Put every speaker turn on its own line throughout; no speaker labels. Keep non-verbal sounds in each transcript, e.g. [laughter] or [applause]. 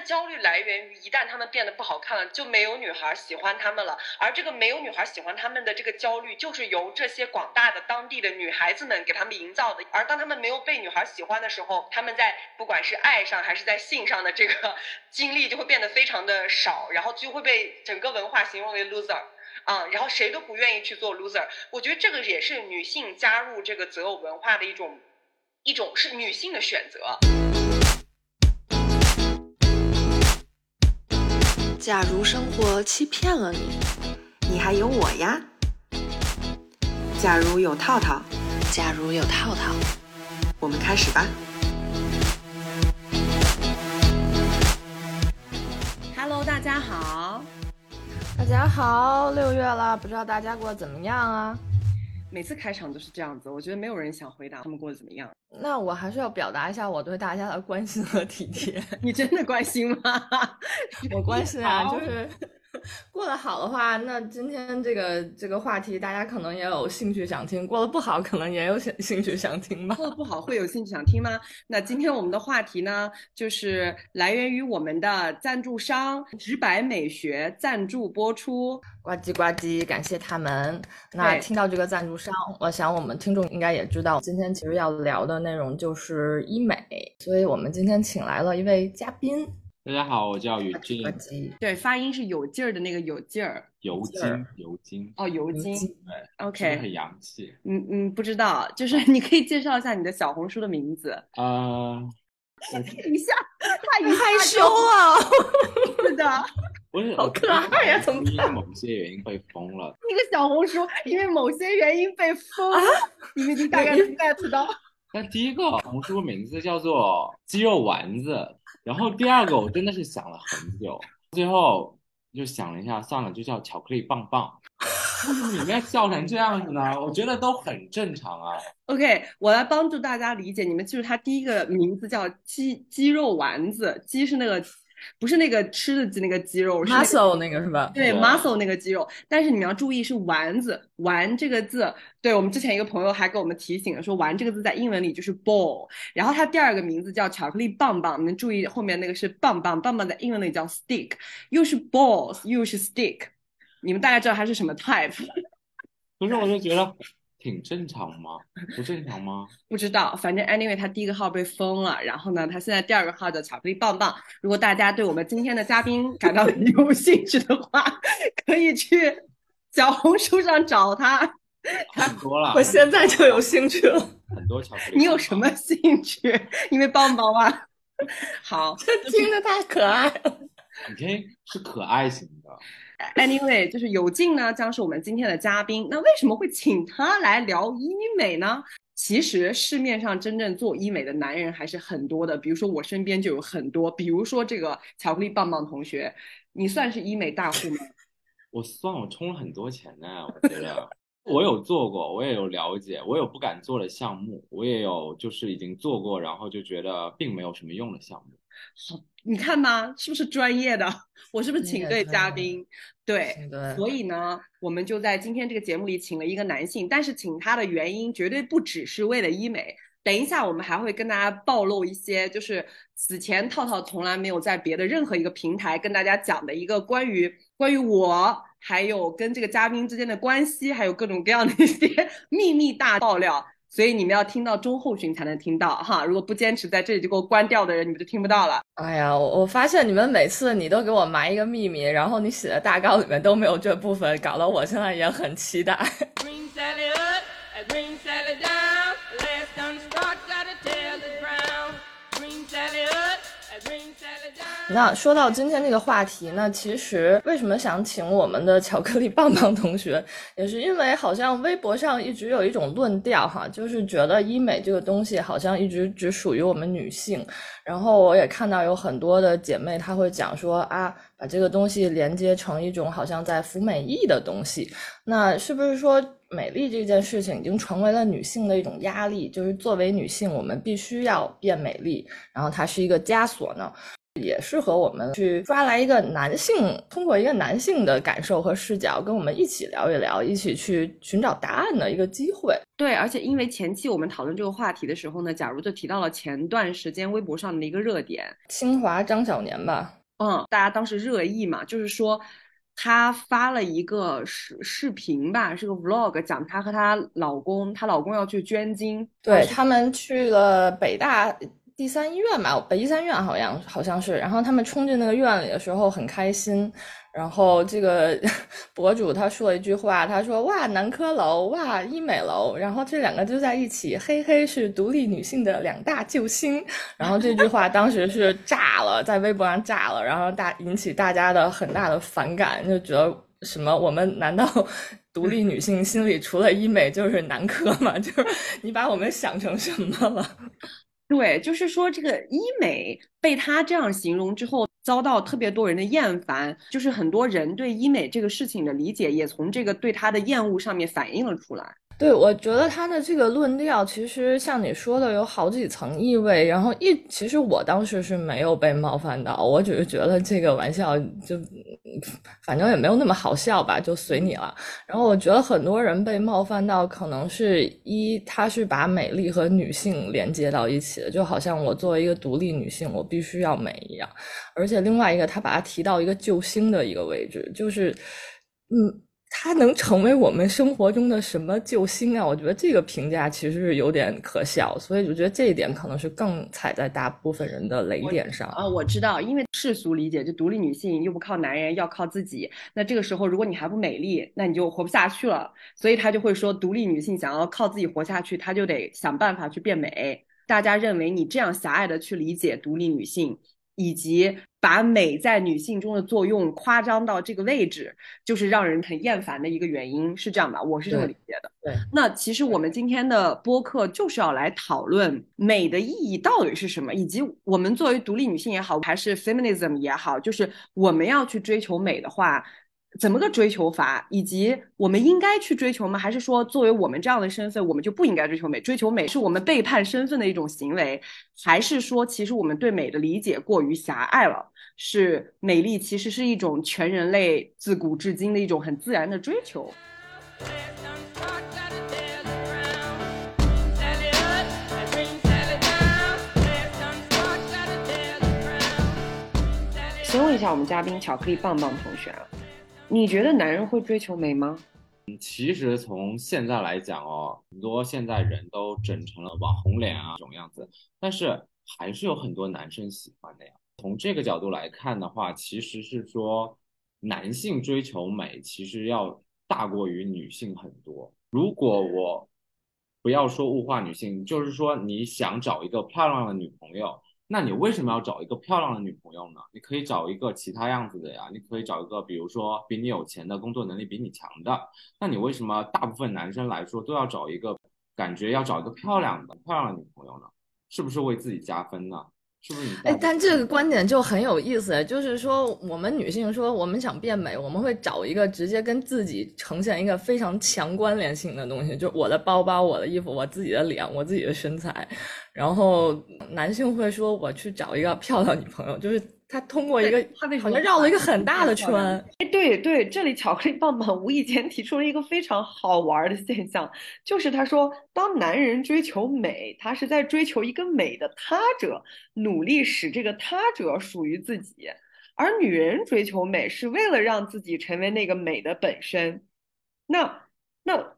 焦虑来源于一旦他们变得不好看了，就没有女孩喜欢他们了。而这个没有女孩喜欢他们的这个焦虑，就是由这些广大的当地的女孩子们给他们营造的。而当他们没有被女孩喜欢的时候，他们在不管是爱上还是在性上的这个经历就会变得非常的少，然后就会被整个文化形容为 loser。啊，然后谁都不愿意去做 loser。我觉得这个也是女性加入这个择偶文化的一种，一种是女性的选择。
假如生活欺骗了你，你还有我呀。假如有套套，
假如有套套，
我们开始吧。
Hello，大家好。
大家好，六月了，不知道大家过得怎么样啊？
每次开场都是这样子，我觉得没有人想回答他们过得怎么样。
那我还是要表达一下我对大家的关心和体贴。[laughs]
你真的关心吗？[laughs]
我关心啊，就是。[laughs] 过得好的话，那今天这个这个话题大家可能也有兴趣想听；过得不好，可能也有兴 [laughs] 兴趣想听吧。
过得不好会有兴趣想听吗？那今天我们的话题呢，就是来源于我们的赞助商直白美学赞助播出，
呱唧呱唧，感谢他们。那听到这个赞助商，我想我们听众应该也知道，今天其实要聊的内容就是医美，所以我们今天请来了一位嘉宾。
大家好，我叫宇俊。
对，发音是有劲儿的那个有劲儿。
尤金，尤金。
哦，尤金。
对
，OK。
很洋气。
嗯嗯，不知道，就是你可以介绍一下你的小红书的名字。
啊。[laughs]
一下，太
害羞了。[laughs]
是的。
不是，[laughs]
好可爱呀！怎么？
因为某些原因被封了。
那个小红书因为某些原因被封，你们已经大概 get 到。
那第一个红书名字叫做肌肉丸子。然后第二个我真的是想了很久，最后就想了一下，算了，就叫巧克力棒棒。为什么你们要笑成这样子呢？我觉得都很正常啊。
OK，我来帮助大家理解，你们记住它第一个名字叫鸡鸡肉丸子，鸡是那个。不是那个吃的鸡，那个鸡肉
，muscle 那个是吧？
对，muscle 那个鸡肉。但是你们要注意，是丸子，丸这个字。对我们之前一个朋友还给我们提醒了，说丸这个字在英文里就是 ball。然后它第二个名字叫巧克力棒棒，你们注意后面那个是棒棒，棒棒在英文里叫 stick，又是 balls 又是 stick，你们大概知道它是什么 type。
不是我就觉得。挺正常吗？不正常吗？[laughs]
不知道，反正 anyway，他第一个号被封了，然后呢，他现在第二个号叫巧克力棒棒。如果大家对我们今天的嘉宾感到有兴趣的话，可以去小红书上找他。
很多了，
我现在就有兴趣了。
很多巧克力。
你有什么兴趣？因为棒棒吗？好，[laughs]
听着太可爱了。
你听，是可爱型的。
Anyway，就是有静呢，将是我们今天的嘉宾。那为什么会请他来聊医美呢？其实市面上真正做医美的男人还是很多的，比如说我身边就有很多，比如说这个巧克力棒棒同学，你算是医美大户吗？[laughs]
我算，我充了很多钱呢。我觉得我有做过，我也有了解，我有不敢做的项目，我也有就是已经做过，然后就觉得并没有什么用的项目。
好。你看吧，是不是专业的？[laughs] 我是不是请对嘉宾？对，所以呢，我们就在今天这个节目里请了一个男性，但是请他的原因绝对不只是为了医美。等一下，我们还会跟大家暴露一些，就是此前套套从来没有在别的任何一个平台跟大家讲的一个关于关于我还有跟这个嘉宾之间的关系，还有各种各样的一些 [laughs] 秘密大爆料。所以你们要听到中后旬才能听到哈，如果不坚持在这里就给我关掉的人，你们就听不到了。
哎呀，我我发现你们每次你都给我埋一个秘密，然后你写的大纲里面都没有这部分，搞得我现在也很期待。那说到今天这个话题呢，其实为什么想请我们的巧克力棒棒同学，也是因为好像微博上一直有一种论调哈，就是觉得医美这个东西好像一直只属于我们女性。然后我也看到有很多的姐妹，她会讲说啊，把这个东西连接成一种好像在服美役的东西。那是不是说美丽这件事情已经成为了女性的一种压力？就是作为女性，我们必须要变美丽，然后它是一个枷锁呢？也是和我们去抓来一个男性，通过一个男性的感受和视角，跟我们一起聊一聊，一起去寻找答案的一个机会。
对，而且因为前期我们讨论这个话题的时候呢，假如就提到了前段时间微博上的一个热点，
清华张小年吧，
嗯，大家当时热议嘛，就是说她发了一个视视频吧，是个 vlog，讲她和她老公，她老公要去捐精，
对他们去了北大。第三医院吧，北医三院好像好像是，然后他们冲进那个院里的时候很开心，然后这个 [laughs] 博主他说了一句话，他说哇男科楼哇医美楼，然后这两个就在一起，嘿嘿是独立女性的两大救星，然后这句话当时是炸了，[laughs] 在微博上炸了，然后大引起大家的很大的反感，就觉得什么我们难道独立女性心里除了医美就是男科吗？[laughs] 就是你把我们想成什么了？
对，就是说这个医美被他这样形容之后，遭到特别多人的厌烦，就是很多人对医美这个事情的理解，也从这个对他的厌恶上面反映了出来。
对，我觉得他的这个论调其实像你说的有好几层意味，然后一其实我当时是没有被冒犯到，我只是觉得这个玩笑就反正也没有那么好笑吧，就随你了。然后我觉得很多人被冒犯到，可能是一他是把美丽和女性连接到一起的，就好像我作为一个独立女性，我必须要美一样。而且另外一个，他把它提到一个救星的一个位置，就是嗯。他能成为我们生活中的什么救星啊？我觉得这个评价其实是有点可笑，所以我觉得这一点可能是更踩在大部分人的雷点上
啊。我知道，因为世俗理解，就独立女性又不靠男人，要靠自己。那这个时候，如果你还不美丽，那你就活不下去了。所以他就会说，独立女性想要靠自己活下去，她就得想办法去变美。大家认为你这样狭隘的去理解独立女性。以及把美在女性中的作用夸张到这个位置，就是让人很厌烦的一个原因，是这样吧？我是这么理解的。
对，
那其实我们今天的播客就是要来讨论美的意义到底是什么，以及我们作为独立女性也好，还是 feminism 也好，就是我们要去追求美的话。怎么个追求法，以及我们应该去追求吗？还是说，作为我们这样的身份，我们就不应该追求美？追求美是我们背叛身份的一种行为，还是说，其实我们对美的理解过于狭隘了？是美丽其实是一种全人类自古至今的一种很自然的追求。先问一下我们嘉宾巧克力棒棒同学。你觉得男人会追求美吗？
嗯，其实从现在来讲哦，很多现在人都整成了网红脸啊这种样子，但是还是有很多男生喜欢的呀。从这个角度来看的话，其实是说男性追求美其实要大过于女性很多。如果我不要说物化女性，就是说你想找一个漂亮的女朋友。那你为什么要找一个漂亮的女朋友呢？你可以找一个其他样子的呀，你可以找一个，比如说比你有钱的，工作能力比你强的。那你为什么大部分男生来说都要找一个感觉要找一个漂亮的、漂亮的女朋友呢？是不是为自己加分呢？是不是？
哎，但这个观点就很有意思，就是说我们女性说我们想变美，我们会找一个直接跟自己呈现一个非常强关联性的东西，就是我的包包、我的衣服、我自己的脸、我自己的身材。然后男性会说我去找一个漂亮女朋友，就是。他通过一个，
他为
好像绕了一个很大的圈。
哎，对对，这里巧克力棒棒无意间提出了一个非常好玩的现象，就是他说，当男人追求美，他是在追求一个美的他者，努力使这个他者属于自己；而女人追求美，是为了让自己成为那个美的本身。那那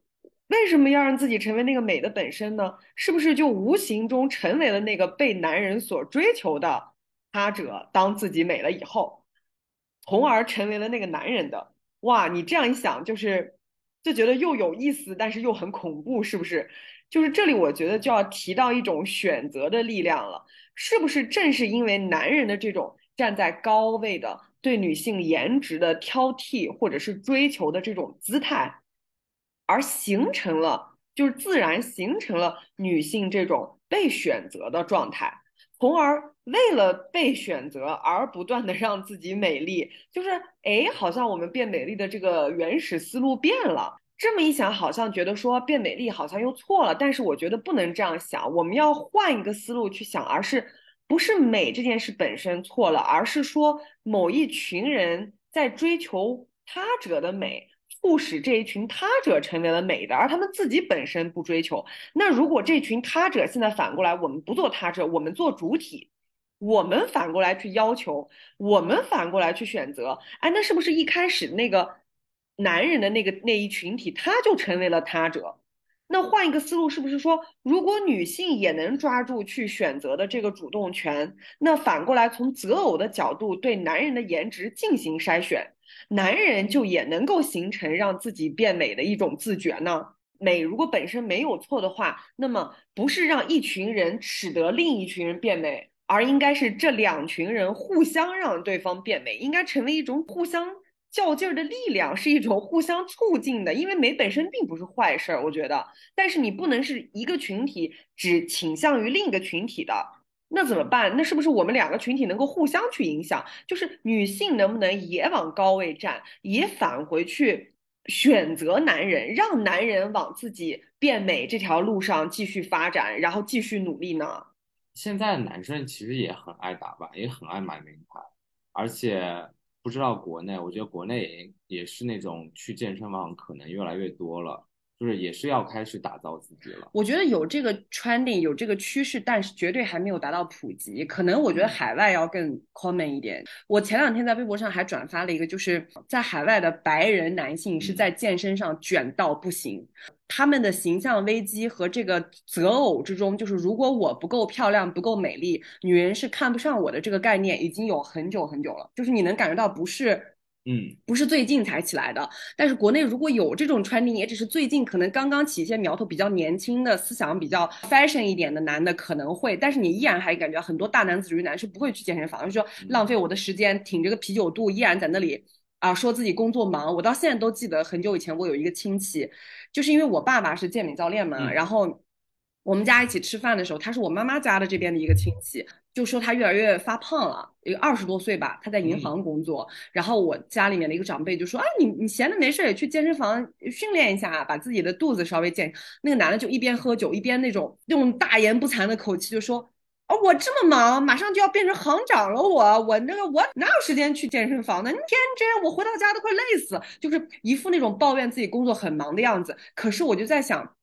为什么要让自己成为那个美的本身呢？是不是就无形中成为了那个被男人所追求的？他者当自己美了以后，从而成为了那个男人的哇！你这样一想，就是就觉得又有意思，但是又很恐怖，是不是？就是这里我觉得就要提到一种选择的力量了，是不是？正是因为男人的这种站在高位的对女性颜值的挑剔或者是追求的这种姿态，而形成了，就是自然形成了女性这种被选择的状态。从而为了被选择而不断的让自己美丽，就是哎，好像我们变美丽的这个原始思路变了。这么一想，好像觉得说变美丽好像又错了。但是我觉得不能这样想，我们要换一个思路去想，而是不是美这件事本身错了，而是说某一群人在追求他者的美，促使这一群他者成为了美的，而他们自己本身不追求。那如果这群他者现在反过来，我们不做他者，我们做主体，我们反过来去要求，我们反过来去选择，哎，那是不是一开始那个男人的那个那一群体他就成为了他者？那换一个思路，是不是说，如果女性也能抓住去选择的这个主动权，那反过来从择偶的角度对男人的颜值进行筛选，男人就也能够形成让自己变美的一种自觉呢？美如果本身没有错的话，那么不是让一群人使得另一群人变美，而应该是这两群人互相让对方变美，应该成为一种互相。较劲儿的力量是一种互相促进的，因为美本身并不是坏事儿，我觉得。但是你不能是一个群体只倾向于另一个群体的，那怎么办？那是不是我们两个群体能够互相去影响？就是女性能不能也往高位站，也返回去选择男人，让男人往自己变美这条路上继续发展，然后继续努力呢？
现在的男生其实也很爱打扮，也很爱买名牌，而且。不知道国内，我觉得国内也也是那种去健身房可能越来越多了，就是也是要开始打造自己了。
我觉得有这个 trending，有这个趋势，但是绝对还没有达到普及。可能我觉得海外要更 common 一点。我前两天在微博上还转发了一个，就是在海外的白人男性是在健身上卷到不行。他们的形象危机和这个择偶之中，就是如果我不够漂亮、不够美丽，女人是看不上我的这个概念已经有很久很久了。就是你能感觉到不是，
嗯，
不是最近才起来的。但是国内如果有这种 trending，也只是最近可能刚刚起一些苗头，比较年轻的思想比较 fashion 一点的男的可能会。但是你依然还感觉很多大男子主义男是不会去健身房，就说浪费我的时间，挺着个啤酒肚，依然在那里。啊，说自己工作忙，我到现在都记得很久以前，我有一个亲戚，就是因为我爸爸是健美教练嘛，然后我们家一起吃饭的时候，他是我妈妈家的这边的一个亲戚，就说他越来越发胖了，一个二十多岁吧，他在银行工作，然后我家里面的一个长辈就说，啊，你你闲着没事也去健身房训练一下，把自己的肚子稍微健。那个男的就一边喝酒一边那种用大言不惭的口气就说。我这么忙，马上就要变成行长了。我我那个我哪有时间去健身房呢？天真，我回到家都快累死，就是一副那种抱怨自己工作很忙的样子。可是我就在想，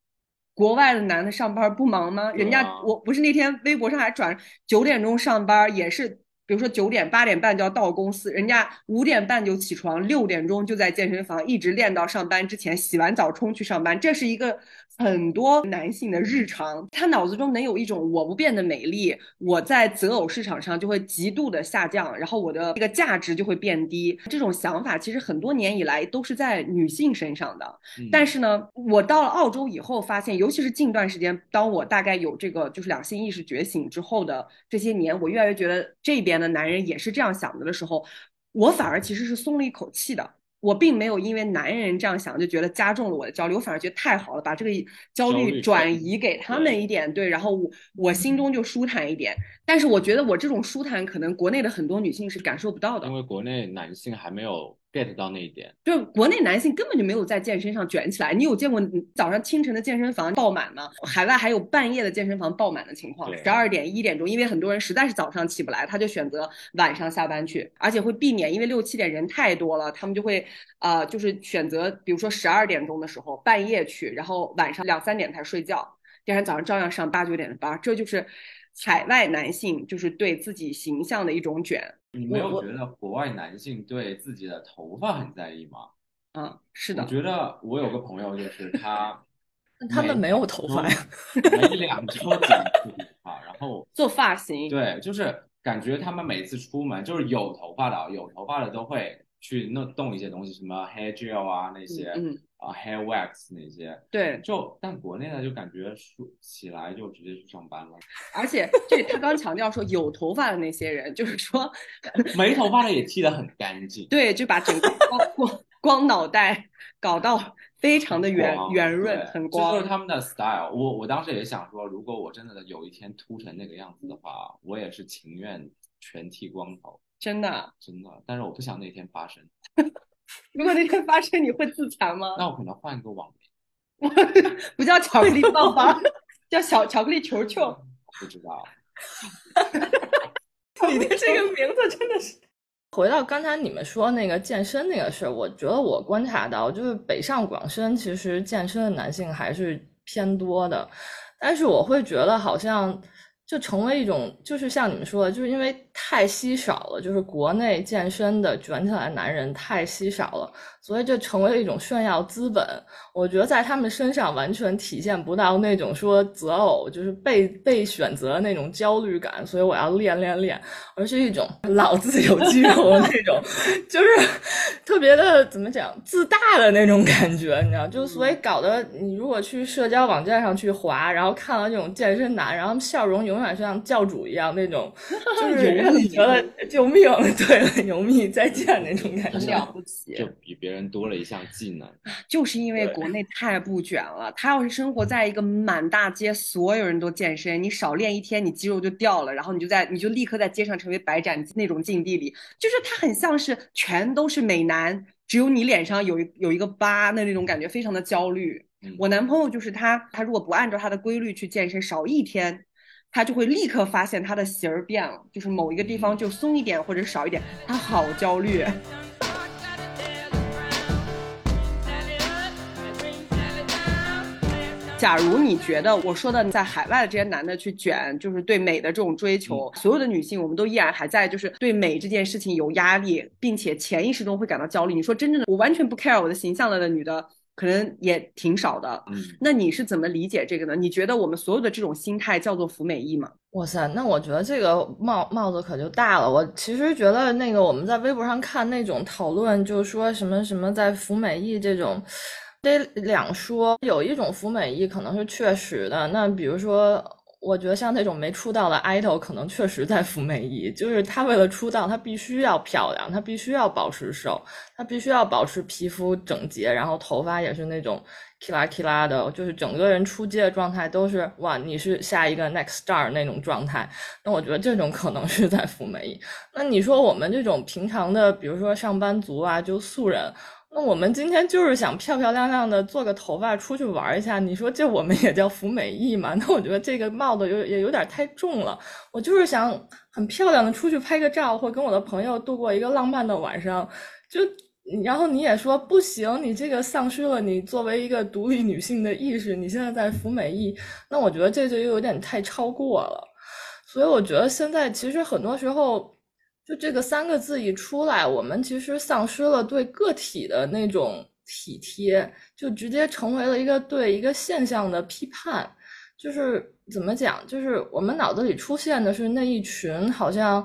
国外的男的上班不忙吗？人家我不是那天微博上还转九点钟上班，也是比如说九点八点半就要到公司，人家五点半就起床，六点钟就在健身房一直练到上班之前，洗完澡冲去上班。这是一个。很多男性的日常，他脑子中能有一种我不变的美丽，我在择偶市场上就会极度的下降，然后我的这个价值就会变低。这种想法其实很多年以来都是在女性身上的。但是呢，我到了澳洲以后发现，尤其是近段时间，当我大概有这个就是两性意识觉醒之后的这些年，我越来越觉得这边的男人也是这样想的的时候，我反而其实是松了一口气的。我并没有因为男人这样想就觉得加重了我的焦虑，我反而觉得太好了，把这个焦虑转移给他们一点，对，然后我我心中就舒坦一点。但是我觉得我这种舒坦，可能国内的很多女性是感受不到的，
因为国内男性还没有。get 到那一点，
就国内男性根本就没有在健身上卷起来。你有见过早上清晨的健身房爆满吗？海外还有半夜的健身房爆满的情况，十二点一点钟，因为很多人实在是早上起不来，他就选择晚上下班去，而且会避免，因为六七点人太多了，他们就会呃，就是选择比如说十二点钟的时候半夜去，然后晚上两三点才睡觉，第二天早上照样上八九点的班。这就是海外男性就是对自己形象的一种卷。
你没有觉得国外男性对自己的头发很在意吗？
嗯，是的。
我觉得我有个朋友，就是他，[laughs]
他们没有头发呀，[laughs]
每两周剪一次头发，然后
做发型。
对，就是感觉他们每次出门，就是有头发的，有头发的都会去弄动一些东西，什么 hair gel 啊那些。嗯。啊，hair wax 那些，
对，
就但国内呢，就感觉说起来就直接去上班了。[laughs]
而且，这他刚强调说，有头发的那些人，就是说
没头发的也剃得很干净。
对，就把整个光光 [laughs] 光脑袋搞到非常的圆圆润，很光。
这就是他们的 style。我我当时也想说，如果我真的有一天秃成那个样子的话，我也是情愿全剃光头。
真的，
真的。但是我不想那天发生。[laughs]
如果那天发生，你会自残吗？
那我可能换一个网
名，[laughs] 不叫巧克力棒棒，[laughs] 叫小巧克力球球。
不知道。
你的这个名字真的是。回到刚才你们说那个健身那个事儿，我觉得我观察到，就是北上广深其实健身的男性还是偏多的，但是我会觉得好像。就成为一种，就是像你们说的，就是因为太稀少了，就是国内健身的卷起来男人太稀少了，所以这成为了一种炫耀资本。我觉得在他们身上完全体现不到那种说择偶就是被被选择的那种焦虑感，所以我要练练练，而是一种 [laughs] 老子有肌肉的那种，[laughs] 就是 [laughs] 特别的怎么讲自大的那种感觉，你知道？就所以搞得你如果去社交网站上去滑，然后看到这种健身男，然后笑容永。永远像教主一样那种，[laughs] 就是让你觉得救命，[laughs] 对，油腻再见那种感觉，
了不起，
就比别人多了一项技能。
就是因为国内太不卷了，他要是生活在一个满大街所有人都健身，你少练一天，你肌肉就掉了，然后你就在你就立刻在街上成为白斩那种境地里，就是他很像是全都是美男，只有你脸上有一有一个疤，的那种感觉非常的焦虑。我男朋友就是他，他如果不按照他的规律去健身，少一天。他就会立刻发现他的型儿变了，就是某一个地方就松一点或者少一点，他好焦虑。假如你觉得我说的在海外的这些男的去卷，就是对美的这种追求，所有的女性我们都依然还在，就是对美这件事情有压力，并且潜意识中会感到焦虑。你说真正的我完全不 care 我的形象了的女的。可能也挺少的，嗯，那你是怎么理解这个呢？你觉得我们所有的这种心态叫做服美役吗？
哇塞，那我觉得这个帽帽子可就大了。我其实觉得那个我们在微博上看那种讨论，就是说什么什么在服美役这种，得两说。有一种服美役可能是确实的，那比如说。我觉得像那种没出道的 idol，可能确实在服美役，就是他为了出道，他必须要漂亮，他必须要保持瘦，他必须要保持皮肤整洁，然后头发也是那种 k 拉 l 拉的，就是整个人出街的状态都是哇，你是下一个 next star 那种状态。那我觉得这种可能是在服美役。那你说我们这种平常的，比如说上班族啊，就素人。那我们今天就是想漂漂亮亮的做个头发出去玩一下，你说这我们也叫服美役吗？[laughs] 那我觉得这个帽子有也有点太重了。我就是想很漂亮的出去拍个照，或跟我的朋友度过一个浪漫的晚上。就然后你也说不行，你这个丧失了你作为一个独立女性的意识。你现在在服美役，那我觉得这就有点太超过了。所以我觉得现在其实很多时候。就这个三个字一出来，我们其实丧失了对个体的那种体贴，就直接成为了一个对一个现象的批判。就是怎么讲？就是我们脑子里出现的是那一群好像。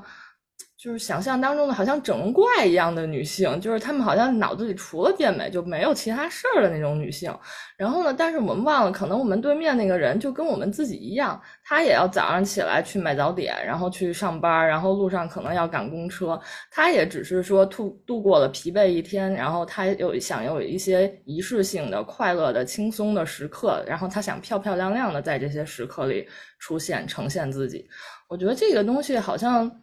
就是想象当中的，好像整容怪一样的女性，就是她们好像脑子里除了变美就没有其他事儿的那种女性。然后呢，但是我们忘了，可能我们对面那个人就跟我们自己一样，他也要早上起来去买早点，然后去上班，然后路上可能要赶公车。他也只是说度度过了疲惫一天，然后他有想有一些仪式性的、快乐的、轻松的时刻，然后他想漂漂亮亮的在这些时刻里出现、呈现自己。我觉得这个东西好像。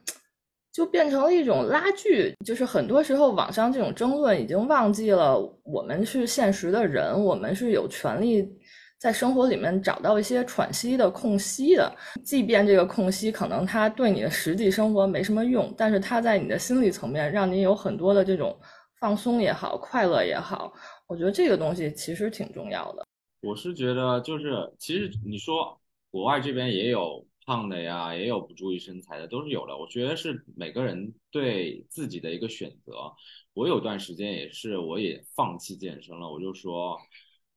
就变成了一种拉锯，就是很多时候网上这种争论已经忘记了我们是现实的人，我们是有权利在生活里面找到一些喘息的空隙的。即便这个空隙可能它对你的实际生活没什么用，但是它在你的心理层面让你有很多的这种放松也好，快乐也好，我觉得这个东西其实挺重要的。
我是觉得就是，其实你说国外这边也有。胖的呀，也有不注意身材的，都是有的。我觉得是每个人对自己的一个选择。我有段时间也是，我也放弃健身了。我就说，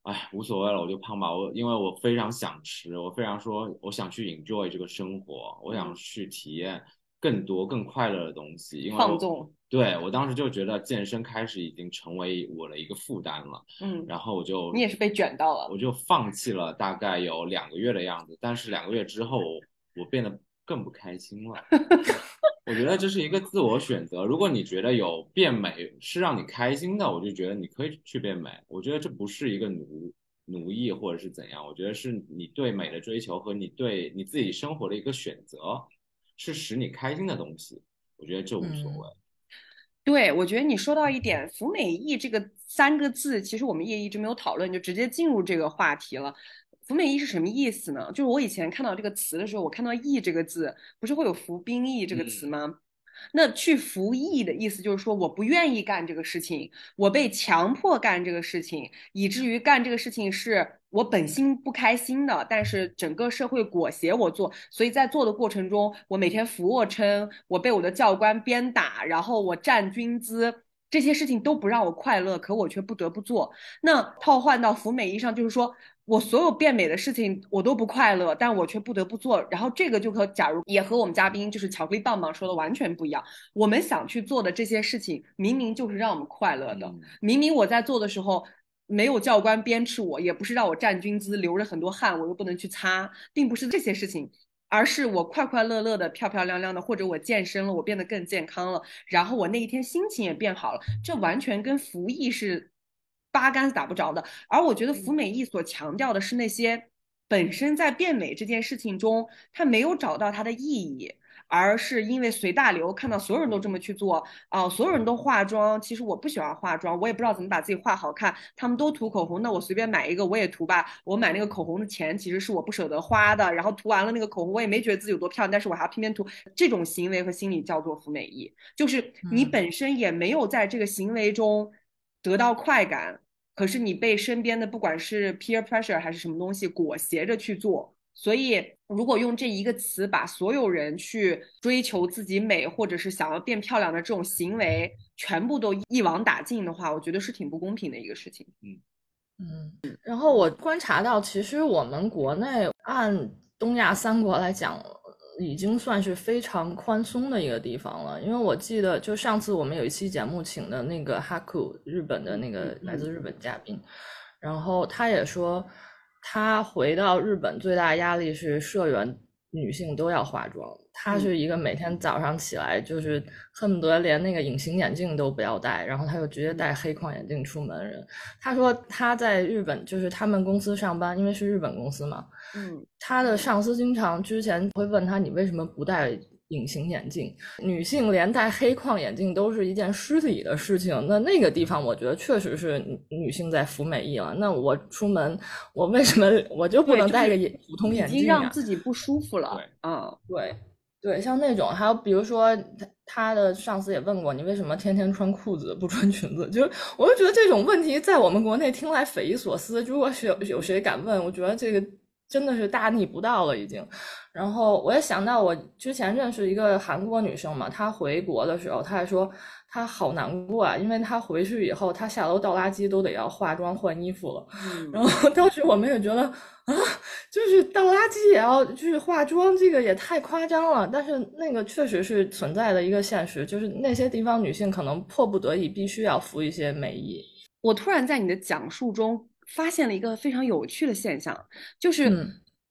哎，无所谓了，我就胖吧。我因为我非常想吃，我非常说，我想去 enjoy 这个生活，我想去体验更多更快乐的东西。因为
放纵。
对我当时就觉得健身开始已经成为我的一个负担了。嗯。然后我就
你也是被卷到了，
我就放弃了，大概有两个月的样子。但是两个月之后。我变得更不开心了。[laughs] 我觉得这是一个自我选择。如果你觉得有变美是让你开心的，我就觉得你可以去变美。我觉得这不是一个奴奴役或者是怎样。我觉得是你对美的追求和你对你自己生活的一个选择，是使你开心的东西。我觉得这无所谓。
对，我觉得你说到一点“服美役”这个三个字，其实我们也一直没有讨论，就直接进入这个话题了。服美役是什么意思呢？就是我以前看到这个词的时候，我看到役这个字，不是会有服兵役这个词吗？那去服役的意思就是说，我不愿意干这个事情，我被强迫干这个事情，以至于干这个事情是我本心不开心的，但是整个社会裹挟我做，所以在做的过程中，我每天俯卧撑，我被我的教官鞭打，然后我站军姿，这些事情都不让我快乐，可我却不得不做。那套换到服美役上，就是说。我所有变美的事情我都不快乐，但我却不得不做。然后这个就和假如也和我们嘉宾就是巧克力棒棒说的完全不一样。我们想去做的这些事情，明明就是让我们快乐的。明明我在做的时候没有教官鞭笞我，也不是让我站军姿流着很多汗，我又不能去擦，并不是这些事情，而是我快快乐乐的、漂漂亮亮的，或者我健身了，我变得更健康了，然后我那一天心情也变好了。这完全跟服役是。八竿子打不着的，而我觉得福美役所强调的是那些本身在变美这件事情中，他没有找到它的意义，而是因为随大流，看到所有人都这么去做啊，所有人都化妆，其实我不喜欢化妆，我也不知道怎么把自己画好看，他们都涂口红，那我随便买一个我也涂吧。我买那个口红的钱其实是我不舍得花的，然后涂完了那个口红，我也没觉得自己有多漂亮，但是我还要偏偏涂。这种行为和心理叫做福美役，就是你本身也没有在这个行为中得到快感。可是你被身边的不管是 peer pressure 还是什么东西裹挟着去做，所以如果用这一个词把所有人去追求自己美或者是想要变漂亮的这种行为全部都一网打尽的话，我觉得是挺不公平的一个事情。
嗯嗯。然后我观察到，其实我们国内按东亚三国来讲。已经算是非常宽松的一个地方了，因为我记得就上次我们有一期节目请的那个哈库日本的那个来自日本嘉宾，然后他也说他回到日本最大压力是社员女性都要化妆，她是一个每天早上起来就是恨不得连那个隐形眼镜都不要戴，然后她就直接戴黑框眼镜出门人。她说她在日本就是他们公司上班，因为是日本公司嘛。
嗯，
她的上司经常之前会问她，你为什么不戴隐形眼镜？女性连戴黑框眼镜都是一件失礼的事情。那那个地方，我觉得确实是女性在服美役了。那我出门，我为什么我就不能戴个眼普通眼镜？已
经让自己不舒服了。嗯，
对对，像那种，还有比如说他他的上司也问过你，为什么天天穿裤子不穿裙子？[laughs] 就是我就觉得这种问题在我们国内听来匪夷所思。如果是有有谁敢问，我觉得这个。真的是大逆不道了，已经。然后我也想到，我之前认识一个韩国女生嘛，她回国的时候，她还说她好难过啊，因为她回去以后，她下楼倒垃圾都得要化妆换衣服了。然后当时我们也觉得啊，就是倒垃圾也要就是化妆，这个也太夸张了。但是那个确实是存在的一个现实，就是那些地方女性可能迫不得已必须要服一些美役。
我突然在你的讲述中。发现了一个非常有趣的现象，就是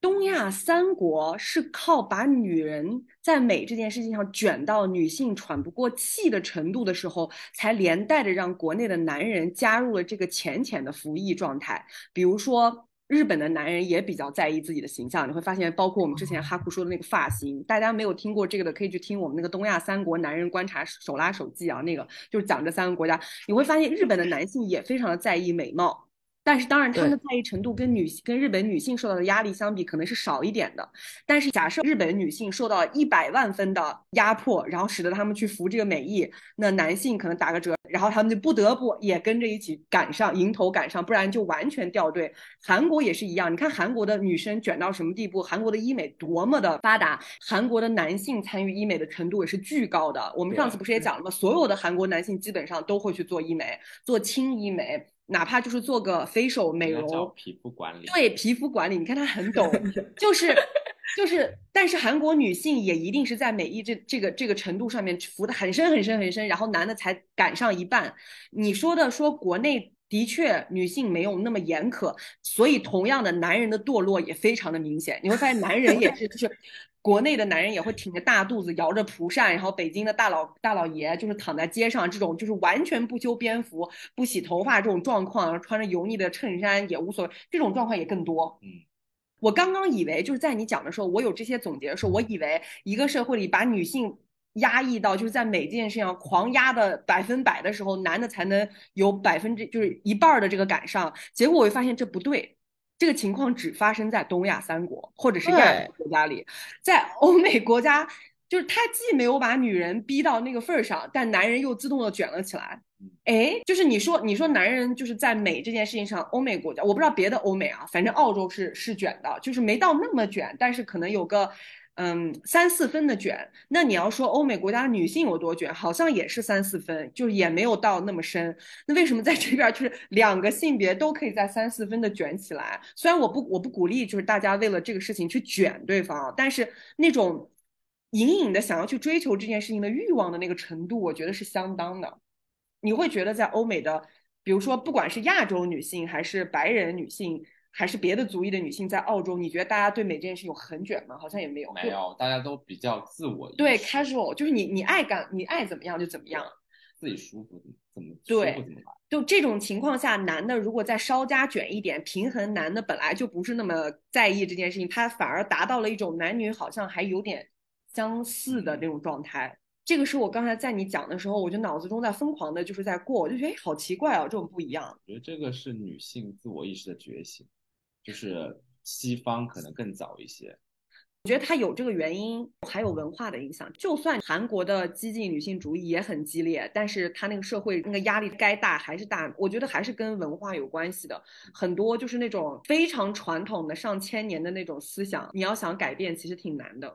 东亚三国是靠把女人在美这件事情上卷到女性喘不过气的程度的时候，才连带着让国内的男人加入了这个浅浅的服役状态。比如说，日本的男人也比较在意自己的形象，你会发现，包括我们之前哈库说的那个发型，大家没有听过这个的，可以去听我们那个东亚三国男人观察手拉手记啊，那个就是讲这三个国家，你会发现日本的男性也非常的在意美貌。但是当然，他们的在意程度跟女跟日本女性受到的压力相比，可能是少一点的。但是假设日本女性受到一百万分的压迫，然后使得他们去服这个美役，那男性可能打个折，然后他们就不得不也跟着一起赶上，迎头赶上，不然就完全掉队。韩国也是一样，你看韩国的女生卷到什么地步？韩国的医美多么的发达，韩国的男性参与医美的程度也是巨高的。我们上次不是也讲了吗？所有的韩国男性基本上都会去做医美，做轻医美。哪怕就是做个 facial 美容，
皮肤管理，
对皮肤管理，你看他很懂，就是就是，但是韩国女性也一定是在美意这这个这个程度上面浮的很深很深很深，然后男的才赶上一半。你说的说国内的确女性没有那么严苛，所以同样的男人的堕落也非常的明显。你会发现男人也是就是。国内的男人也会挺着大肚子摇着蒲扇，然后北京的大老大老爷就是躺在街上，这种就是完全不修边幅、不洗头发这种状况，穿着油腻的衬衫也无所谓，这种状况也更多。
嗯，
我刚刚以为就是在你讲的时候，我有这些总结的时候，我以为一个社会里把女性压抑到就是在每件事情上狂压的百分百的时候，男的才能有百分之就是一半的这个赶上。结果我会发现这不对。这个情况只发生在东亚三国或者是亚洲国家里，在欧美国家，就是他既没有把女人逼到那个份儿上，但男人又自动的卷了起来。哎，就是你说，你说男人就是在美这件事情上，欧美国家我不知道别的欧美啊，反正澳洲是是卷的，就是没到那么卷，但是可能有个。嗯，三四分的卷，那你要说欧美国家女性有多卷，好像也是三四分，就是也没有到那么深。那为什么在这边就是两个性别都可以在三四分的卷起来？虽然我不我不鼓励，就是大家为了这个事情去卷对方，但是那种隐隐的想要去追求这件事情的欲望的那个程度，我觉得是相当的。你会觉得在欧美的，比如说不管是亚洲女性还是白人女性。还是别的族裔的女性在澳洲，你觉得大家对美这件事有很卷吗？好像也没有，
没有，大家都比较自我。
对，casual，就是你你爱干你爱怎么样就怎么样，
自己舒服怎么
对，
怎么来。
就这种情况下，男的如果再稍加卷一点，平衡男的本来就不是那么在意这件事情，他反而达到了一种男女好像还有点相似的那种状态。这个是我刚才在你讲的时候，我就脑子中在疯狂的就是在过，我就觉得哎，好奇怪哦，这种不一样。
我觉得这个是女性自我意识的觉醒。就是西方可能更早一些，
我觉得它有这个原因，还有文化的影响。就算韩国的激进女性主义也很激烈，但是它那个社会那个压力该大还是大。我觉得还是跟文化有关系的。很多就是那种非常传统的上千年的那种思想，你要想改变，其实挺难的。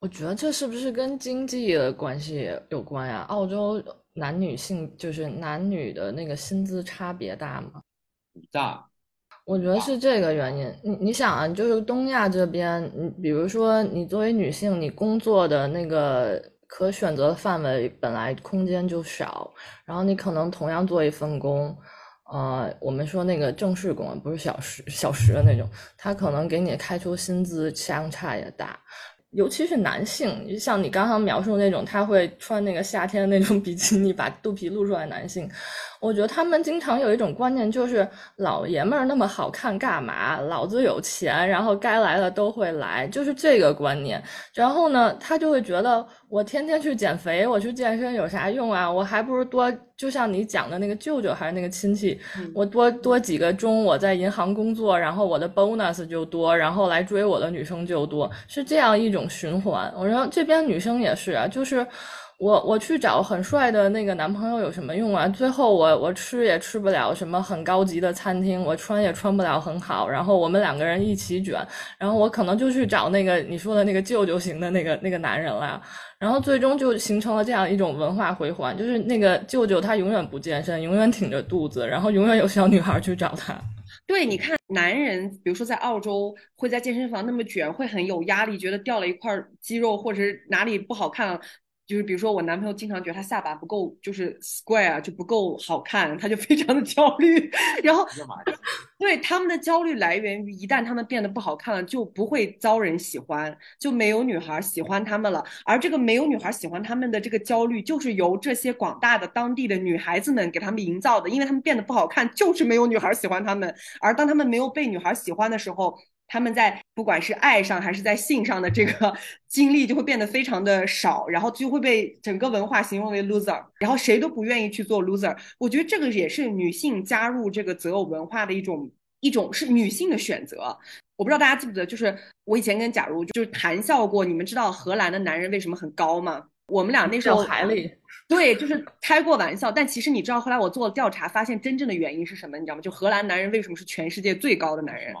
我觉得这是不是跟经济的关系有关呀？澳洲男女性就是男女的那个薪资差别大吗？
大。
我觉得是这个原因。你你想啊，就是东亚这边，你比如说你作为女性，你工作的那个可选择的范围本来空间就少，然后你可能同样做一份工，呃，我们说那个正式工，不是小时小时的那种，他可能给你开出薪资相差也大。尤其是男性，像你刚刚描述那种，他会穿那个夏天那种 [laughs] 比基尼，把肚皮露出来。男性，我觉得他们经常有一种观念，就是老爷们儿那么好看干嘛？老子有钱，然后该来的都会来，就是这个观念。然后呢，他就会觉得。我天天去减肥，我去健身有啥用啊？我还不如多，就像你讲的那个舅舅还是那个亲戚，我多多几个钟我在银行工作，然后我的 bonus 就多，然后来追我的女生就多，是这样一种循环。我说这边女生也是啊，就是。我我去找很帅的那个男朋友有什么用啊？最后我我吃也吃不了什么很高级的餐厅，我穿也穿不了很好，然后我们两个人一起卷，然后我可能就去找那个你说的那个舅舅型的那个那个男人了，然后最终就形成了这样一种文化回环，就是那个舅舅他永远不健身，永远挺着肚子，然后永远有小女孩去找他。[laughs]
对，你看男人，比如说在澳洲会在健身房那么卷，会很有压力，觉得掉了一块肌肉或者是哪里不好看。就是比如说，我男朋友经常觉得他下巴不够，就是 square 就不够好看，他就非常的焦虑。然后，对他们的焦虑来源于，一旦他们变得不好看了，就不会遭人喜欢，就没有女孩喜欢他们了。而这个没有女孩喜欢他们的这个焦虑，就是由这些广大的当地的女孩子们给他们营造的，因为他们变得不好看，就是没有女孩喜欢他们。而当他们没有被女孩喜欢的时候，他们在不管是爱上还是在性上的这个经历就会变得非常的少，然后就会被整个文化形容为 loser，然后谁都不愿意去做 loser。我觉得这个也是女性加入这个择偶文化的一种一种是女性的选择。我不知道大家记不记得，就是我以前跟假如就是谈笑过，你们知道荷兰的男人为什么很高吗？我们俩那时候
海里
对，就是开过玩笑，但其实你知道后来我做了调查，发现真正的原因是什么？你知道吗？就荷兰男人为什么是全世界最高的男人？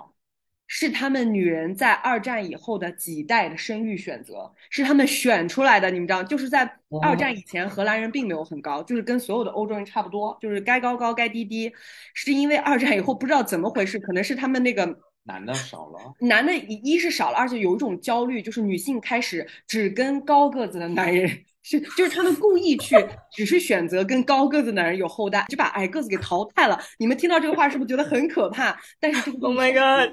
是他们女人在二战以后的几代的生育选择，是他们选出来的。你们知道，就是在二战以前，荷兰人并没有很高，就是跟所有的欧洲人差不多，就是该高高该低低。是因为二战以后不知道怎么回事，可能是他们那个
男的少了，
男的一是少了，而且有一种焦虑，就是女性开始只跟高个子的男人。是，就是他们故意去，只是选择跟高个子男人有后代，就把矮个子给淘汰了。你们听到这个话是不是觉得很可怕？但是这个
，Oh my god，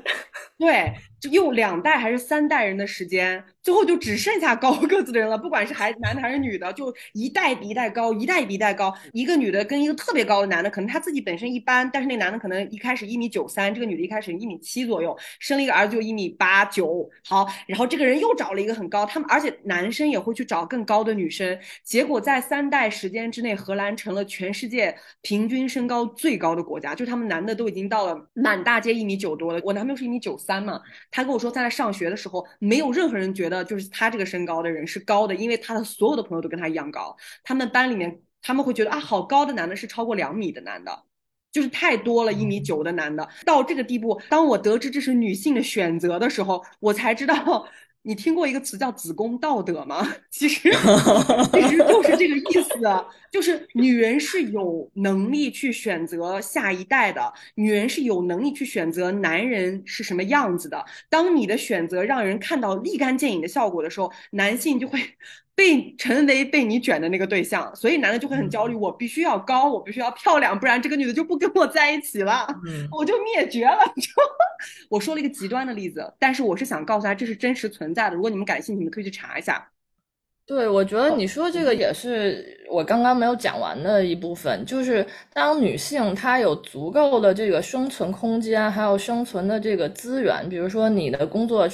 对，就用两代还是三代人的时间，最后就只剩下高个子的人了。不管是还男的还是女的，就一代比一代高，一代比一代高。一个女的跟一个特别高的男的，可能他自己本身一般，但是那男的可能一开始一米九三，这个女的一开始一米七左右，生了一个儿子就一米八九。好，然后这个人又找了一个很高，他们而且男生也会去找更高的女生。结果在三代时间之内，荷兰成了全世界平均身高最高的国家，就他们男的都已经到了满大街一米九多了。我男朋友是一米九三嘛。他跟我说，在他上学的时候，没有任何人觉得就是他这个身高的人是高的，因为他的所有的朋友都跟他一样高。他们班里面，他们会觉得啊，好高的男的是超过两米的男的，就是太多了，一米九的男的到这个地步。当我得知这是女性的选择的时候，我才知道。你听过一个词叫“子宫道德”吗？[laughs] 其实，其实就是这个意思，就是女人是有能力去选择下一代的，女人是有能力去选择男人是什么样子的。当你的选择让人看到立竿见影的效果的时候，男性就会。被成为被你卷的那个对象，所以男的就会很焦虑。我必须要高，我必须要漂亮，不然这个女的就不跟我在一起了，我就灭绝了。就 [laughs] 我说了一个极端的例子，但是我是想告诉他这是真实存在的。如果你们感兴趣，你们可以去查一下。
对，我觉得你说这个也是我刚刚没有讲完的一部分，就是当女性她有足够的这个生存空间，还有生存的这个资源，比如说你的工作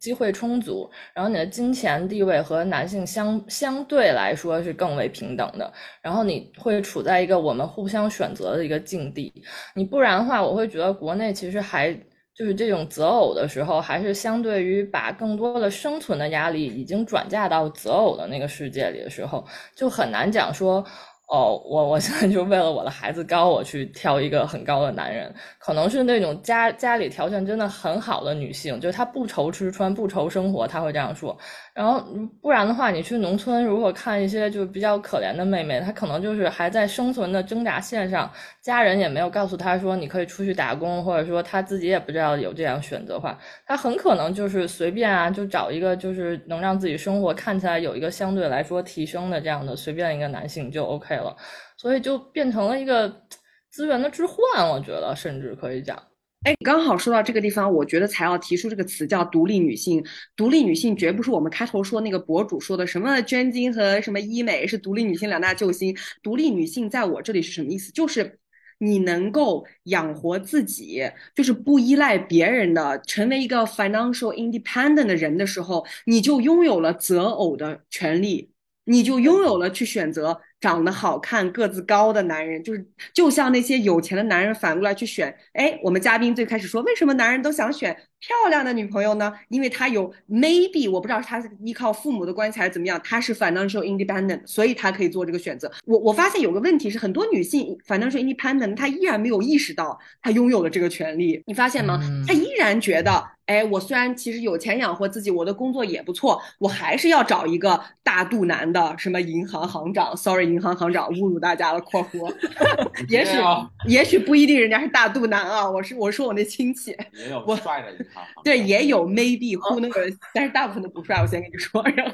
机会充足，然后你的金钱地位和男性相相对来说是更为平等的，然后你会处在一个我们互相选择的一个境地，你不然的话，我会觉得国内其实还。就是这种择偶的时候，还是相对于把更多的生存的压力已经转嫁到择偶的那个世界里的时候，就很难讲说。哦，我我现在就为了我的孩子高，我去挑一个很高的男人，可能是那种家家里条件真的很好的女性，就是她不愁吃穿不愁生活，她会这样说。然后不然的话，你去农村，如果看一些就比较可怜的妹妹，她可能就是还在生存的挣扎线上，家人也没有告诉她说你可以出去打工，或者说她自己也不知道有这样选择的话，她很可能就是随便啊，就找一个就是能让自己生活看起来有一个相对来说提升的这样的随便一个男性就 OK。了，所以就变成了一个资源的置换，我觉得甚至可以讲。
哎，刚好说到这个地方，我觉得才要提出这个词叫独立女性。独立女性绝不是我们开头说那个博主说的什么捐精和什么医美是独立女性两大救星。独立女性在我这里是什么意思？就是你能够养活自己，就是不依赖别人的，成为一个 financial independent 的人的时候，你就拥有了择偶的权利，你就拥有了去选择。长得好看、个子高的男人，就是就像那些有钱的男人反过来去选。哎，我们嘉宾最开始说，为什么男人都想选漂亮的女朋友呢？因为他有 maybe，我不知道他是依靠父母的关系还是怎么样，他是 financial independent，所以他可以做这个选择。我我发现有个问题是，很多女性 financial independent，她依然没有意识到她拥有了这个权利。你发现吗？她依然觉得。哎，我虽然其实有钱养活自己，我的工作也不错，我还是要找一个大肚腩的，什么银行行长？Sorry，银行行长侮辱大家了。括弧，[laughs] 也许也许不一定，人家是大肚腩啊。我是我说我那亲戚，
也有帅的银行行
对，也有 maybe who 那个，但是大部分都不帅。我先跟你说，[laughs] 然后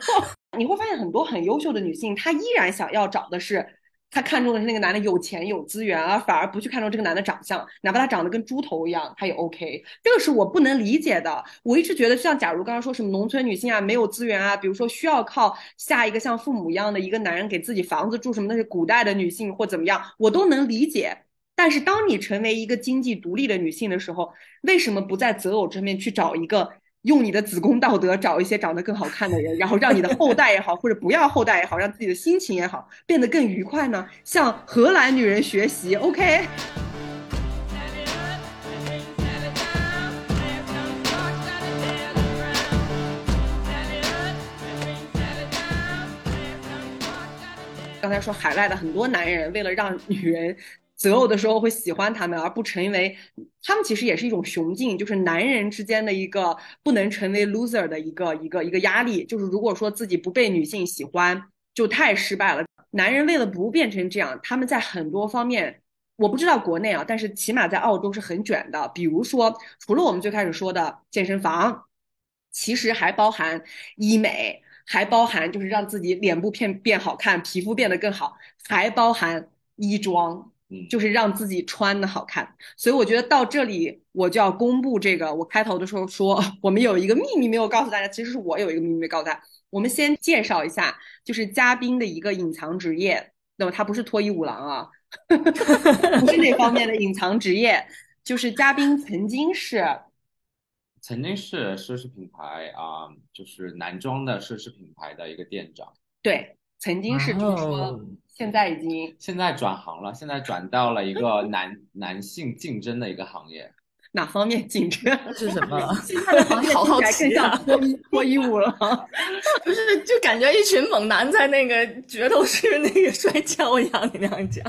你会发现很多很优秀的女性，她依然想要找的是。他看中的是那个男的有钱有资源啊，反而不去看重这个男的长相，哪怕他长得跟猪头一样，他也 OK。这个是我不能理解的。我一直觉得，像假如刚刚说什么农村女性啊，没有资源啊，比如说需要靠下一个像父母一样的一个男人给自己房子住什么，那是古代的女性或怎么样，我都能理解。但是当你成为一个经济独立的女性的时候，为什么不在择偶这面去找一个？用你的子宫道德找一些长得更好看的人，然后让你的后代也好，或者不要后代也好，让自己的心情也好变得更愉快呢？向荷兰女人学习，OK。刚才说海外的很多男人为了让女人。择偶的时候会喜欢他们，而不成为他们，其实也是一种雄竞，就是男人之间的一个不能成为 loser 的一个一个一个压力。就是如果说自己不被女性喜欢，就太失败了。男人为了不变成这样，他们在很多方面，我不知道国内啊，但是起码在澳洲是很卷的。比如说，除了我们最开始说的健身房，其实还包含医美，还包含就是让自己脸部变变好看，皮肤变得更好，还包含衣装。
嗯，
就是让自己穿的好看。所以我觉得到这里我就要公布这个，我开头的时候说 [laughs] 我们有一个秘密没有告诉大家，其实是我有一个秘密没告诉大家。我们先介绍一下，就是嘉宾的一个隐藏职业。那么他不是脱衣舞郎啊，[laughs] 不是那方面的隐藏职业，就是嘉宾曾经是，
曾经是奢侈品牌啊，就是男装的奢侈品牌的一个店长。
对，曾经是，就是说现在已经
现在转行了，现在转到了一个男 [laughs] 男性竞争的一个行业。
哪方面竞争
是什么？[laughs]
现在的行业
好好
奇啊！脱衣脱衣舞了，[laughs]
不是？就感觉一群猛男在那个决斗式那个摔跤一样，你那样讲。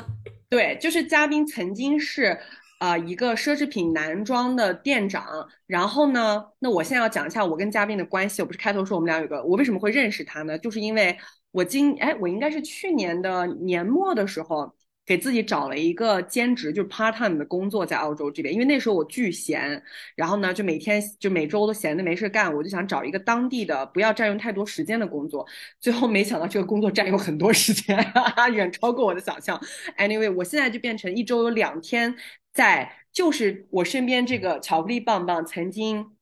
对，就是嘉宾曾经是呃一个奢侈品男装的店长，然后呢，那我现在要讲一下我跟嘉宾的关系。我不是开头说我们俩有个，我为什么会认识他呢？就是因为我今哎，我应该是去年的年末的时候。给自己找了一个兼职，就是 part time 的工作，在澳洲这边。因为那时候我巨闲，然后呢，就每天就每周都闲的没事干，我就想找一个当地的，不要占用太多时间的工作。最后没想到这个工作占用很多时间，哈 [laughs] 哈远超过我的想象。Anyway，我现在就变成一周有两天在，就是我身边这个巧克力棒棒曾经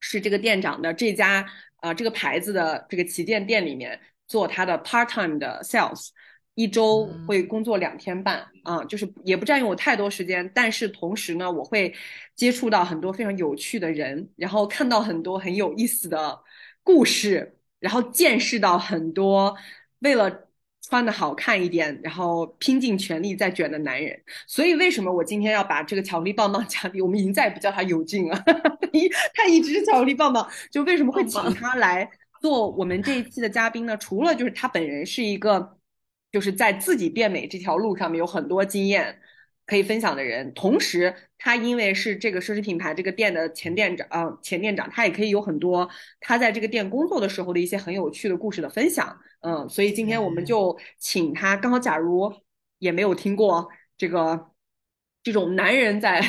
是这个店长的这家啊这个牌子的这个旗舰店里面做他的 part time 的 sales。一周会工作两天半啊，就是也不占用我太多时间，但是同时呢，我会接触到很多非常有趣的人，然后看到很多很有意思的故事，然后见识到很多为了穿的好看一点，然后拼尽全力在卷的男人。所以为什么我今天要把这个巧克力棒棒嘉宾，我们已经再也不叫他有劲 [laughs] 了，他一直是巧克力棒棒，就为什么会请他来做我们这一期的嘉宾呢？除了就是他本人是一个。就是在自己变美这条路上面有很多经验可以分享的人，同时他因为是这个奢侈品牌这个店的前店长，嗯，前店长，他也可以有很多他在这个店工作的时候的一些很有趣的故事的分享，嗯，所以今天我们就请他。刚好，假如也没有听过这个这种男人在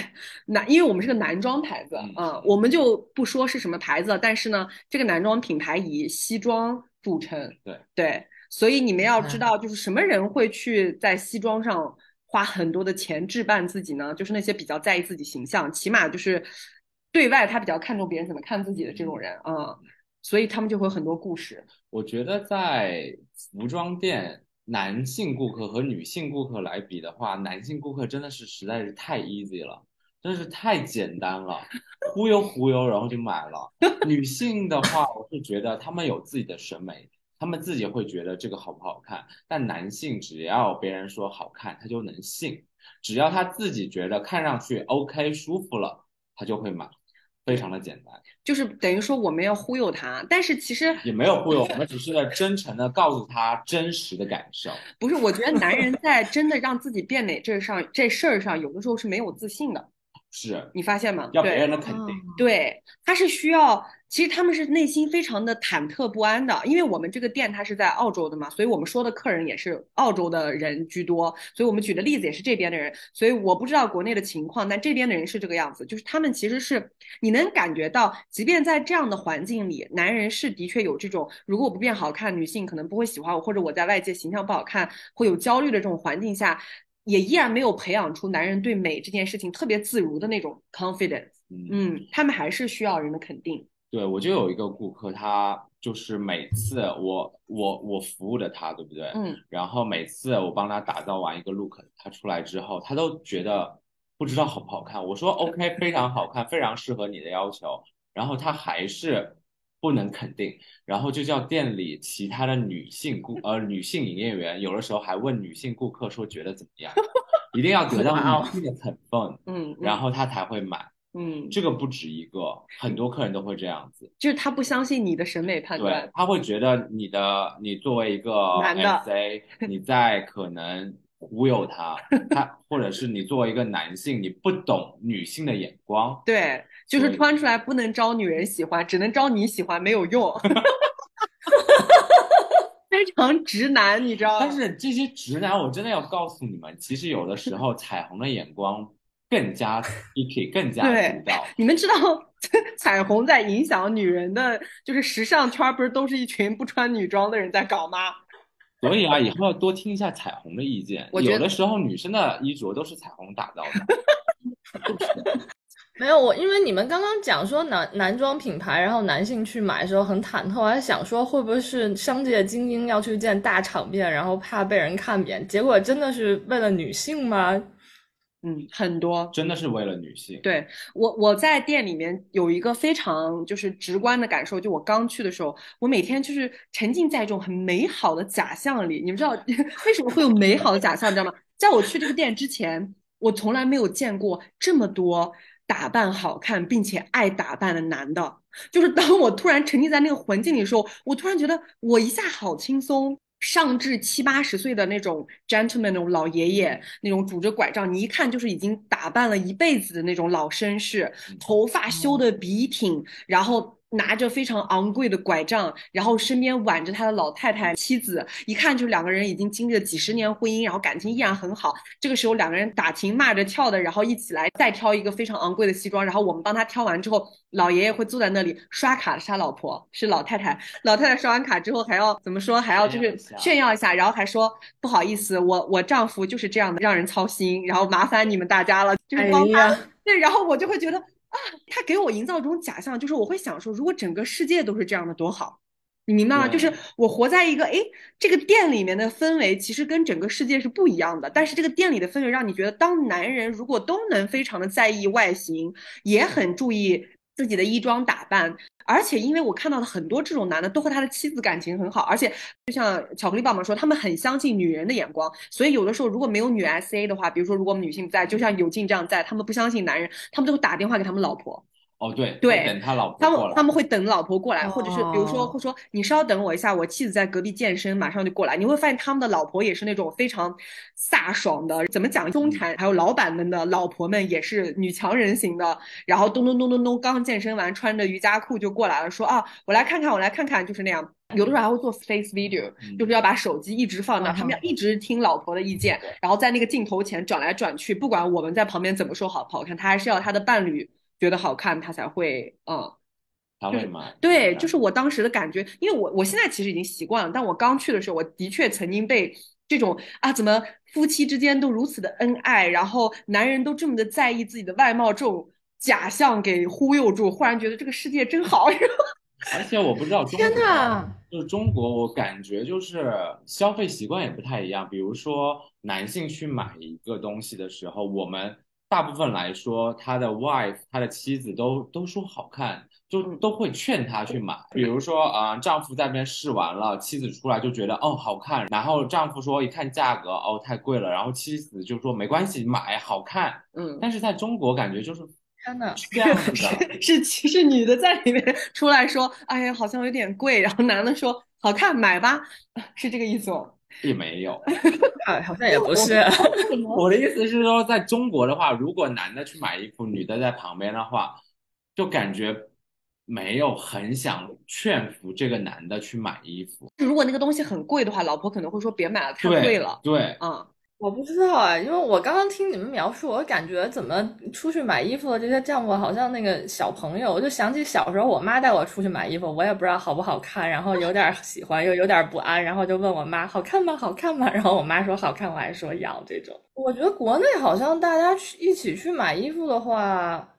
男，因为我们是个男装牌子，啊，我们就不说是什么牌子，但是呢，这个男装品牌以西装著称，
对
对。所以你们要知道，就是什么人会去在西装上花很多的钱置办自己呢？就是那些比较在意自己形象，起码就是对外他比较看重别人怎么看自己的这种人啊。所以他们就会有很多故事。
我觉得在服装店，男性顾客和女性顾客来比的话，男性顾客真的是实在是太 easy 了，真的是太简单了，忽悠忽悠然后就买了。女性的话，我是觉得他们有自己的审美。他们自己会觉得这个好不好看，但男性只要别人说好看，他就能信。只要他自己觉得看上去 OK 舒服了，他就会买，非常的简单。
就是等于说我们要忽悠他，但是其实
也没有忽悠，我们只是在真诚的告诉他真实的感受。
不是，我觉得男人在真的让自己变美这上这事儿上，有的时候是没有自信的。
是
你发现吗？
要别人的肯定。
对，他是需要。其实他们是内心非常的忐忑不安的，因为我们这个店它是在澳洲的嘛，所以我们说的客人也是澳洲的人居多，所以我们举的例子也是这边的人，所以我不知道国内的情况，但这边的人是这个样子，就是他们其实是你能感觉到，即便在这样的环境里，男人是的确有这种，如果我不变好看，女性可能不会喜欢我，或者我在外界形象不好看，会有焦虑的这种环境下，也依然没有培养出男人对美这件事情特别自如的那种 confidence，嗯，他们还是需要人的肯定。
对，我就有一个顾客，他就是每次我我我服务的他，对不对？
嗯。
然后每次我帮他打造完一个 look，他出来之后，他都觉得不知道好不好看。我说 OK，非常好看，非常适合你的要求。然后他还是不能肯定，然后就叫店里其他的女性顾呃女性营业员，有的时候还问女性顾客说觉得怎么样，[laughs] 一定要得到女性的肯定，
嗯，
然后他才会买。
嗯，
这个不止一个，很多客人都会这样子，
就是他不相信你的审美判断，
他会觉得你的你作为一个
男的，
你在可能忽悠他，他或者是你作为一个男性，你不懂女性的眼光，
对，就是穿出来不能招女人喜欢，只能招你喜欢，没有用，[laughs] 非常直男，你知道？
但是这些直男，我真的要告诉你们，其实有的时候彩虹的眼光。更加 picky，更加独到。
你们知道 [laughs] 彩虹在影响女人的，就是时尚圈，不是都是一群不穿女装的人在搞吗？
所以啊，以后要多听一下彩虹的意见。有的时候女生的衣着都是彩虹打造的。[laughs]
没有我，因为你们刚刚讲说男男装品牌，然后男性去买的时候很忐忑，我还想说会不会是商界精英要去见大场面，然后怕被人看扁，结果真的是为了女性吗？
嗯，很多
真的是为了女性。
对我，我在店里面有一个非常就是直观的感受，就我刚去的时候，我每天就是沉浸在一种很美好的假象里。你们知道 [laughs] 为什么会有美好的假象，你知道吗？在我去这个店之前，我从来没有见过这么多打扮好看并且爱打扮的男的。就是当我突然沉浸在那个环境里的时候，我突然觉得我一下好轻松。上至七八十岁的那种 gentleman 那种老爷爷，那种拄着拐杖，你一看就是已经打扮了一辈子的那种老绅士，头发修的笔挺，然后。拿着非常昂贵的拐杖，然后身边挽着他的老太太妻子，一看就是两个人已经经历了几十年婚姻，然后感情依然很好。这个时候两个人打情骂着跳的，然后一起来再挑一个非常昂贵的西装，然后我们帮他挑完之后，老爷爷会坐在那里刷卡，是他老婆，是老太太。老太太刷完卡之后还要怎么说？还要就是炫耀一下，然后还说不好意思，我我丈夫就是这样的，让人操心，然后麻烦你们大家了，就是帮他。对，然后我就会觉得。啊，他给我营造一种假象，就是我会想说，如果整个世界都是这样的多好，你明白吗？就是我活在一个，哎，这个店里面的氛围其实跟整个世界是不一样的，但是这个店里的氛围让你觉得，当男人如果都能非常的在意外形，也很注意。自己的衣装打扮，而且因为我看到的很多这种男的都和他的妻子感情很好，而且就像巧克力棒棒说，他们很相信女人的眼光，所以有的时候如果没有女 S A 的话，比如说如果我们女性不在，就像有进这样在，他们不相信男人，他们就会打电话给他们老婆。
哦，对
对，
等他老婆
他们他们会等老婆过来，或者是比如说会说你稍等我一下，我妻子在隔壁健身，马上就过来。你会发现他们的老婆也是那种非常飒爽的，怎么讲？中产还有老板们的老婆们也是女强人型的，然后咚咚咚咚咚，刚健身完，穿着瑜伽裤就过来了，说啊，我来看看，我来看看，就是那样。有的时候还会做 face video，就是要把手机一直放那，他们要一直听老婆的意见，然后在那个镜头前转来转去，不管我们在旁边怎么说好不好看，他还是要他的伴侣。觉得好看，他才会嗯，
他会买。
对，就是我当时的感觉，因为我我现在其实已经习惯了，但我刚去的时候，我的确曾经被这种啊，怎么夫妻之间都如此的恩爱，然后男人都这么的在意自己的外貌这种假象给忽悠住，忽然觉得这个世界真好。[laughs]
而且我不知道，
天呐，
就是中国，我感觉就是消费习惯也不太一样。比如说，男性去买一个东西的时候，我们。大部分来说，他的 wife，他的妻子都都说好看，就都会劝他去买。比如说，啊，丈夫在那边试完了，妻子出来就觉得哦好看，然后丈夫说一看价格哦太贵了，然后妻子就说没关系买好看。嗯，但是在中国感觉就是
天呐
是这样子的，
是其实女的在里面出来说，哎呀好像有点贵，然后男的说好看买吧，[laughs] 是这个意思哦。
也没有，
哎，好像也不是。[laughs]
我的意思是说，在中国的话，如果男的去买衣服，女的在旁边的话，就感觉没有很想劝服这个男的去买衣服。
如果那个东西很贵的话，老婆可能会说别买了，太贵了。
对，
嗯。
我不知道啊，因为我刚刚听你们描述，我感觉怎么出去买衣服的这些丈夫好像那个小朋友，我就想起小时候我妈带我出去买衣服，我也不知道好不好看，然后有点喜欢又有点不安，然后就问我妈好看吗？好看吗？[laughs] 然后我妈说好看，我还说要这种。我觉得国内好像大家去一起去买衣服的话，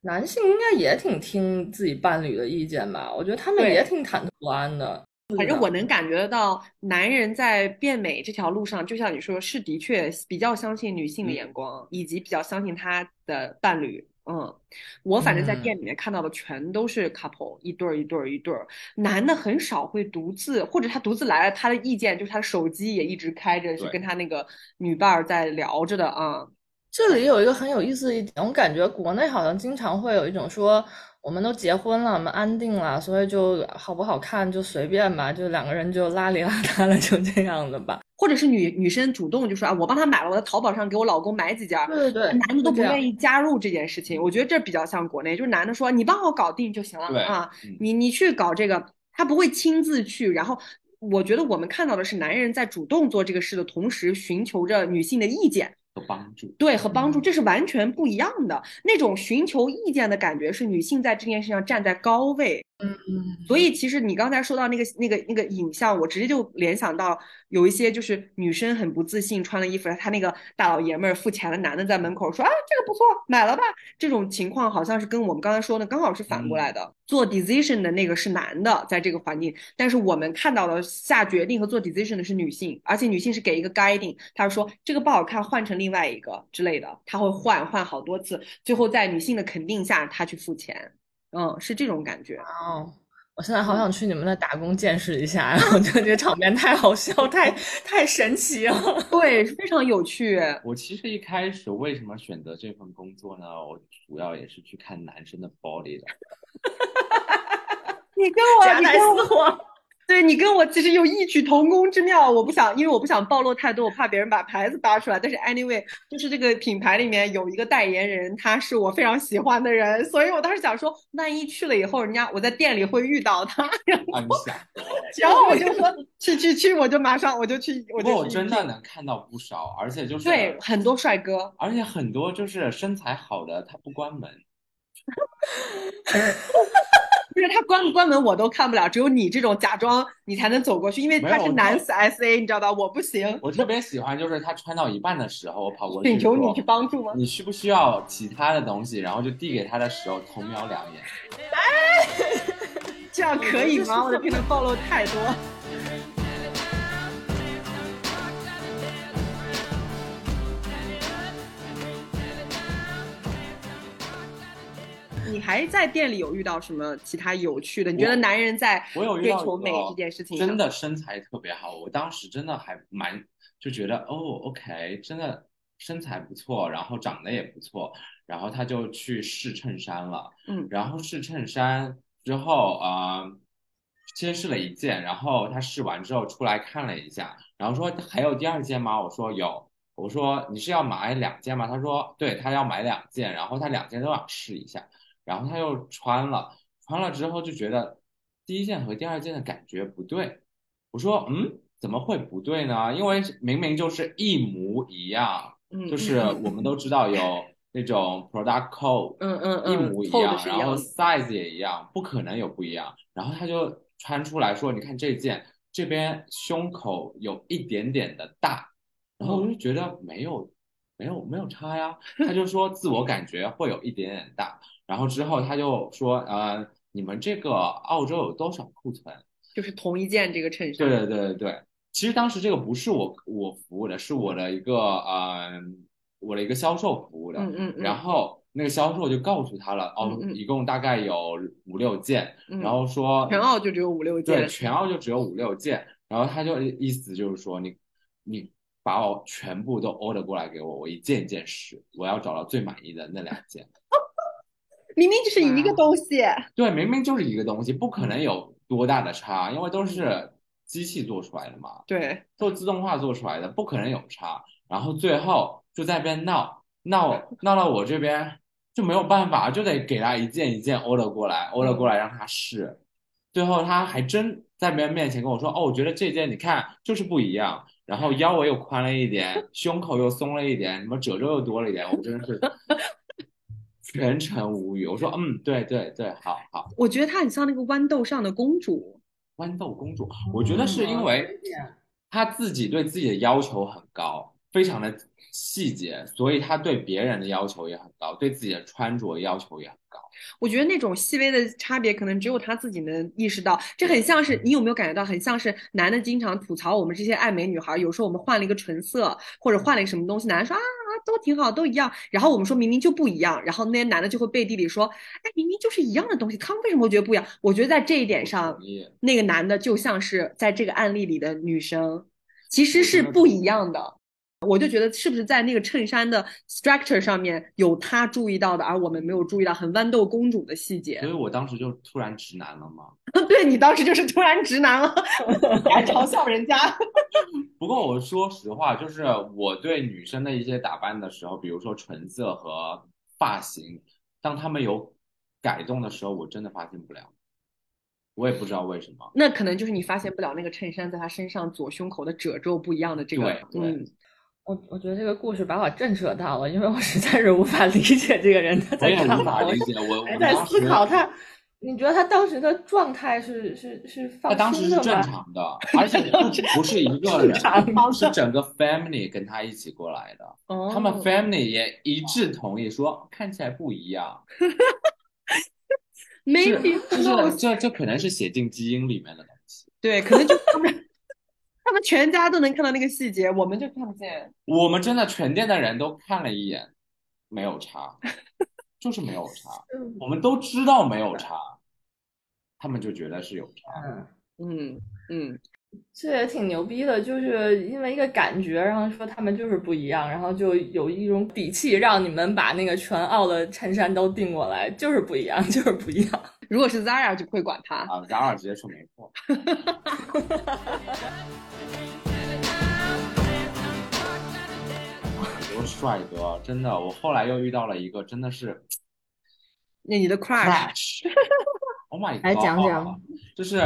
男性应该也挺听自己伴侣的意见吧？我觉得他们也挺忐忑不安的。
反正我能感觉得到，男人在变美这条路上，就像你说，是的确比较相信女性的眼光，以及比较相信他的伴侣。嗯，我反正在店里面看到的全都是 couple，一对儿一对儿一对儿，男的很少会独自，或者他独自来了，他的意见就是他的手机也一直开着，是跟他那个女伴儿在聊着的啊。
这里有一个很有意思的一点，我感觉国内好像经常会有一种说。我们都结婚了，我们安定了，所以就好不好看就随便吧，就两个人就邋里邋遢了就这样的吧。
或者是女女生主动就说啊，我帮他买了，我在淘宝上给我老公买几件。
对对对，
男的都不愿意加入这件事情。我觉得这比较像国内，就是男的说你帮我搞定就行了啊，你你去搞这个，他不会亲自去。然后我觉得我们看到的是男人在主动做这个事的同时，寻求着女性的意见。
和帮助，
对，和帮助，这是完全不一样的。那种寻求意见的感觉，是女性在这件事上站在高位。
嗯嗯，
所以其实你刚才说到那个那个那个影像，我直接就联想到有一些就是女生很不自信，穿了衣服，她那个大老爷们儿付钱的男的在门口说啊这个不错，买了吧。这种情况好像是跟我们刚才说的刚好是反过来的。做 decision 的那个是男的，在这个环境，但是我们看到的下决定和做 decision 的是女性，而且女性是给一个 guiding，她说这个不好看，换成另外一个之类的，她会换换好多次，最后在女性的肯定下，她去付钱。嗯，是这种感觉
哦。我现在好想去你们那打工见识一下，[laughs] 然后觉得这个场面太好笑，太太神奇了。[laughs]
对，非常有趣。
我其实一开始为什么选择这份工作呢？我主要也是去看男生的 body 的。[laughs]
你跟我，你跟我。对你跟我其实有异曲同工之妙，我不想，因为我不想暴露太多，我怕别人把牌子扒出来。但是 anyway，就是这个品牌里面有一个代言人，他是我非常喜欢的人，所以我当时想说，万一去了以后，人家我在店里会遇到他，然后，[laughs] 然后我就说去去去，我就马上我就去，我就。
我真的能看到不少，而且就是
对很多帅哥，
而且很多就是身材好的，他不关门。[laughs]
不是他关不关门我都看不了，只有你这种假装你才能走过去，因为他是男死 S A，你知道吧？我不行。
我特别喜欢就是他穿到一半的时候，我跑过去
请求你去帮助吗？
你需不需要其他的东西？然后就递给他的时候，偷瞄两眼。
哎，[laughs] 这样可以吗？我的天呐，暴露太多。你还在店里有遇到什么其他有趣的？你觉得男人在追求美这件事情，
真的身材特别好。我当时真的还蛮就觉得哦，OK，真的身材不错，然后长得也不错，然后他就去试衬衫了。
嗯，
然后试衬衫之后啊，先试了一件，然后他试完之后出来看了一下，然后说还有第二件吗？我说有。我说你是要买两件吗？他说对，他要买两件，然后他两件都想试一下。然后他又穿了，穿了之后就觉得第一件和第二件的感觉不对。我说，嗯，怎么会不对呢？因为明明就是一模一样，就是我们都知道有那种 product code，
嗯嗯嗯，
一模一样，然后 size 也一样，不可能有不一样。然后他就穿出来说，你看这件这边胸口有一点点的大，然后我就觉得没有没有没有差呀。他就说自我感觉会有一点点大。然后之后他就说，呃，你们这个澳洲有多少库存？
就是同一件这个衬衫。
对对对对对。其实当时这个不是我我服务的，是我的一个呃，我的一个销售服务的。
嗯嗯嗯。
然后那个销售就告诉他了，哦，一共大概有五六件，然后说
全澳就只有五六件。
对，全澳就只有五六件。然后他就意思就是说，你你把我全部都 order 过来给我，我一件一件试，我要找到最满意的那两件。[laughs]
明明就是一个东西，
对，明明就是一个东西，不可能有多大的差，因为都是机器做出来的嘛，
对，
做自动化做出来的，不可能有差。然后最后就在边闹闹 [laughs] 闹到我这边就没有办法，就得给他一件一件 order 过来，order 过来让他试。最后他还真在别人面前跟我说：“哦，我觉得这件你看就是不一样，然后腰围又宽了一点，胸口又松了一点，什么褶皱又多了一点。”我真的是。[laughs] 全程无语，我说嗯，对对对，好好。
我觉得她很像那个豌豆上的公主。
豌豆公主，我觉得是因为她自己对自己的要求很高，非常的细节，所以他对别人的要求也很高，对自己的穿着要求也很高。
我觉得那种细微的差别，可能只有他自己能意识到。这很像是你有没有感觉到，很像是男的经常吐槽我们这些爱美女孩，有时候我们换了一个唇色，或者换了一个什么东西，男的说啊啊都挺好，都一样。然后我们说明明就不一样，然后那些男的就会背地里说，哎，明明就是一样的东西，他们为什么会觉得不一样？我觉得在这一点上，那个男的就像是在这个案例里的女生，其实是不一样的。我就觉得是不是在那个衬衫的 structure 上面有他注意到的，而我们没有注意到很豌豆公主的细节。
所以我当时就突然直男了吗？[laughs]
对你当时就是突然直男了，[laughs] 还嘲笑人家。
不过我说实话，就是我对女生的一些打扮的时候，比如说唇色和发型，当他们有改动的时候，我真的发现不了。我也不知道为什么。
那可能就是你发现不了那个衬衫在他身上左胸口的褶皱不一样的这个。
对对。
我我觉得这个故事把我震慑到了，因为我实在是无法理解这个人他在干嘛。
理解我，
在思考他你觉得他当时的状态是是是放
他当时是正常的，而且不 [laughs] 不是一个人，是整个 family 跟他一起过来的。哦，他们 family 也一致同意说看起来不一样。[laughs]
Maybe
就是这这可能是写进基因里面的东西。
对，可能就他 [laughs] 们他们全家都能看到那个细节，我们就看不见。
我们真的全店的人都看了一眼，没有差。[laughs] 就是没有差，我们都知道没有差，他们就觉得是有差。
嗯嗯，
这也挺牛逼的，就是因为一个感觉，然后说他们就是不一样，然后就有一种底气让你们把那个全澳的衬衫都订过来，就是不一样，[laughs] 就是不一样。
如果是 Zara 就不会管他
啊，Zara 直接说没错。[laughs] 帅哥，真的，我后来又遇到了一个，真的是，
那你的
crush，Oh [laughs] my god，
来讲讲，
就是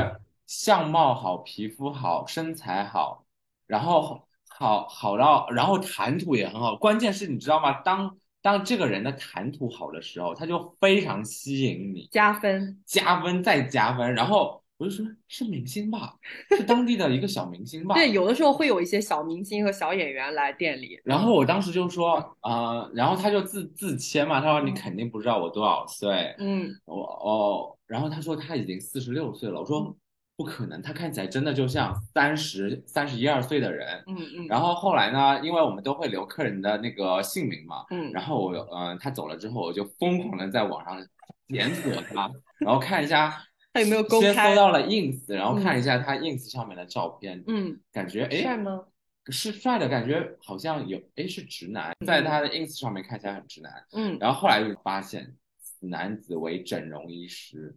相貌好，皮肤好，身材好，然后好好到，然后谈吐也很好，关键是你知道吗？当当这个人的谈吐好的时候，他就非常吸引你，
加分，
加分再加分，然后。我就说，是明星吧，是当地的一个小明星吧。[laughs]
对，有的时候会有一些小明星和小演员来店里。
然后我当时就说，呃，然后他就自自谦嘛，他说你肯定不知道我多少岁。
嗯，
我哦，然后他说他已经四十六岁了。我说不可能，他看起来真的就像三十三十一二岁的人。
嗯嗯。
然后后来呢，因为我们都会留客人的那个姓名嘛。
嗯。
然后我，嗯，他走了之后，我就疯狂的在网上检索他，然后看一下。[laughs]
他有没有公
开？先搜到了 ins，然后看一下他 ins 上面的照片，
嗯，
感觉哎，
帅吗？
是帅的感觉，好像有哎是直男，在他的 ins 上面看起来很直男，
嗯，
然后后来就发现男子为整容医师，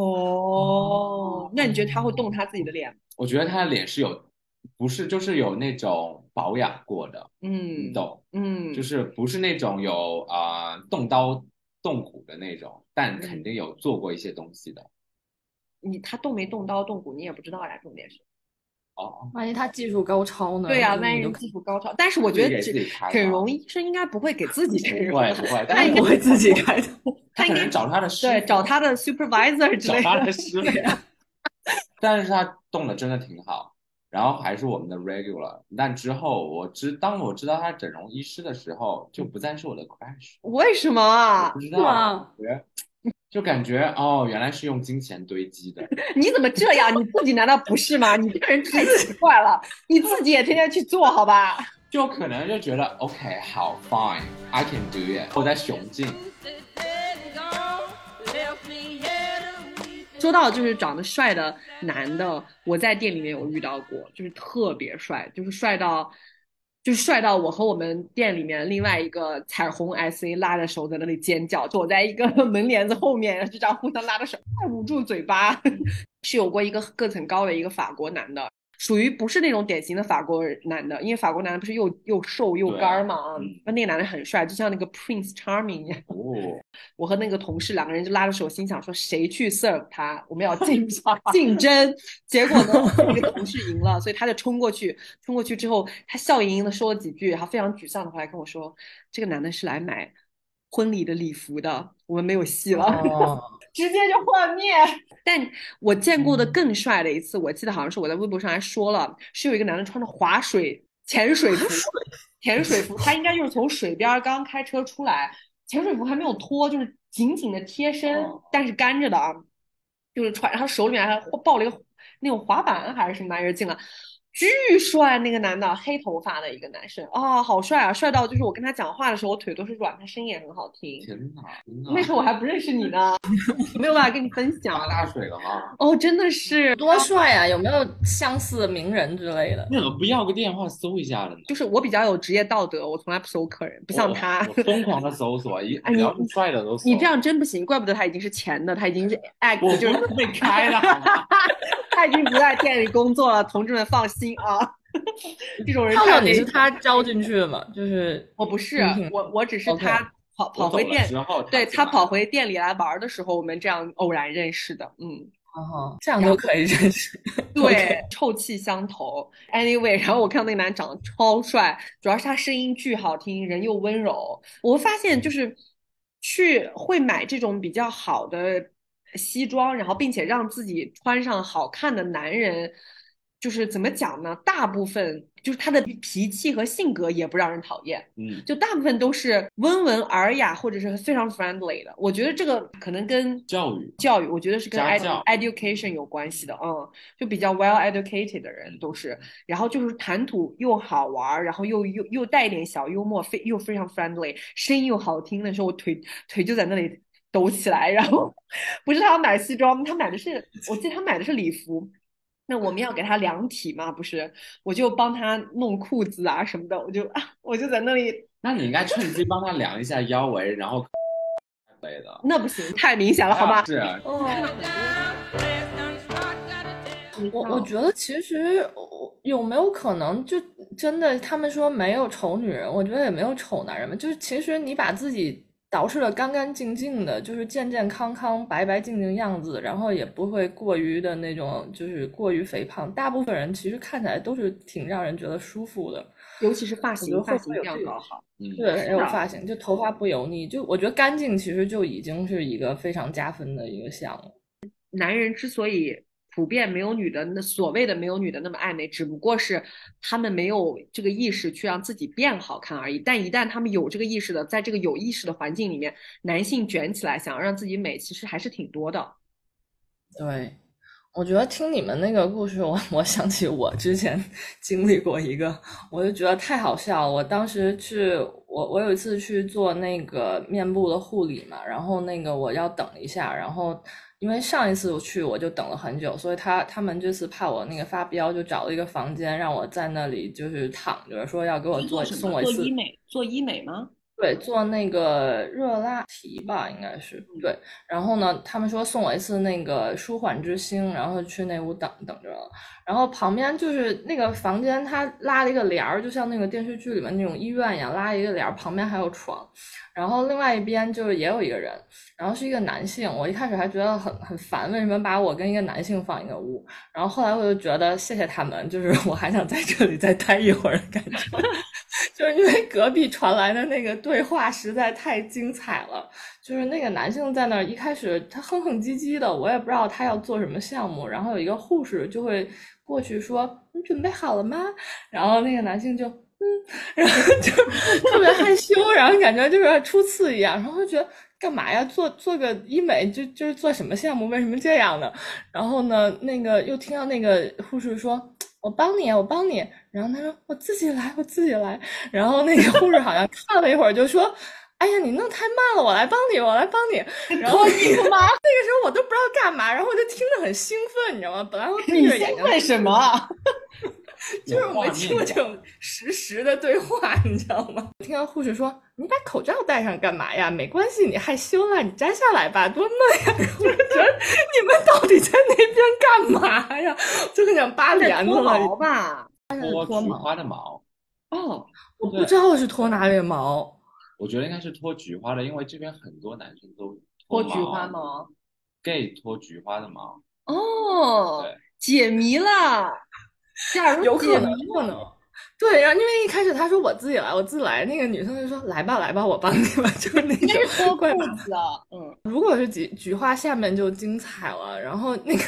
哦，那你觉得他会动他自己的脸？
我觉得他的脸是有，不是就是有那种保养过的，
嗯，
懂，
嗯，
就是不是那种有啊动刀动骨的那种，但肯定有做过一些东西的。
你他动没动刀动骨，你也不知道呀。重点是，
哦，
万一他技术高超呢？
对呀，万一技术高超。但是我觉得整容医生应该不会给自己 [laughs] 整容，
不会不会，
他不会自己开的。
他应该 [laughs]
找他的
对，找他的 supervisor 之类
的。找他的师傅。但是他动的真的挺好，然后还是我们的 regular。但之后我知当我知道他整容医师的时候，就不再是我的 crush。
为什么？
不知道。就感觉哦，原来是用金钱堆积的。[laughs]
你怎么这样？你自己难道不是吗？你这个人太奇怪了。你自己也天天去做好吧？
就可能就觉得 OK，好，Fine，I can do it。我在雄竞。
说到就是长得帅的男的，我在店里面有遇到过，就是特别帅，就是帅到。就帅到我和我们店里面另外一个彩虹 S A 拉着手在那里尖叫，躲在一个 [laughs] 门帘子后面，就这样互相拉着手，捂住嘴巴。[laughs] 是有过一个个子很高的一个法国男的。属于不是那种典型的法国男的，因为法国男的不是又又瘦又干嘛啊？那那个男的很帅，就像那个 Prince Charming 一样。
哦，
我和那个同事两个人就拉着手，心想说谁去 serve 他，我们要 [laughs] 竞竞争。结果呢，那个同事赢了，所以他就冲过去，冲过去之后，他笑盈盈的说了几句，然后非常沮丧的回来跟我说，这个男的是来买婚礼的礼服的，我们没有戏了。[laughs] 直接就幻灭。但我见过的更帅的一次，我记得好像是我在微博上还说了，是有一个男的穿着滑水潜水服，[laughs] 潜水服，他应该就是从水边刚开车出来，潜水服还没有脱，就是紧紧的贴身，但是干着的啊，就是穿，然后手里面还抱了一个那种滑板还是什么玩意儿进来。巨帅，那个男的，黑头发的一个男生啊，好帅啊，帅到就是我跟他讲话的时候，我腿都是软，他声音也很好听。
天哪，
那时候我还不认识你呢，[laughs] 没有办法跟你分享。
发大水了哈！
哦，真的是
多帅啊！有没有相似的名人之类的？
那个不要个电话搜一下的呢？
就是我比较有职业道德，我从来不搜客人，不像他
疯狂的搜索，一只要是帅的都搜。
你这样真不行，怪不得他已经是钱的，他已经是 act，就是
被开了。[laughs]
他已经不在店里工作了，同志们放心啊！这种人，
你是他招进去的吗？就是
我不是，我我只是他跑跑回店，对他跑回店里来玩的时候，我们这样偶然认识的。嗯，
哦，这样都可以认识，[laughs]
对，臭气相投。Anyway，然后我看到那个男长得超帅，主要是他声音巨好听，人又温柔。我发现，就是去会买这种比较好的。西装，然后并且让自己穿上好看的男人。就是怎么讲呢？大部分就是他的脾气和性格也不让人讨厌，
嗯，
就大部分都是温文尔雅或者是非常 friendly 的。我觉得这个可能跟
教育
教育，我觉得是跟
ed
education 有关系的，嗯，就比较 well educated 的人都是，然后就是谈吐又好玩，然后又又又带一点小幽默，非又非常 friendly，声音又好听的时候，我腿腿就在那里抖起来。然后不是他要买西装，他买的是，我记得他买的是礼服。那我们要给他量体嘛，不是？我就帮他弄裤子啊什么的，我就啊，[laughs] 我就在那里。
那你应该趁机帮他量一下腰围，然后类的。
那不行，太明显了，好吧？[laughs]
是。
哦。我我觉得其实有没有可能，就真的他们说没有丑女人，我觉得也没有丑男人嘛。就是其实你把自己。捯饬的干干净净的，就是健健康康、白白净净样子，然后也不会过于的那种，就是过于肥胖。大部分人其实看起来都是挺让人觉得舒服的，
尤其是发型，发型一定要搞好。
对，有发型，就头发不油腻，就我觉得干净其实就已经是一个非常加分的一个项了。
男人之所以。普遍没有女的那所谓的没有女的那么爱美，只不过是他们没有这个意识去让自己变好看而已。但一旦他们有这个意识的，在这个有意识的环境里面，男性卷起来想要让自己美，其实还是挺多的。
对，我觉得听你们那个故事，我我想起我之前 [laughs] 经历过一个，我就觉得太好笑了。我当时去，我我有一次去做那个面部的护理嘛，然后那个我要等一下，然后。因为上一次我去我就等了很久，所以他他们这次怕我那个发飙，就找了一个房间让我在那里就是躺着，说要给我做送我一次
做医美做医美吗？
对，做那个热拉提吧，应该是对。然后呢，他们说送我一次那个舒缓之星，然后去那屋等等着了。然后旁边就是那个房间，他拉了一个帘儿，就像那个电视剧里面那种医院一样，拉一个帘儿，旁边还有床。然后另外一边就是也有一个人，然后是一个男性。我一开始还觉得很很烦，为什么把我跟一个男性放一个屋？然后后来我就觉得谢谢他们，就是我还想在这里再待一会儿感觉，[laughs] 就是因为隔壁传来的那个对话实在太精彩了。就是那个男性在那儿一开始他哼哼唧唧的，我也不知道他要做什么项目。然后有一个护士就会。过去说你准备好了吗？然后那个男性就嗯，[laughs] 然后就特别害羞，然后感觉就是初次一样，然后就觉得干嘛呀？做做个医美就就是做什么项目？为什么这样呢？然后呢，那个又听到那个护士说：“我帮你，我帮你。”然后他说：“我自己来，我自己来。”然后那个护士好像看了一会儿，就说。哎呀，你弄太慢了，我来帮你，我来帮你。[laughs] 然后你妈，那个时候我都不知道干嘛，然后我就听着很兴奋，你知道吗？本来我闭着眼睛。
为什么？[laughs]
就是我没听过这种实时的对话，你知道吗？听到护士说：“你把口罩戴上干嘛呀？没关系，你害羞了，你摘下来吧，多闷呀！” [laughs] 我就觉得你们到底在那边干嘛呀？就很想扒帘子了。脱
毛吧？
脱菊花的毛。
哦，
我不知道是脱哪里毛。
我觉得应该是脱菊花的，因为这边很多男生都
脱菊花毛
，gay 脱菊花的毛。
哦，
对，
解谜了，假如
有可能，可能。对，然后因为一开始他说我自己来，我自来，那个女生就说来吧，来吧，我帮你吧，[laughs] 就是那种。
脱裤子，嗯。
如果是菊菊花下面就精彩了，然后那个，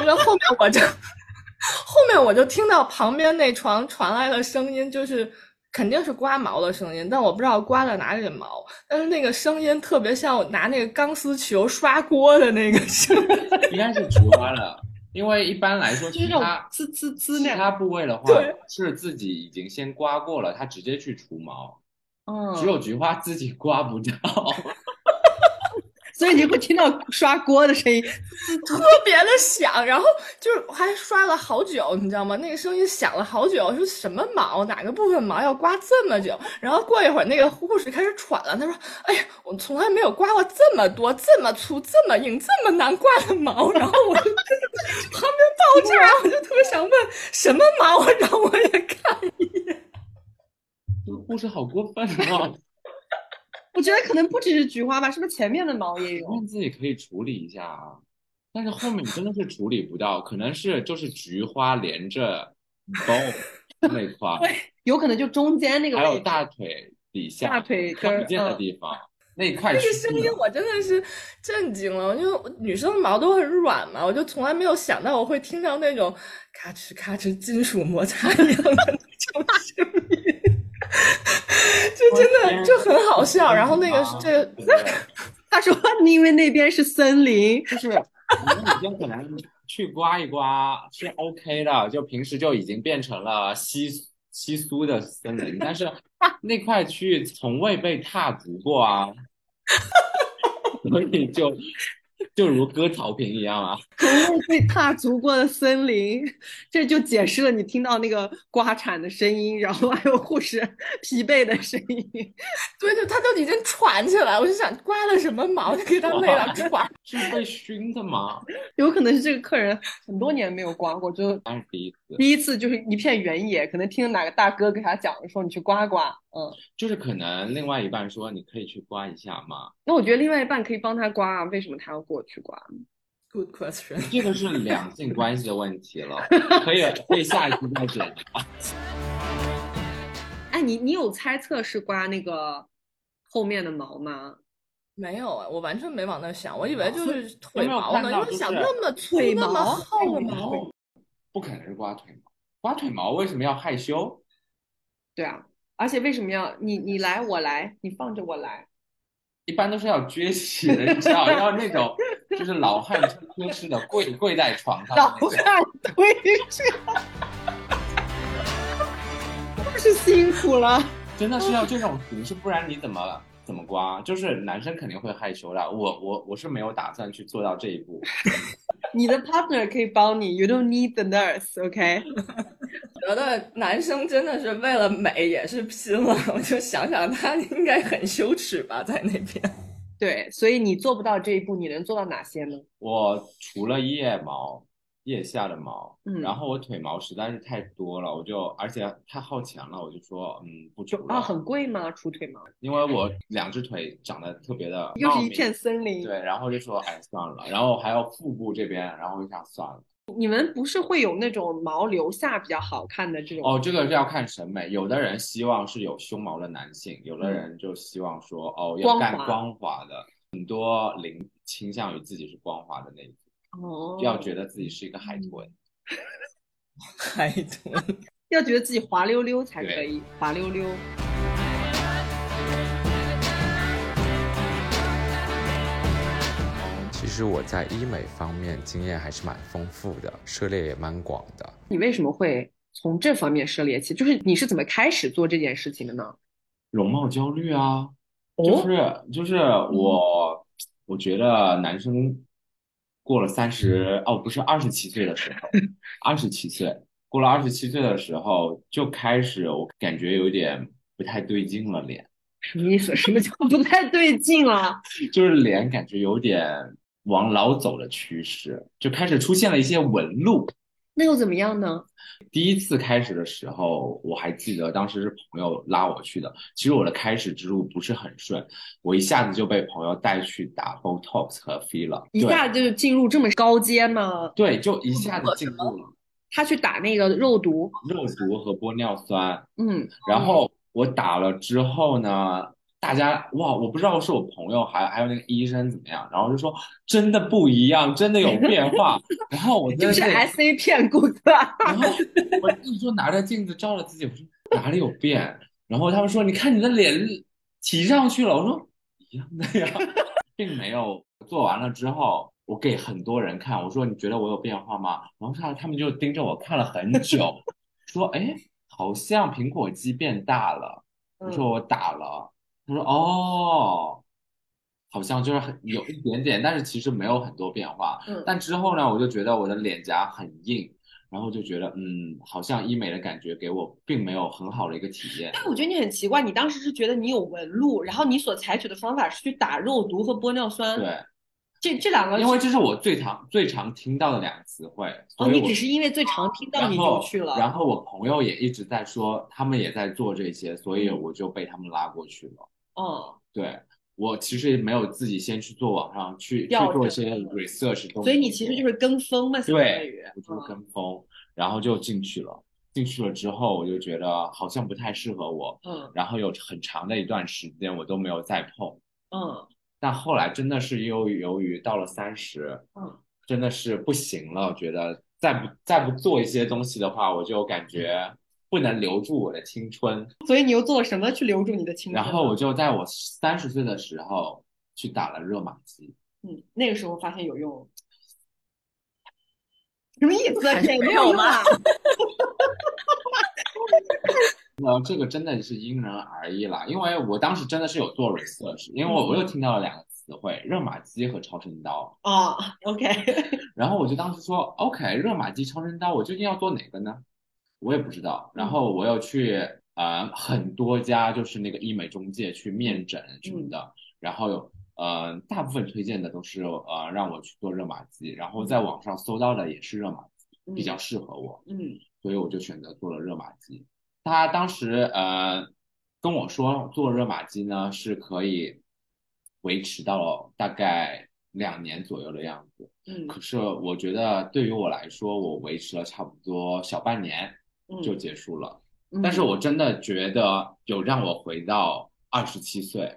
因为后面我就 [laughs] 后面我就听到旁边那床传来了声音，就是。肯定是刮毛的声音，但我不知道刮了哪里的毛。但是那个声音特别像我拿那个钢丝球刷锅的那个声音，[laughs]
应该是菊花了，因为一般来说其他
滋滋滋
其他部位的话是自己已经先刮过了，它直接去除毛。
嗯，
只有菊花自己刮不掉。
所以你会听到刷锅的声音，
特别的响，然后就是还刷了好久，你知道吗？那个声音响了好久，说什么毛，哪个部分毛要刮这么久？然后过一会儿，那个护士开始喘了，他说：“哎呀，我从来没有刮过这么多、这么粗、这么硬、这么难刮的毛。[laughs] ”然后我就旁边爆炸，我就特别想问什么毛，让我也看一眼。
这个护士好过分啊！
我觉得可能不只是菊花吧，是不是前面的毛也有？
自己可以处理一下啊，但是后面真的是处理不到，可能是就是菊花连着包 [laughs] 那块，
对，有可能就中间那个，
还有大腿底下
大腿
看不见的地方。那块
那个声音我真的是震惊了，因为女生的毛都很软嘛，我就从来没有想到我会听到那种咔哧咔哧金属摩擦一样的那种 [laughs] 声音，[laughs] 就真的就很好笑。然后那个这个，[laughs]
他说因为那边是森林，
就是已经可能去刮一刮是 OK 的，就平时就已经变成了稀稀疏的森林，但是那块区域从未被踏足过啊。[laughs] 所以就就如割草坪一样啊，[laughs]
从未被踏足过的森林，这就解释了你听到那个刮铲的声音，然后还有护士疲惫的声音。
对 [laughs] 对，他都已经喘起来，我就想刮了什么毛，就给他累了喘。[laughs]
是被熏的吗？
有可能是这个客人很多年没有刮过，就
当是第一次。
第一次就是一片原野，可能听哪个大哥给他讲说你去刮刮。嗯，
就是可能另外一半说你可以去刮一下嘛。
那我觉得另外一半可以帮他刮啊，为什么他要过去刮
？Good question，
这个是两性关系的问题了，可以可以下一次再讲。[laughs]
哎，你你有猜测是刮那个后面的毛吗？
没有啊，我完全没往那想，我以为就是腿毛呢，因为想那么粗那么厚的毛，
不可能是刮腿毛，刮腿毛为什么要害羞？
对啊。而且为什么要你你来我来你放着我来？
一般都是要撅起的，你知道，要那种就是老汉推车式的跪跪在床上。
老汉推车，[laughs] 太是辛苦了。
真的是要这种形式，不然你怎么怎么刮？就是男生肯定会害羞的。我我我是没有打算去做到这一步。[laughs]
你的 partner 可以帮你，you don't need the nurse，OK？
觉得男生真的是为了美也是拼了，我就想想他应该很羞耻吧，在那边。
对，所以你做不到这一步，你能做到哪些呢？
我除了腋毛、腋下的毛，嗯，然后我腿毛实在是太多了，我就而且太耗钱了，我就说，嗯，不除了。啊，
很贵吗？除腿毛？
因为我两只腿长得特别的，
又是一片森林。
对，然后就说，哎，算了。然后还有腹部这边，然后就想算了。
你们不是会有那种毛留下比较好看的这种？
哦，这个是要看审美。有的人希望是有胸毛的男性，有的人就希望说哦要干光滑的。很多零倾向于自己是光滑的那一种，哦，要觉得自己是一个海豚。[laughs]
海豚 [laughs]
要觉得自己滑溜溜才可以，滑溜溜。
其实我在医美方面经验还是蛮丰富的，涉猎也蛮广的。
你为什么会从这方面涉猎起？就是你是怎么开始做这件事情的呢？
容貌焦虑啊，就是就是我，我觉得男生过了三十哦，不是二十七岁的时候，二十七岁过了二十七岁的时候就开始，我感觉有点不太对劲了，脸
什么意思？什么叫不太对劲了？[laughs]
就是脸感觉有点。往老走的趋势就开始出现了一些纹路，
那又怎么样呢？
第一次开始的时候，我还记得当时是朋友拉我去的。其实我的开始之路不是很顺，我一下子就被朋友带去打 Botox 和 filler，
一下子就进入这么高阶吗？
对，就一下子进入了。
他去打那个肉毒，
肉毒和玻尿酸。嗯，然后我打了之后呢？大家哇，我不知道是我朋友还还有那个医生怎么样，然后就说真的不一样，真的有变化。然后我 [laughs]
就是 S A 骗顾客。
然后我就拿着镜子照了自己，我说哪里有变？然后他们说你看你的脸提上去了，我说一样的呀，并没有。做完了之后，我给很多人看，我说你觉得我有变化吗？然后他他们就盯着我看了很久，说哎，好像苹果肌变大了。我说我打了。他说：“哦，好像就是很有一点点，但是其实没有很多变化。嗯，但之后呢，我就觉得我的脸颊很硬，然后就觉得，嗯，好像医美的感觉给我并没有很好的一个体验。
但我觉得你很奇怪，你当时是觉得你有纹路，然后你所采取的方法是去打肉毒和玻尿酸。
对，
这这两个，
因为这是我最常最常听到的两个词汇。
哦，你只是因为最常听到你就去了。
然后我朋友也一直在说，他们也在做这些，所以我就被他们拉过去了。”
哦，
对我其实没有自己先去做网上去去做一些 research，
所以你其实就是跟风嘛，
对，我就是跟风，然后就进去了。进去了之后，我就觉得好像不太适合我，嗯，然后有很长的一段时间我都没有再碰，
嗯，
但后来真的是由由于到了三十，
嗯，
真的是不行了，觉得再不再不做一些东西的话，我就感觉不能留住我的青春。
所以你又做了什么去留住你的青春？
然后我就在我三十岁的时候去打了热玛吉。
嗯，那个时候发现有用。什么意思？
也没有
吗？[laughs]
呃，这个真的是因人而异啦，因为我当时真的是有做 research，因为我我又听到了两个词汇，热玛吉和超声刀。
哦，OK。
然后我就当时说，OK，热玛吉、超声刀，我究竟要做哪个呢？我也不知道。然后我又去呃很多家就是那个医美中介去面诊什么的，然后呃大部分推荐的都是呃让我去做热玛吉，然后在网上搜到的也是热玛吉比较适合我，
嗯，
所以我就选择做了热玛吉。他当时呃跟我说做热玛吉呢是可以维持到大概两年左右的样子，
嗯，
可是我觉得对于我来说，我维持了差不多小半年就结束了，但是我真的觉得有让我回到二十七岁，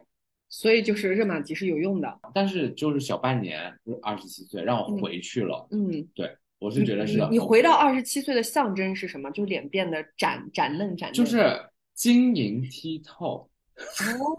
所以就是热玛吉是有用的，
但是就是小半年二十七岁让我回去了，
嗯，
对。我是觉得是
你回到二十七岁的象征是什么？就是脸变得展展嫩展嫩，
就是晶莹剔透。[laughs]
哦，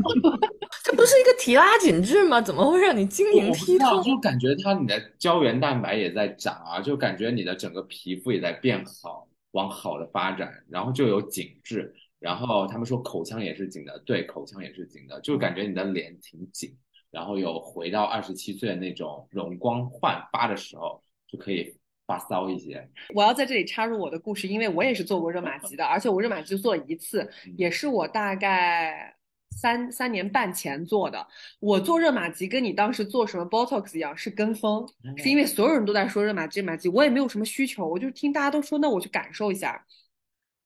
这不是一个提拉紧致吗？怎么会让你晶莹剔透？
就感觉它你的胶原蛋白也在长啊，就感觉你的整个皮肤也在变好，往好的发展，然后就有紧致。然后他们说口腔也是紧的，对，口腔也是紧的，就感觉你的脸挺紧，然后有回到二十七岁的那种容光焕发的时候，就可以。发骚一些，
我要在这里插入我的故事，因为我也是做过热玛吉的，而且我热玛吉做了一次，也是我大概三三年半前做的。我做热玛吉跟你当时做什么 Botox 一样，是跟风，是因为所有人都在说热玛吉，热玛吉，我也没有什么需求，我就听大家都说，那我去感受一下，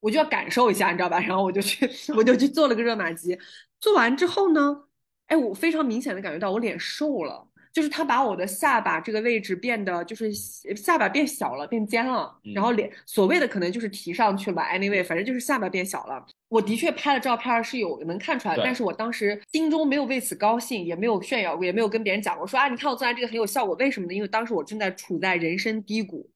我就要感受一下，你知道吧？然后我就去，[laughs] 我就去做了个热玛吉，做完之后呢，哎，我非常明显的感觉到我脸瘦了。就是他把我的下巴这个位置变得，就是下巴变小了，变尖了，然后脸所谓的可能就是提上去了，anyway，反正就是下巴变小了。我的确拍了照片是有能看出来，但是我当时心中没有为此高兴，也没有炫耀过，也没有跟别人讲过，说啊，你看我做完这个很有效果，为什么呢？因为当时我正在处在人生低谷，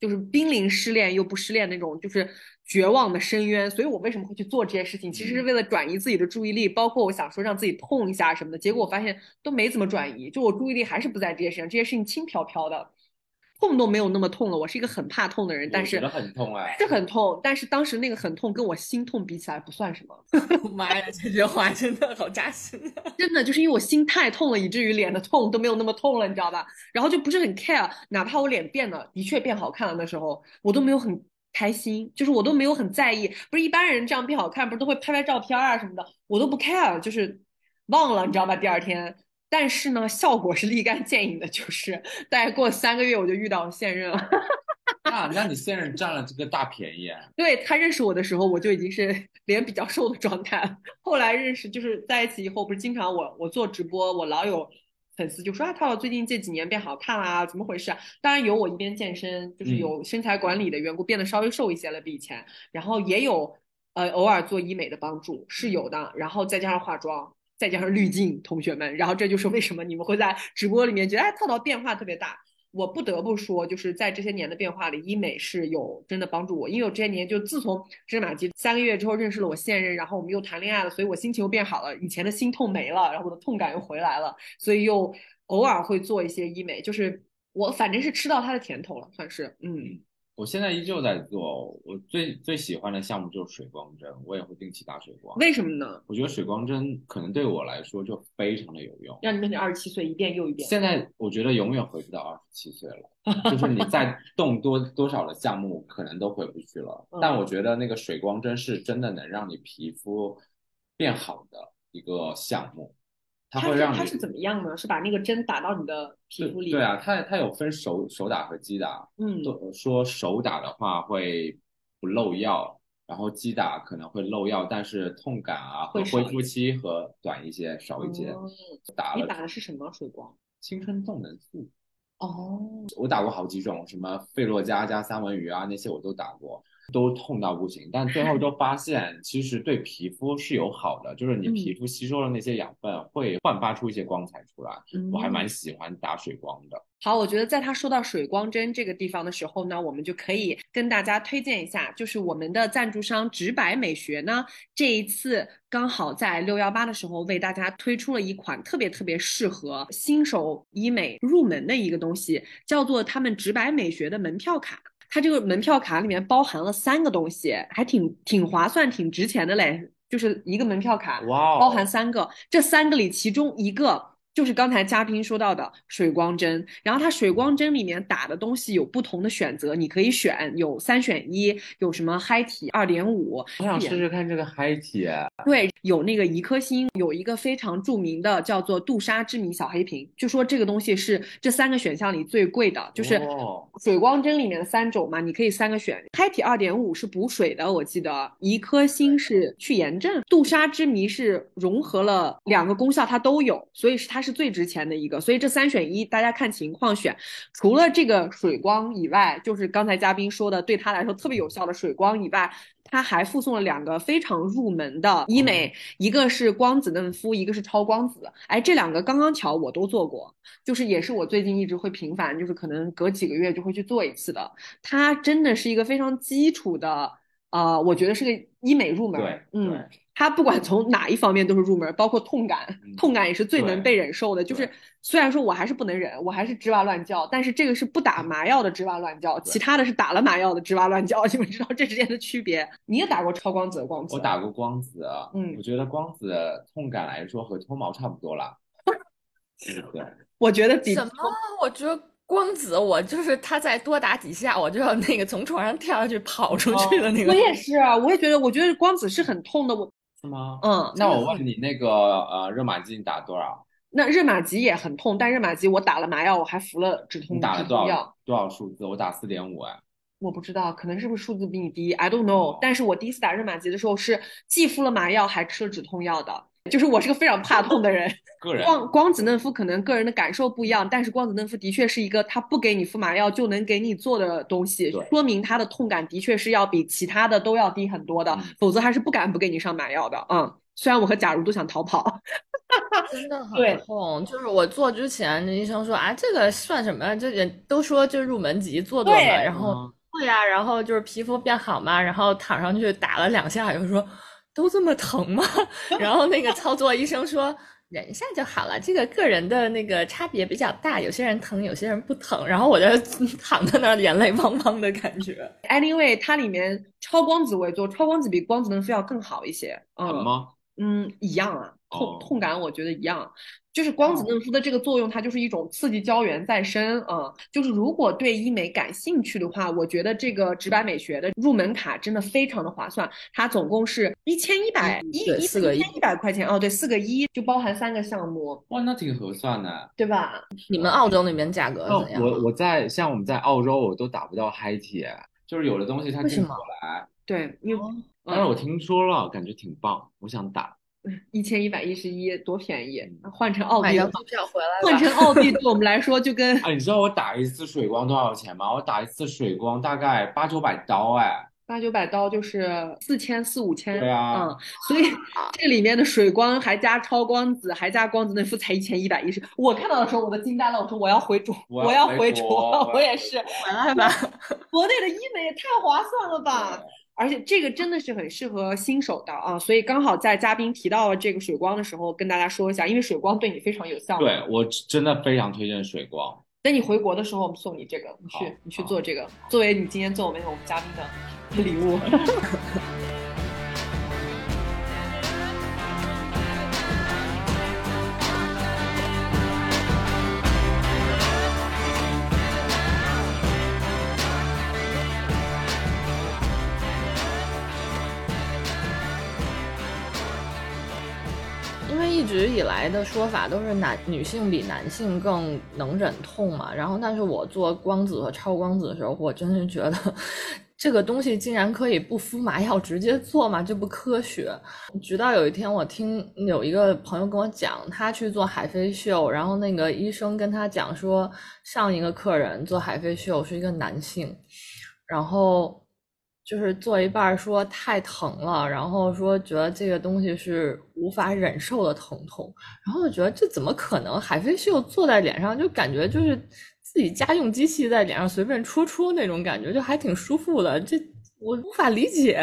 就是濒临失恋又不失恋那种，就是。绝望的深渊，所以我为什么会去做这些事情？其实是为了转移自己的注意力，包括我想说让自己痛一下什么的。结果我发现都没怎么转移，就我注意力还是不在这些事情，这些事情轻飘飘的。痛都没有那么痛了，我是一个很怕痛的人，但是
很痛哎，
是很痛，但是当时那个很痛跟我心痛比起来不算什么。[laughs]
妈呀，这句话真的好扎心啊！[laughs]
真的就是因为我心太痛了，以至于脸的痛都没有那么痛了，你知道吧？然后就不是很 care，哪怕我脸变了，的确变好看了，那时候我都没有很开心，就是我都没有很在意。不是一般人这样变好看，不是都会拍拍照片啊什么的，我都不 care，就是忘了，你知道吧？第二天。但是呢，效果是立竿见影的，就是大概过三个月，我就遇到现任了。[laughs]
啊，那你现任占了这个大便宜。
对他认识我的时候，我就已经是 [laughs] 脸比较瘦的状态。后来认识，就是在一起以后，不是经常我我做直播，我老有粉丝就说啊，他最近这几年变好看啦，怎么回事啊？当然有我一边健身，就是有身材管理的缘故，变得稍微瘦一些了，比以前。然后也有呃偶尔做医美的帮助是有的，然后再加上化妆。再加上滤镜，同学们，然后这就是为什么你们会在直播里面觉得哎，套套变化特别大。我不得不说，就是在这些年的变化里，医美是有真的帮助我，因为我这些年就自从芝麻鸡三个月之后认识了我现任，然后我们又谈恋爱了，所以我心情又变好了，以前的心痛没了，然后我的痛感又回来了，所以又偶尔会做一些医美，就是我反正是吃到它的甜头了，算是嗯。
我现在依旧在做，我最最喜欢的项目就是水光针，我也会定期打水光。
为什么呢？
我觉得水光针可能对我来说就非常的有用，
让你变成二十七岁一遍又一遍。
现在我觉得永远回不到二十七岁了，就是你再动多多少的项目，可能都回不去了。但我觉得那个水光针是真的能让你皮肤变好的一个项目。它会让
它是怎么样呢？是把那个针打到你的皮肤里？
对啊，它它有分手手打和机打。
嗯，
说手打的话会不漏药，然后机打可能会漏药，但是痛感啊和恢复期和短一些，少一些。打了。
你打的是什么水光？
青春动能素。
哦，
我打过好几种，什么费洛嘉加三文鱼啊，那些我都打过。都痛到不行，但最后都发现其实对皮肤是有好的，就是你皮肤吸收了那些养分，会焕发出一些光彩出来。我还蛮喜欢打水光的。
好，我觉得在他说到水光针这个地方的时候呢，我们就可以跟大家推荐一下，就是我们的赞助商直白美学呢，这一次刚好在六幺八的时候为大家推出了一款特别特别适合新手医美入门的一个东西，叫做他们直白美学的门票卡。它这个门票卡里面包含了三个东西，还挺挺划算、挺值钱的嘞，就是一个门票卡，
哇，
包含三个，这三个里其中一个。就是刚才嘉宾说到的水光针，然后它水光针里面打的东西有不同的选择，你可以选有三选一，有什么嗨体二点五，
我想试试看这个嗨体。
对，有那个一颗星，有一个非常著名的叫做杜莎之谜小黑瓶，就说这个东西是这三个选项里最贵的，就是水光针里面的三种嘛，你可以三个选。嗨体二点五是补水的，我记得一颗星是去炎症，杜莎之谜是融合了两个功效，它都有，所以是它。是最值钱的一个，所以这三选一，大家看情况选。除了这个水光以外，就是刚才嘉宾说的对他来说特别有效的水光以外，他还附送了两个非常入门的医美，一个是光子嫩肤，一个是超光子。哎，这两个刚刚巧我都做过，就是也是我最近一直会频繁，就是可能隔几个月就会去做一次的。它真的是一个非常基础的，呃，我觉得是个医美入门。
对，
嗯。它不管从哪一方面都是入门，包括痛感，痛感也是最能被忍受的。就是虽然说我还是不能忍，我还是吱哇乱叫，但是这个是不打麻药的吱哇乱叫，其他的是打了麻药的吱哇乱叫。[laughs] 你们知道这之间的区别？你也打过超光子的光子？
我打过光子，嗯，我觉得光子痛感来说和脱毛差不多了。[laughs] 对，[laughs]
我觉得比
什么？我觉得光子，我就是他再多打几下，我就要那个从床上跳下去跑出去的那个。
我也是啊，我也觉得，我觉得光子是很痛的。我。
是吗？
嗯，
那我问你，那个呃，热玛吉你打多少？
那热玛吉也很痛，但热玛吉我打了麻药，我还服了止痛
打了多少药多少数字？我打四点五哎。
我不知道，可能是不是数字比你低？I don't know。但是我第一次打热玛吉的时候是既敷了麻药还吃了止痛药的。就是我是个非常怕痛的人，[laughs] 光光子嫩肤可能个人的感受不一样，但是光子嫩肤的确是一个它不给你敷麻药就能给你做的东西，说明它的痛感的确是要比其他的都要低很多的，否则还是不敢不给你上麻药的。嗯，虽然我和假如都想逃跑，
真的很痛。就是我做之前，那医生说啊，这个算什么？这人都说就入门级做做嘛。然后对呀，然后就是皮肤变好嘛，然后躺上去打了两下，又说。都这么疼吗？[laughs] 然后那个操作医生说忍一下就好了，这个个人的那个差别比较大，有些人疼，有些人不疼。然后我就 [laughs] 躺在那儿，眼泪汪汪的感觉。
Anyway，它里面超光子为做，超光子比光子嫩肤要更好一些。
嗯吗？
嗯，一样啊，痛痛感我觉得一样。就是光子嫩肤的这个作用，它就是一种刺激胶原再生啊。就是如果对医美感兴趣的话，我觉得这个直白美学的入门卡真的非常的划算。它总共是一千一百一一
四个
一一百块钱哦，对，四个一就包含三个项目。
哇，那挺合算的，
对吧？
你们澳洲那边价格怎样？
我我在像我们在澳洲，我都打不到嗨体，就是有的东西它进不来。
对，因为
但是我听说了，感觉挺棒，我想打。[laughs]
一千一百一十一，多便宜！换成澳币，
买张票回来。
换成澳币对我们来说就跟……
哎，你知道我打一次水光多少钱吗？我打一次水光大概八九百刀，哎，
八九百刀就是四千四五千。
对啊，
嗯，所以 [laughs] 这里面的水光还加超光子，还加光子嫩肤才一千一百一十。我看到的时候我都惊呆了，我说我要回主，
我
要回主，[laughs] 我也是。
回来吧，
国内的医美也太划算了吧！而且这个真的是很适合新手的啊，所以刚好在嘉宾提到了这个水光的时候，跟大家说一下，因为水光对你非常有效。
对我真的非常推荐水光。
等你回国的时候，我们送你这个，你去你去做这个，作为你今天做我们我们嘉宾的礼物。[laughs]
以来的说法都是男女性比男性更能忍痛嘛，然后但是我做光子和超光子的时候，我真是觉得这个东西竟然可以不敷麻药直接做嘛，这不科学。直到有一天我听有一个朋友跟我讲，他去做海飞秀，然后那个医生跟他讲说，上一个客人做海飞秀是一个男性，然后就是做一半说太疼了，然后说觉得这个东西是无法忍受的疼痛，然后我觉得这怎么可能？海飞秀坐在脸上就感觉就是自己家用机器在脸上随便戳戳那种感觉，就还挺舒服的，这我无法理解。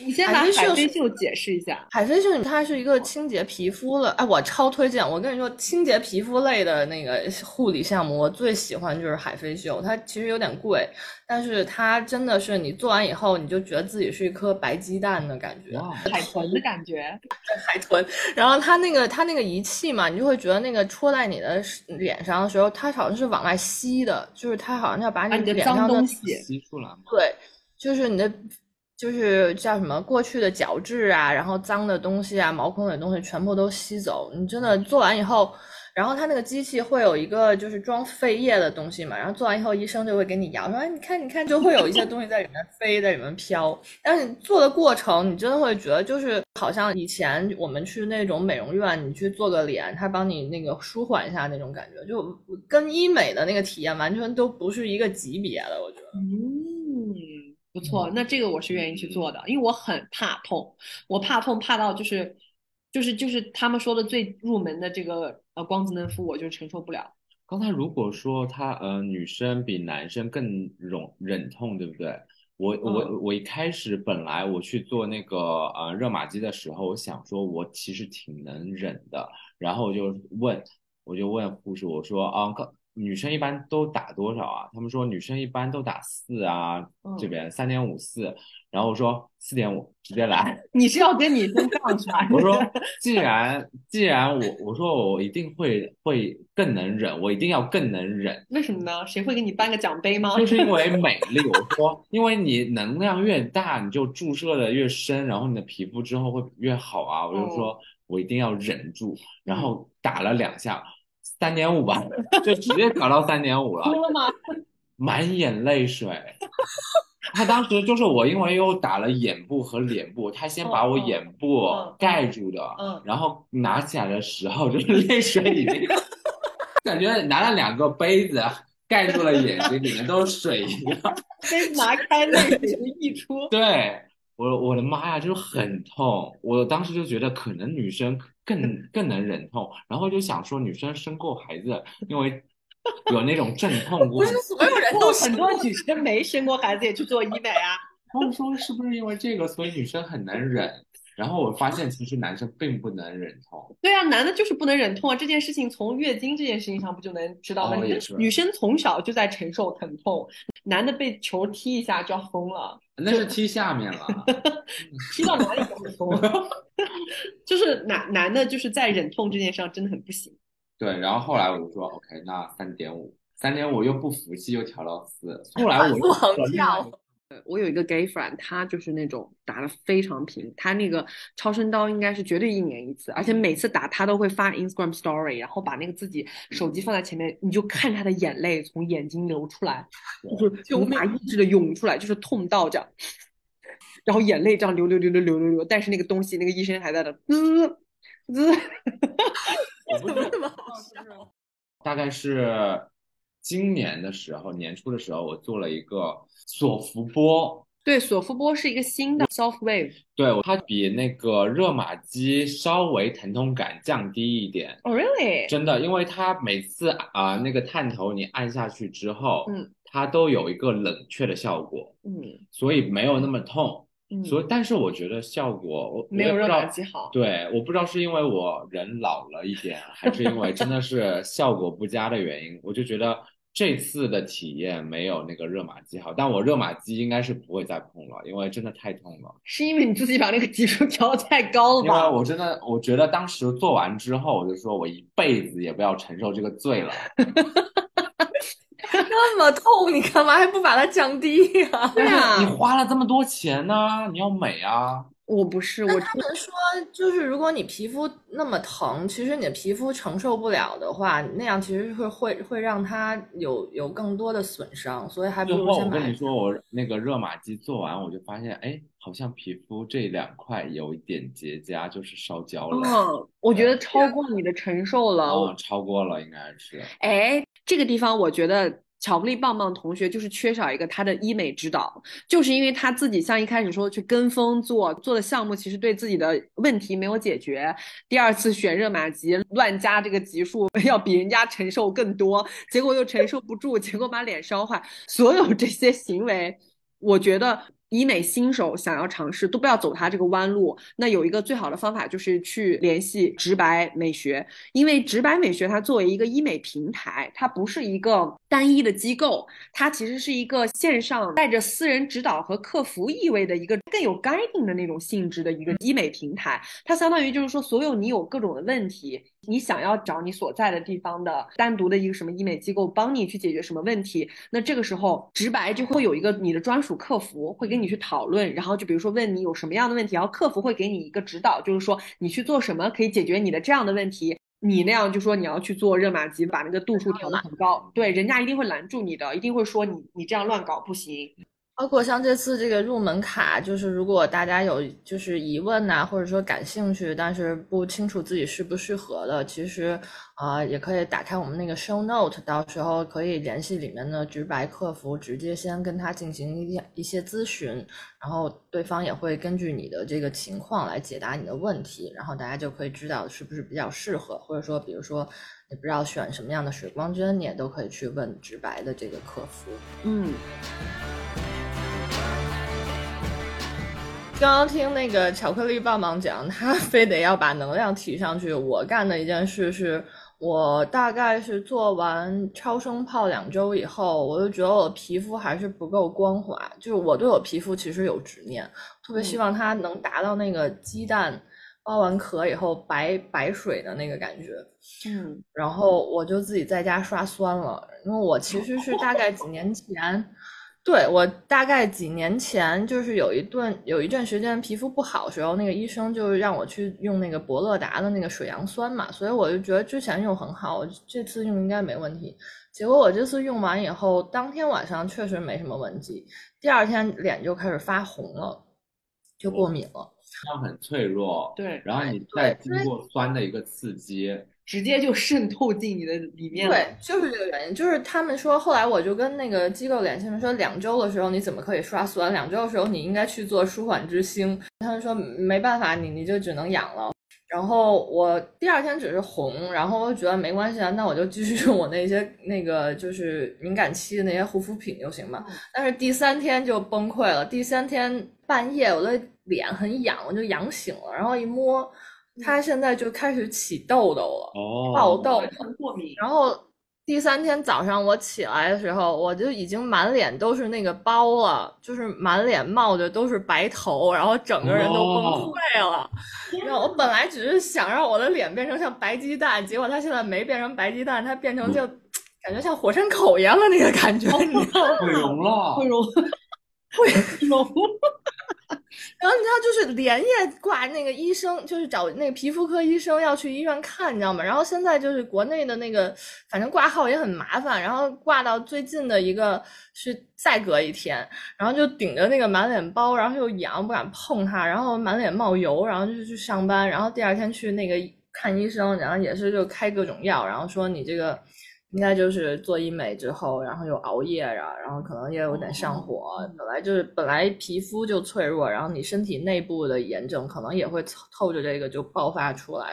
你先把海飞秀解释一下。
海飞秀它是一个清洁皮肤的，哎，我超推荐。我跟你说，清洁皮肤类的那个护理项目，我最喜欢就是海飞秀。它其实有点贵，但是它真的是你做完以后，你就觉得自己是一颗白鸡蛋的感觉，
海豚的感觉，[laughs]
海豚。然后它那个它那个仪器嘛，你就会觉得那个戳在你的脸上的时候，它好像是往外吸的，就是它好像要把
你的
脸上
的东西
吸出来。
对，就是你的。就是叫什么过去的角质啊，然后脏的东西啊，毛孔里的东西全部都吸走。你真的做完以后，然后它那个机器会有一个就是装废液的东西嘛，然后做完以后医生就会给你摇，说哎你看你看，就会有一些东西在里面飞，在里面飘。但是你做的过程，你真的会觉得就是好像以前我们去那种美容院，你去做个脸，他帮你那个舒缓一下那种感觉，就跟医美的那个体验完全都不是一个级别的，我觉得。
嗯。不错，那这个我是愿意去做的，因为我很怕痛，我怕痛怕到就是，就是就是他们说的最入门的这个呃光子嫩肤，我就承受不了。
刚才如果说他呃女生比男生更容忍痛，对不对？我我我一开始本来我去做那个呃热玛吉的时候，我想说我其实挺能忍的，然后我就问我就问护士我说啊刚。女生一般都打多少啊？他们说女生一般都打四啊，这边三点五四。然后我说四点五，直接来。[laughs]
你是要跟女生杠是吧？[laughs]
我说既然既然我我说我一定会会更能忍，我一定要更能忍。
为什么呢？谁会给你颁个奖杯吗？
就是因为美丽。我说，因为你能量越大，你就注射的越深，然后你的皮肤之后会越好啊。我就说我一定要忍住，然后打了两下。三点五吧，就直接调到三点五了。
哭了吗？
满眼泪水。他当时就是我，因为又打了眼部和脸部，他先把我眼部盖住的，嗯，然后拿起来的时候，就是 [laughs] 泪水已经感觉拿了两个杯子盖住了眼睛，里面都是水一样。
杯子拿开，泪水就溢出。
对。[laughs] 我我的妈呀，就是很痛，我当时就觉得可能女生更 [laughs] 更能忍痛，然后就想说女生生过孩子，因为 [laughs] 有那种阵痛过。
不是所有人都
很多女生 [laughs] 没生过孩子也去做医美啊？
他们说是不是因为这个，所以女生很难忍？然后我发现其实男生并不能忍痛。
对啊，男的就是不能忍痛啊！这件事情从月经这件事情上不就能知道吗？女生从小就在承受疼痛，男的被球踢一下就要疯了。
那是踢下面了，[laughs]
踢到哪里都会疯。[laughs] 就是男男的，就是在忍痛这件事上真的很不行。
对，然后后来我就说，OK，那三点五，三点五又不服气，又调到四。后来我又 [laughs]
跳。
我有一个 gay friend，他就是那种打的非常平，他那个超声刀应该是绝对一年一次，而且每次打他都会发 Instagram story，然后把那个自己手机放在前面，你就看他的眼泪从眼睛流出来，就是 [laughs] 无法抑制的涌出来，就是痛到这样，[laughs] 然后眼泪这样流流流流流流流，但是那个东西那个医生还在那滋滋，[laughs]
怎么那么好笑？
大概是今年的时候，年初的时候，我做了一个。索福波，
对，索福波是一个新的 soft wave，
对，它比那个热玛吉稍微疼痛感降低一点。
Oh really？
真的，因为它每次啊那个探头你按下去之后，
嗯，
它都有一个冷却的效果，
嗯，
所以没有那么痛，嗯，所以但是我觉得效果我
没有热玛吉好，
对，我不知道是因为我人老了一点，还是因为真的是效果不佳的原因，我就觉得。这次的体验没有那个热玛吉好，但我热玛吉应该是不会再碰了，因为真的太痛了。
是因为你自己把那个级数调太高了吧？
因为我真的，我觉得当时做完之后，我就说我一辈子也不要承受这个罪了。[laughs]
那么痛，你干嘛还不把它降低呀？
对啊，
你花了这么多钱呢，你要美啊。
我不是，我
他们说就是如果你皮肤那么疼，其实你的皮肤承受不了的话，那样其实会会会让它有有更多的损伤，所以还不如先
买。我跟你说，我那个热玛吉做完，我就发现，哎，好像皮肤这两块有一点结痂，就是烧焦了。
嗯，我觉得超过你的承受了。
嗯，超过了应该是。
哎，这个地方我觉得巧克力棒棒同学就是缺少一个他的医美指导，就是因为他自己像一开始说去跟风做做的项目，其实对自己的问题没有解决。第二次选热玛吉乱加这个级数，[laughs] 要比人家承受更多，结果又承受不住，结果把脸烧坏。所有这些行为，我觉得。医美新手想要尝试，都不要走他这个弯路。那有一个最好的方法就是去联系直白美学，因为直白美学它作为一个医美平台，它不是一个单一的机构，它其实是一个线上带着私人指导和客服意味的一个更有 guiding 的那种性质的一个医美平台。它相当于就是说，所有你有各种的问题。你想要找你所在的地方的单独的一个什么医美机构帮你去解决什么问题？那这个时候直白就会有一个你的专属客服会跟你去讨论，然后就比如说问你有什么样的问题，然后客服会给你一个指导，就是说你去做什么可以解决你的这样的问题。你那样就说你要去做热玛吉，把那个度数调得很高，对，人家一定会拦住你的，一定会说你你这样乱搞不行。
包括像这次这个入门卡，就是如果大家有就是疑问呐，或者说感兴趣，但是不清楚自己适不适合的，其实啊也可以打开我们那个 show note，到时候可以联系里面的直白客服，直接先跟他进行一一些咨询，然后对方也会根据你的这个情况来解答你的问题，然后大家就可以知道是不是比较适合，或者说比如说你不知道选什么样的水光针，你也都可以去问直白的这个客服。
嗯。
刚刚听那个巧克力棒棒讲，他 [laughs] 非得要把能量提上去。我干的一件事是，我大概是做完超声炮两周以后，我就觉得我皮肤还是不够光滑。就是我对我皮肤其实有执念，特别希望它能达到那个鸡蛋剥完壳以后白白水的那个感觉。
嗯，
然后我就自己在家刷酸了，因为我其实是大概几年前。对我大概几年前，就是有一段有一段时间皮肤不好的时候，那个医生就让我去用那个博乐达的那个水杨酸嘛，所以我就觉得之前用很好，我这次用应该没问题。结果我这次用完以后，当天晚上确实没什么问题，第二天脸就开始发红了，就过敏了。
它很脆弱，
对，
然后你再经过酸的一个刺激。
直接就渗透进你的里面
了。对，就是这个原因。就是他们说，后来我就跟那个机构联系，说两周的时候你怎么可以刷酸？两周的时候你应该去做舒缓之星。他们说没办法，你你就只能养了。然后我第二天只是红，然后我觉得没关系啊，那我就继续用我那些那个就是敏感期的那些护肤品就行嘛。但是第三天就崩溃了。第三天半夜我的脸很痒，我就痒醒了，然后一摸。他现在就开始起痘痘了，爆痘，
过敏。
然后第三天早上我起来的时候，我就已经满脸都是那个包了，就是满脸冒的都是白头，然后整个人都崩溃了。然后我本来只是想让我的脸变成像白鸡蛋，结果它现在没变成白鸡蛋，它变成就感觉像火山口一样的那个感觉，[laughs] 你知道吗？
毁容了，
毁容，[laughs] 毁容。
然后你知道，就是连夜挂那个医生，就是找那个皮肤科医生要去医院看，你知道吗？然后现在就是国内的那个，反正挂号也很麻烦。然后挂到最近的一个是再隔一天，然后就顶着那个满脸包，然后又痒，不敢碰它，然后满脸冒油，然后就去上班。然后第二天去那个看医生，然后也是就开各种药，然后说你这个。应该就是做医美之后，然后又熬夜啊，然后可能也有点上火。本来就是本来皮肤就脆弱，然后你身体内部的炎症可能也会透着这个就爆发出来，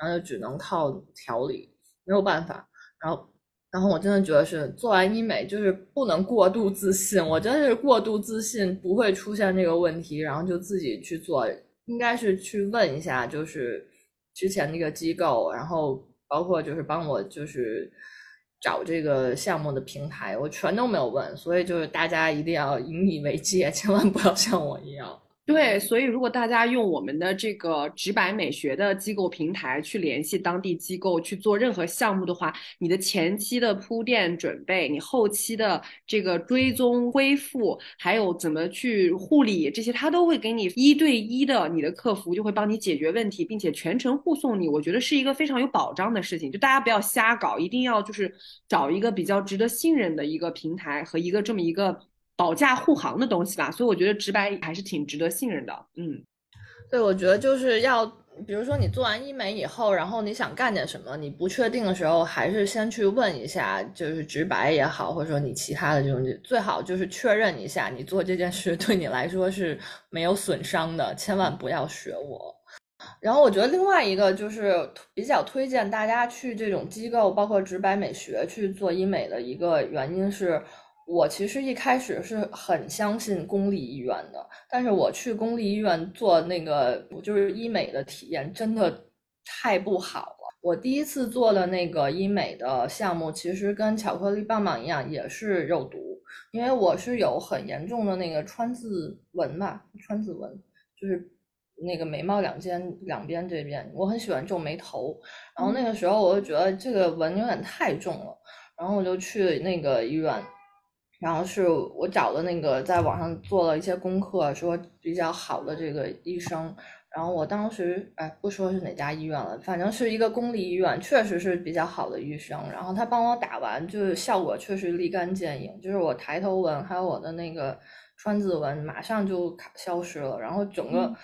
然后就只能靠调理，没有办法。然后，然后我真的觉得是做完医美就是不能过度自信，我真的是过度自信不会出现这个问题，然后就自己去做，应该是去问一下，就是之前那个机构，然后包括就是帮我就是。找这个项目的平台，我全都没有问，所以就是大家一定要引以为戒，千万不要像我一样。
对，所以如果大家用我们的这个直白美学的机构平台去联系当地机构去做任何项目的话，你的前期的铺垫准备，你后期的这个追踪恢复，还有怎么去护理这些，他都会给你一对一的，你的客服就会帮你解决问题，并且全程护送你。我觉得是一个非常有保障的事情，就大家不要瞎搞，一定要就是找一个比较值得信任的一个平台和一个这么一个。保驾护航的东西吧，所以我觉得直白还是挺值得信任的。嗯，
对，我觉得就是要比如说你做完医美以后，然后你想干点什么，你不确定的时候，还是先去问一下，就是直白也好，或者说你其他的这种，最好就是确认一下，你做这件事对你来说是没有损伤的，千万不要学我。然后我觉得另外一个就是比较推荐大家去这种机构，包括直白美学去做医美的一个原因是。我其实一开始是很相信公立医院的，但是我去公立医院做那个就是医美的体验真的太不好了。我第一次做的那个医美的项目，其实跟巧克力棒棒一样，也是肉毒，因为我是有很严重的那个川字纹吧，川字纹就是那个眉毛两间两边这边，我很喜欢皱眉头，然后那个时候我就觉得这个纹有点太重了，然后我就去那个医院。然后是我找的那个，在网上做了一些功课，说比较好的这个医生。然后我当时，哎，不说是哪家医院了，反正是一个公立医院，确实是比较好的医生。然后他帮我打完，就是效果确实立竿见影，就是我抬头纹还有我的那个川字纹，马上就消失了。然后整个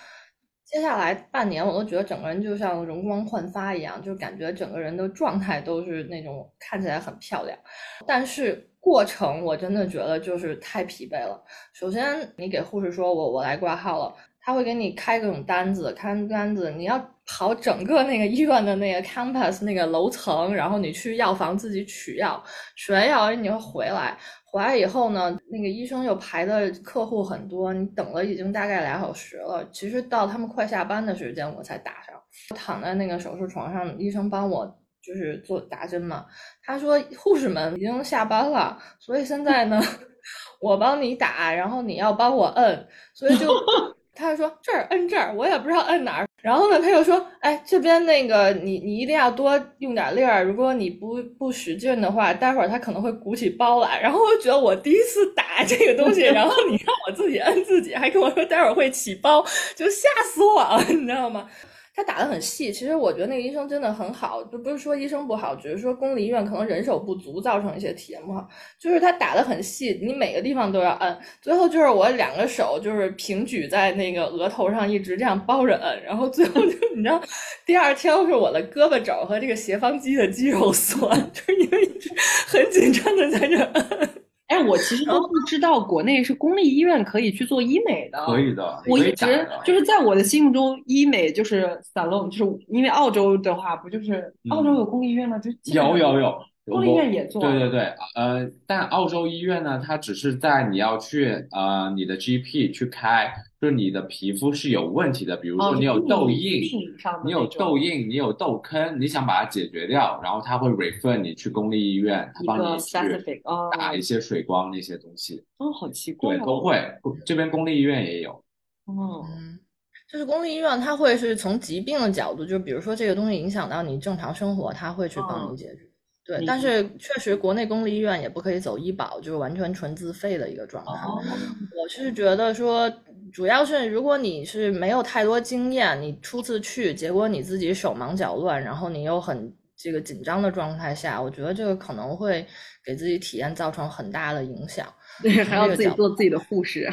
接下来半年，我都觉得整个人就像容光焕发一样，就感觉整个人的状态都是那种看起来很漂亮，但是。过程我真的觉得就是太疲惫了。首先，你给护士说我我来挂号了，他会给你开各种单子，开单子，你要跑整个那个医院的那个 campus 那个楼层，然后你去药房自己取药，取完药你又回来，回来以后呢，那个医生又排的客户很多，你等了已经大概俩小时了。其实到他们快下班的时间我才打上，躺在那个手术床上，医生帮我。就是做打针嘛，他说护士们已经下班了，所以现在呢，[laughs] 我帮你打，然后你要帮我摁，所以就 [laughs] 他就说这儿摁这儿，我也不知道摁哪儿。然后呢，他又说，哎，这边那个你你一定要多用点力儿，如果你不不使劲的话，待会儿他可能会鼓起包来。然后我就觉得我第一次打这个东西，[laughs] 然后你让我自己摁自己，还跟我说待会儿会起包，就吓死我了，你知道吗？他打的很细，其实我觉得那个医生真的很好，就不是说医生不好，只是说公立医院可能人手不足，造成一些体验不好。就是他打的很细，你每个地方都要摁。最后就是我两个手就是平举在那个额头上，一直这样包着摁，然后最后就你知道，第二天是我的胳膊肘和这个斜方肌的肌肉酸，[laughs] 就是因为一直很紧张的在这摁。
哎，我其实都不知道国内是公立医院可以去做医美的。
可以的，
我一直就是在我的心目中，医美就是 salon，就是因为澳洲的话，不就是澳洲有公立医院吗？就
有有有。
公立医院也做，
对对对，呃，但澳洲医院呢，它只是在你要去呃你的 GP 去开，就是你的皮肤是有问题的，比如说你有痘印，你有痘印，你有痘坑，你想把它解决掉，然后他会 refer 你去公立医院，他帮你去打一些水光那些东西。
哦，好奇怪。
对，都会，这边公立医院也有。
哦，就是公立医院，它会是从疾病的角度，就比如说这个东西影响到你正常生活，它会去帮你解决。对，但是确实，国内公立医院也不可以走医保，就是完全纯自费的一个状态。我是觉得说，主要是如果你是没有太多经验，你初次去，结果你自己手忙脚乱，然后你又很这个紧张的状态下，我觉得这个可能会给自己体验造成很大的影响。
对，还要自己做自己的护士，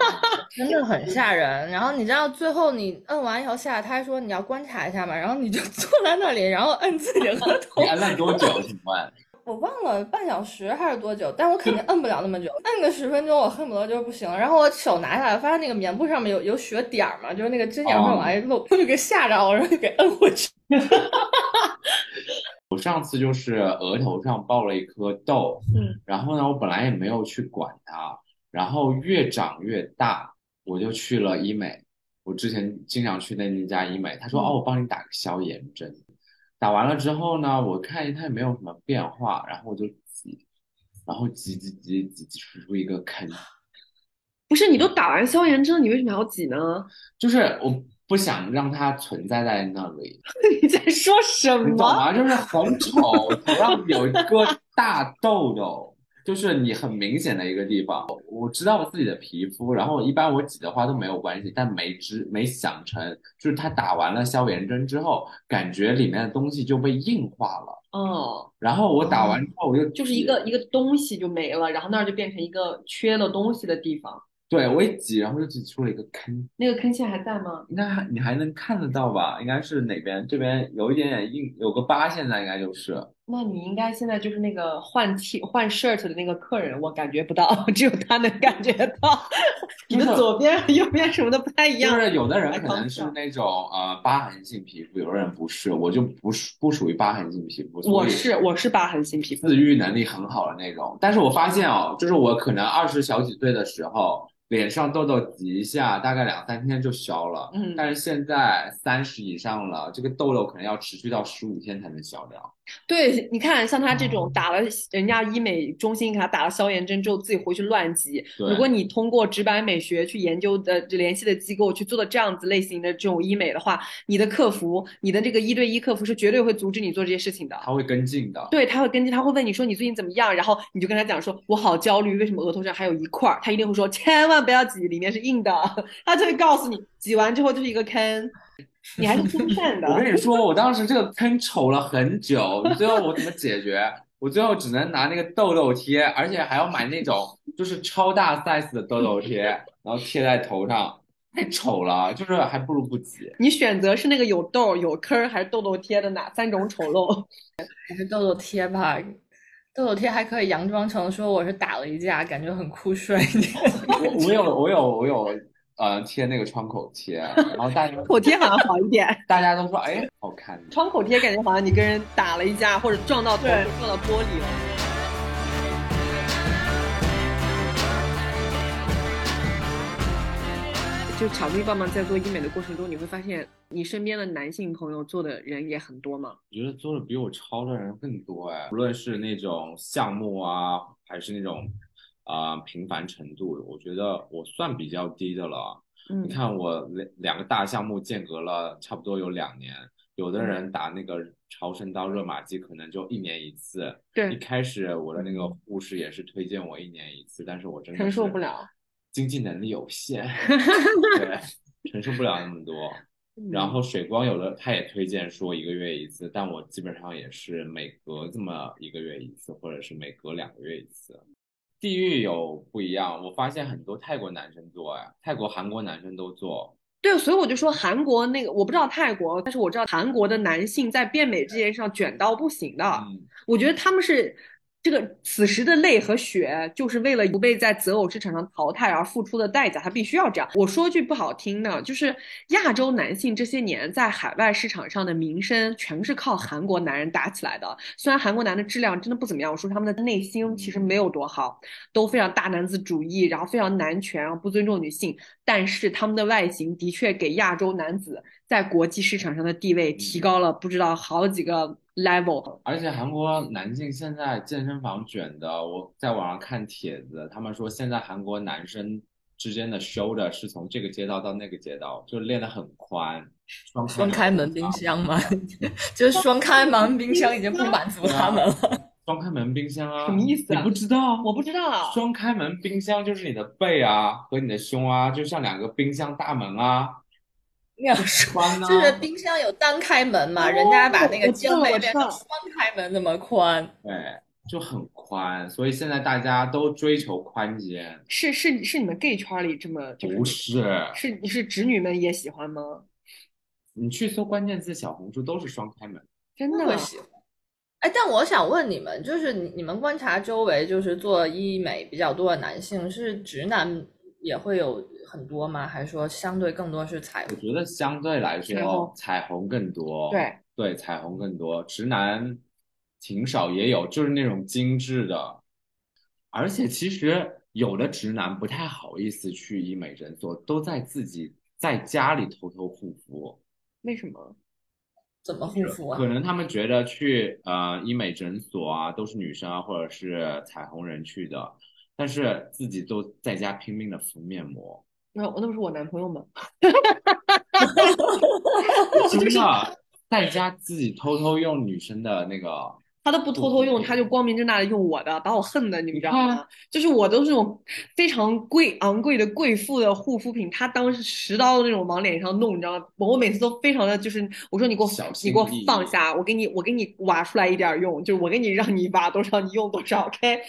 [laughs]
真的很吓人。然后你知道最后你摁完以后下来，他还说你要观察一下嘛，然后你就 [laughs] 坐在那里，然后摁自己的额头。
你摁多久？请问？[laughs]
我忘了半小时还是多久，但我肯定摁不了那么久，摁个十分钟我恨不得就不行了。然后我手拿下来，发现那个棉布上面有有血点儿嘛，就是那个针眼会往外露，我就给吓着了，然后就给摁回去。[laughs]
我上次就是额头上爆了一颗痘，
嗯，
然后呢，我本来也没有去管它，然后越长越大，我就去了医美。我之前经常去那那家医美，他说哦，我帮你打个消炎针。打完了之后呢，我看它也没有什么变化，然后我就挤，然后挤挤挤挤挤出一个坑。
不是你都打完消炎针，你为什么要挤呢？
就是我。不想让它存在在那里。[laughs]
你在说什么？
你懂吗？就是很丑，[laughs] 头上有一个大痘痘，就是你很明显的一个地方。我知道我自己的皮肤，然后一般我挤的话都没有关系，但没知没想成，就是它打完了消炎针之后，感觉里面的东西就被硬化了。
嗯。
然后我打完之后，我就
就是一个一个东西就没了，然后那儿就变成一个缺了东西的地方。
对我一挤，然后就挤出了一个坑。
那个坑现在还在吗？
应该还你还能看得到吧？应该是哪边？这边有一点点硬，有个疤，现在应该就是。
那你应该现在就是那个换 T 换 shirt 的那个客人，我感觉不到，[laughs] 只有他能感觉到。[laughs] 你的左边、右边什么的不太一样。
就是有的人可能是那种呃疤痕性皮肤，有的人不是，我就不属不属于疤痕性皮肤。
我是我是疤痕性皮肤，
自愈能力很好的那种。但是我发现哦，就是我可能二十小几岁的时候。脸上痘痘挤一下，大概两三天就消了。嗯，但是现在三十以上了，这个痘痘可能要持续到十五天才能消掉。
对，你看像他这种打了人家医美中心给他打了消炎针之后，自己回去乱挤。如果你通过直白美学去研究的联系的机构去做的这样子类型的这种医美的话，你的客服，你的这个一对一客服是绝对会阻止你做这些事情的。
他会跟进的。
对，他会跟进，他会问你说你最近怎么样，然后你就跟他讲说，我好焦虑，为什么额头上还有一块？他一定会说，千万不要挤，里面是硬的。[laughs] 他就会告诉你，挤完之后就是一个坑。你还是出片的。[laughs]
我跟你说，我当时这个坑丑了很久，最后我怎么解决？我最后只能拿那个痘痘贴，而且还要买那种就是超大 size 的痘痘贴，然后贴在头上，太丑了，就是还不如不挤。
你选择是那个有痘有坑还是痘痘贴的哪三种丑陋？[laughs]
还是痘痘贴吧，痘痘贴还可以佯装成说我是打了一架，感觉很酷帅。
我有我有我有。呃，贴那个创口贴，[laughs] 然后大家
窗口贴好像好一点，[laughs]
大家都说哎，好看。
创口贴感觉好像你跟人打了一架，或者撞到头，撞到玻璃了。就巧克力棒棒在做医美的过程中，你会发现你身边的男性朋友做的人也很多吗？
我觉得做的比我超的人更多哎，无论是那种项目啊，还是那种。啊，频繁程度，我觉得我算比较低的了。你看我两两个大项目间隔了差不多有两年，有的人打那个超声刀、热玛吉可能就一年一次。
对，
一开始我的那个护士也是推荐我一年一次，但是我真的
承受不了，
经济能力有限，[laughs] 对，承受不了那么多。然后水光有的他也推荐说一个月一次，但我基本上也是每隔这么一个月一次，或者是每隔两个月一次。地域有不一样，我发现很多泰国男生做，哎，泰国、韩国男生都做。
对，所以我就说韩国那个，我不知道泰国，但是我知道韩国的男性在变美这件事上卷到不行的。嗯，我觉得他们是。这个此时的泪和血，就是为了不被在择偶市场上淘汰而付出的代价，他必须要这样。我说句不好听的，就是亚洲男性这些年在海外市场上的名声，全是靠韩国男人打起来的。虽然韩国男的质量真的不怎么样，我说他们的内心其实没有多好，都非常大男子主义，然后非常男权，然后不尊重女性，但是他们的外形的确给亚洲男子在国际市场上的地位提高了不知道好几个。level，
而且韩国男性现在健身房卷的，我在网上看帖子，他们说现在韩国男生之间的 shoulder 是从这个街道到那个街道，就练得很宽，双
双开门冰箱吗，[laughs] 就是双开门冰箱已经不满足他们了。
双开门冰箱啊，
什么意思？
你不知道？
我不知道。
双开门冰箱就是你的背啊和你的胸啊，就像两个冰箱大门啊。
那样宽呢？就是冰箱有单开门嘛，人家把那个肩背变成双开门那么宽，
对，就很宽。所以现在大家都追求宽肩。
是是是，你们 gay 圈里这么？
不是，
是你是直女们也喜欢吗？
你去搜关键字，小红书都是双开门，
真的喜欢。
哎，但我想问你们，就是你你们观察周围，就是做医美比较多的男性，是直男也会有？很多吗？还是说相对更多是彩虹？
我觉得相对来说彩虹更多。
对
对，彩虹更多，直男挺少，也有就是那种精致的。而且其实有的直男不太好意思去医美诊所，都在自己在家里偷偷护肤。
为什么？
怎么护肤啊？
可能他们觉得去呃医美诊所啊都是女生啊，或者是彩虹人去的，但是自己都在家拼命的敷面膜。
那那不是我男朋友吗？[laughs]
真的，在家自己偷偷用女生的那个，
他都不偷偷用，他就光明正大的用我的，把我恨的，你们知道吗？就是我都是那种非常贵昂贵的贵妇的护肤品，他当时十刀那种往脸上弄，你知道吗？我每次都非常的就是，我说你给我你给我放下，我给你我给你挖出来一点用，就是我给你让你挖多少你用多少，OK。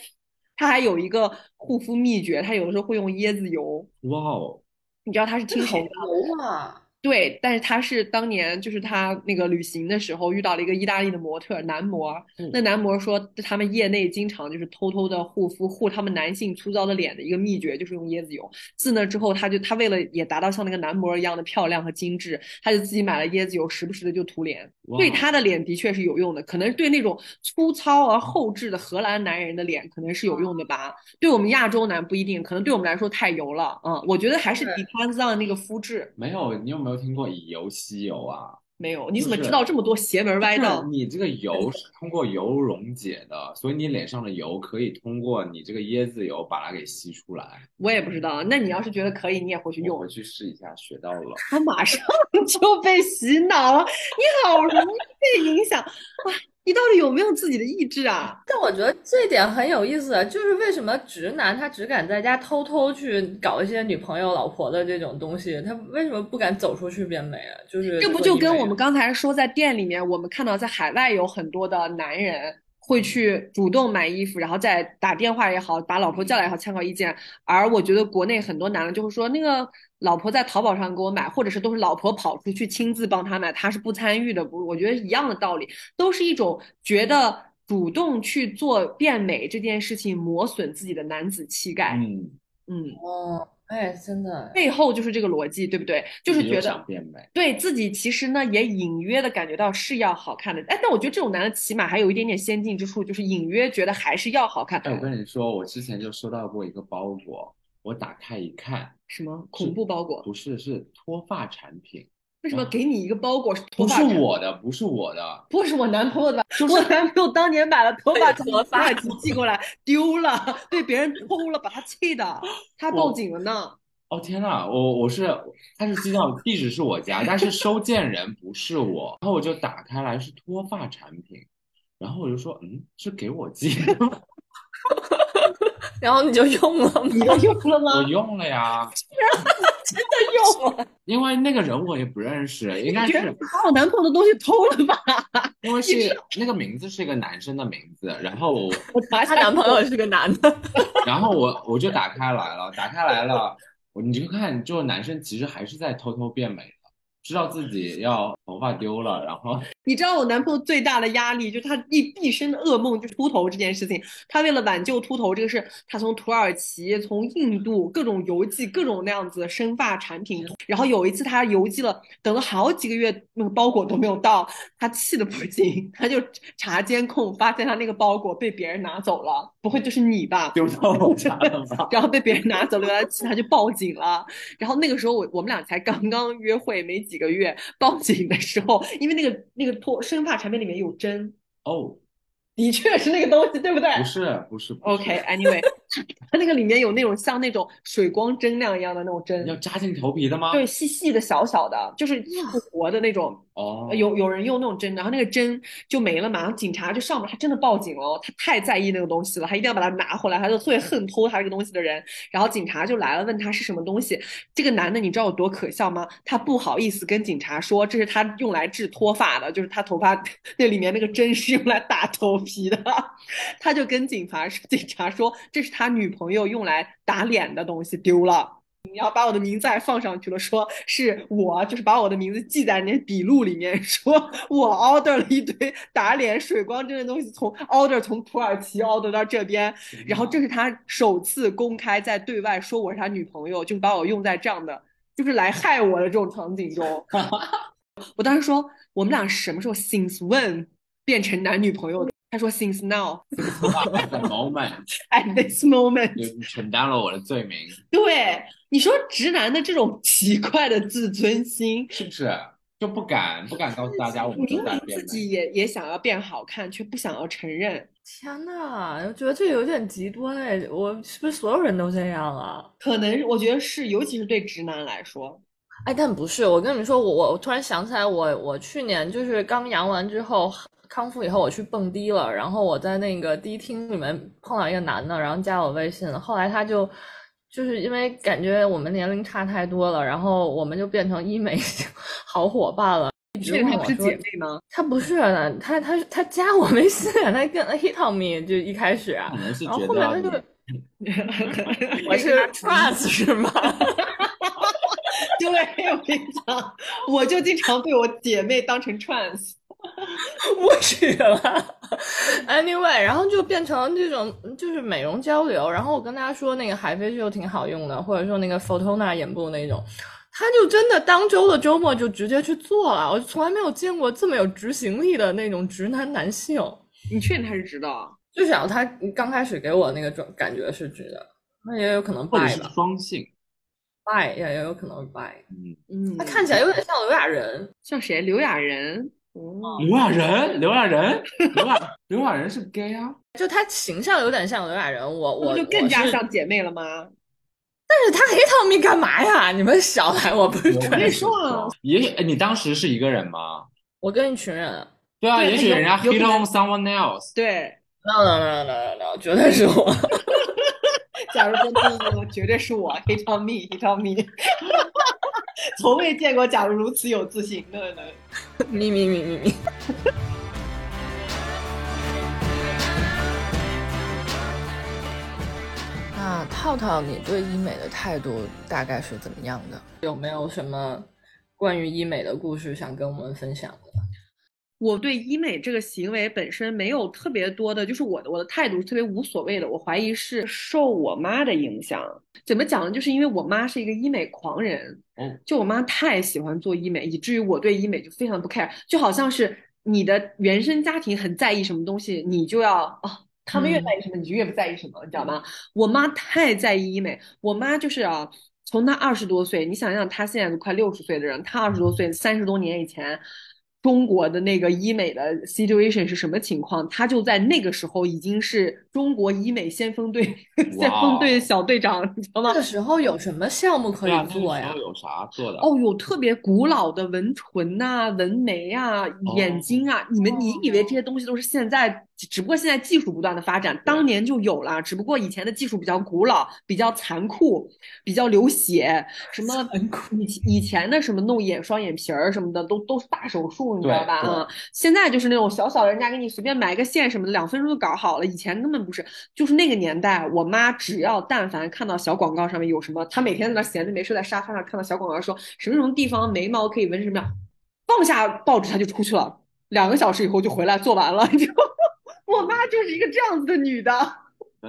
他还有一个护肤秘诀，他有的时候会用椰子油。
哇哦，
你知道他是听谁的？
油啊！
对，但是他是当年就是他那个旅行的时候遇到了一个意大利的模特男模，那男模说他们业内经常就是偷偷的护肤护他们男性粗糙的脸的一个秘诀就是用椰子油。自那之后，他就他为了也达到像那个男模一样的漂亮和精致，他就自己买了椰子油，时不时的就涂脸。对他的脸的确是有用的，可能对那种粗糙而厚质的荷兰男人的脸可能是有用的吧。对我们亚洲男不一定，可能对我们来说太油了。嗯，我觉得还是 depends on 那个肤质。
没有，你有没有？听过以油吸油啊？
没有，你怎么知道这么多邪门歪道？
你这个油是通过油溶解的，所以你脸上的油可以通过你这个椰子油把它给吸出来。
我也不知道，那你要是觉得可以，你也回去用，
回去试一下，学到了。
他马上 [laughs] 就被洗脑了，你好容易被影响啊！你到底有没有自己的意志啊？
但我觉得这一点很有意思，就是为什么直男他只敢在家偷偷去搞一些女朋友、老婆的这种东西，他为什么不敢走出去变美啊？就是
这不就跟我们刚才说，在店里面，我们看到在海外有很多的男人。会去主动买衣服，然后再打电话也好，把老婆叫来也好，参考意见。而我觉得国内很多男的就会说，那个老婆在淘宝上给我买，或者是都是老婆跑出去亲自帮他买，他是不参与的。不，我觉得一样的道理，都是一种觉得主动去做变美这件事情磨损自己的男子气概。
嗯
嗯
哦。哎，真的，
背后就是这个逻辑，对不对？就是觉得
变美，
对自己其实呢也隐约的感觉到是要好看的。哎，但我觉得这种男的起码还有一点点先进之处，就是隐约觉得还是要好看。
哎，我跟你说，我之前就收到过一个包裹，我打开一看，
什么恐怖包裹？
不是，是脱发产品。
为什么给你一个包裹是
脱发？不是我的，不是我的，
不是我男朋友的，我男朋友当年买了头发脱发寄过来丢了，被别人偷了，把他气的，[laughs] 他报警了呢。
哦天呐，我我是 [laughs] 他是寄到地址是我家，但是收件人不是我，然后我就打开来是脱发产品，然后我就说嗯是给我寄的，[laughs]
然后你就用了，
你就用了吗？
我用了呀，
真的用了，
因为那个人我也不认识，[laughs] 应该是
把我男朋友的东西偷了吧？[laughs]
因为是那个名字是一个男生的名字，然后我查
他男朋友是个男的，[laughs]
然后我我就打开来了，打开来了。你就看，就男生其实还是在偷偷变美的，知道自己要头发丢了，然后。[laughs]
你知道我男朋友最大的压力，就是他一毕生的噩梦，就是秃头这件事情。他为了挽救秃头这个事，他从土耳其、从印度各种邮寄各种那样子的生发产品。然后有一次他邮寄了，等了好几个月，那个包裹都没有到，他气得不行，他就查监控，发现他那个包裹被别人拿走了。不会就是你吧？
丢到我家了吧？[laughs]
然后被别人拿走了，他气，他就报警了。然后那个时候我我们俩才刚刚约会没几个月，报警的时候，因为那个那个。脱生发产品里面有针
哦，
的确是那个东西，对不对？
不是，不是。
OK，Anyway，[laughs] 它那个里面有那种像那种水光针那样一样的那种针，
要扎进头皮的吗？
对，细细的、小小的，就是不活的那种。
哦，
有有人用那种针，然后那个针就没了嘛，然后警察就上门，他真的报警了，他太在意那个东西了，他一定要把它拿回来，他就特别恨偷他这个东西的人。然后警察就来了，问他是什么东西。这个男的你知道有多可笑吗？他不好意思跟警察说这是他用来治脱发的，就是他头发 [laughs] 那里面那个针是用来打头皮的。[laughs] 他就跟警察说，警察说这是他女朋友用来打脸的东西丢了。你要把我的名字还放上去了，说是我，就是把我的名字记在那笔录里面，说 [laughs] 我 order 了一堆打脸水光针的东西，从 order 从土耳其 order 到这边，然后这是他首次公开在对外说我是他女朋友，就把我用在这样的，就是来害我的这种场景中。[laughs] 我当时说我们俩什么时候 since when 变成男女朋友的？他说 since now
at the moment [laughs]
at this moment
你承担了我的罪名。
对。你说直男的这种奇怪的自尊心，
是不是就不敢不敢告诉大家我们
明明自己也也想要变好看，却不想要承认？
天呐，我觉得这有点极端哎！我是不是所有人都这样啊？
可能我觉得是，尤其是对直男来说。
哎，但不是，我跟你们说，我我突然想起来，我我去年就是刚阳完之后康复以后，我去蹦迪了，然后我在那个迪厅里面碰到一个男的，然后加我微信，后来他就。就是因为感觉我们年龄差太多了，然后我们就变成医美好伙伴了。
你确定她不是姐妹吗？
他不是，他他他加我微信，他跟 hit on me 就一开始，然后后面他就 [laughs] 我是 trust 是吗？[laughs]
对，我跟你讲，我就经常被我姐妹当成 trans。[laughs]
我去了，Anyway，然后就变成这种就是美容交流，然后我跟他说那个海飞秀挺好用的，或者说那个 Photona 眼部那种，他就真的当周的周末就直接去做了，我从来没有见过这么有执行力的那种直男男性。
你确定他是直的？
至少他刚开始给我那个种感觉是直的，那也有可能拜吧。
双性，
拜也也有可能拜。
嗯嗯，
他看起来有点像刘亚仁，
像谁？刘亚仁。
刘亚仁，刘亚仁，刘亚刘亚仁是 gay 啊？
就他形象有点像刘亚仁，我我
就更加像姐妹了吗？
但是他黑汤米干嘛呀？你们少来，我不是
跟你说啊。
也许你当时是一个人吗？
我跟一群人。
对啊，也许人家 hit on someone else。
对
，no no no no no，绝对是我。
假如说第一绝对是我 hit on me，hit on me。[laughs] 从未见过假如如此有自信的人。
咪咪咪咪咪。[laughs] 那套套，你对医美的态度大概是怎么样的？有没有什么关于医美的故事想跟我们分享的？
我对医美这个行为本身没有特别多的，就是我的我的态度是特别无所谓的。我怀疑是受我妈的影响。怎么讲呢？就是因为我妈是一个医美狂人，就我妈太喜欢做医美，以至于我对医美就非常不 care。就好像是你的原生家庭很在意什么东西，你就要啊，他们越在意什么，你就越不在意什么，你知道吗？我妈太在意医美，我妈就是啊，从她二十多岁，你想想她现在都快六十岁的人，她二十多岁，三十多年以前。中国的那个医美的 situation 是什么情况？他就在那个时候已经是中国医美先锋队 [laughs] 先锋队小队长，你知道吗？
那时候有什么项目可以做呀？
有啥做的？
哦，有特别古老的纹唇呐、纹眉啊、眼睛啊。你们你以为这些东西都是现在？只不过现在技术不断的发展，当年就有了，只不过以前的技术比较古老、比较残酷、比较流血。什么以以前的什么弄眼双眼皮儿什么的，都都是大手术，你知道吧？啊，现在就是那种小小人家给你随便埋个线什么的，两分钟就搞好了。以前根本不是，就是那个年代，我妈只要但凡看到小广告上面有什么，她每天在那闲着没事在沙发上看到小广告说什么什么地方眉毛可以纹什么样，放下报纸她就出去了，两个小时以后就回来做完了，[laughs] 就。我妈就是一个这样子的女的，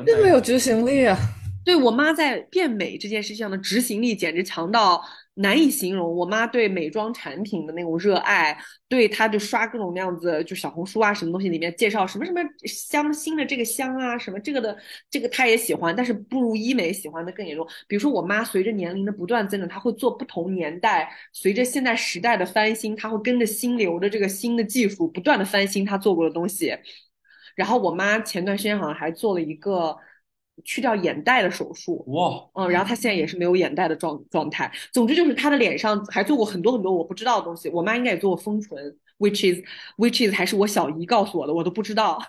那么有执行力啊！
对我妈在变美这件事情上的执行力简直强到难以形容。我妈对美妆产品的那种热爱，对她就刷各种那样子，就小红书啊什么东西里面介绍什么什么香新的这个香啊什么这个的这个她也喜欢，但是不如医美喜欢的更严重。比如说我妈随着年龄的不断增长，她会做不同年代，随着现在时代的翻新，她会跟着新流的这个新的技术不断的翻新她做过的东西。然后我妈前段时间好像还做了一个去掉眼袋的手术，
哇，
嗯，然后她现在也是没有眼袋的状状态。总之就是她的脸上还做过很多很多我不知道的东西。我妈应该也做过丰唇，which is which is 还是我小姨告诉我的，我都不知道。[laughs]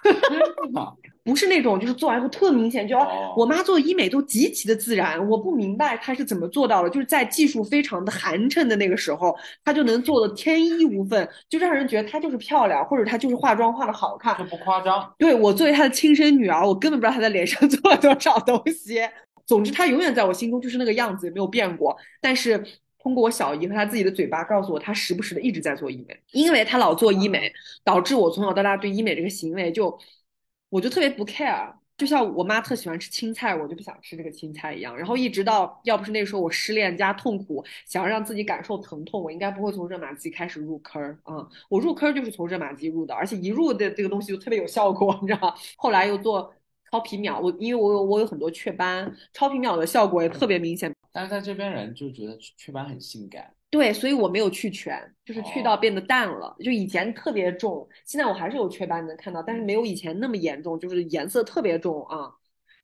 不是那种，就是做完以后特明显，就我妈做医美都极其的自然，我不明白她是怎么做到的，就是在技术非常的寒碜的那个时候，她就能做的天衣无缝，就让人觉得她就是漂亮，或者她就是化妆化的好看，
不夸张。
对我作为她的亲生女儿，我根本不知道她在脸上 [laughs] 做了多少东西。总之，她永远在我心中就是那个样子，也没有变过。但是通过我小姨和她自己的嘴巴告诉我，她时不时的一直在做医美，因为她老做医美，导致我从小到大对医美这个行为就。我就特别不 care，就像我妈特喜欢吃青菜，我就不想吃这个青菜一样。然后一直到要不是那时候我失恋加痛苦，想要让自己感受疼痛，我应该不会从热玛吉开始入坑儿啊。我入坑就是从热玛吉入的，而且一入的这个东西就特别有效果，你知道吗？后来又做超皮秒，我因为我有我有很多雀斑，超皮秒的效果也特别明显。
但是在这边人就觉得雀斑很性感。
对，所以我没有去全，就是去到变得淡了。就以前特别重，现在我还是有雀斑能看到，但是没有以前那么严重，就是颜色特别重啊。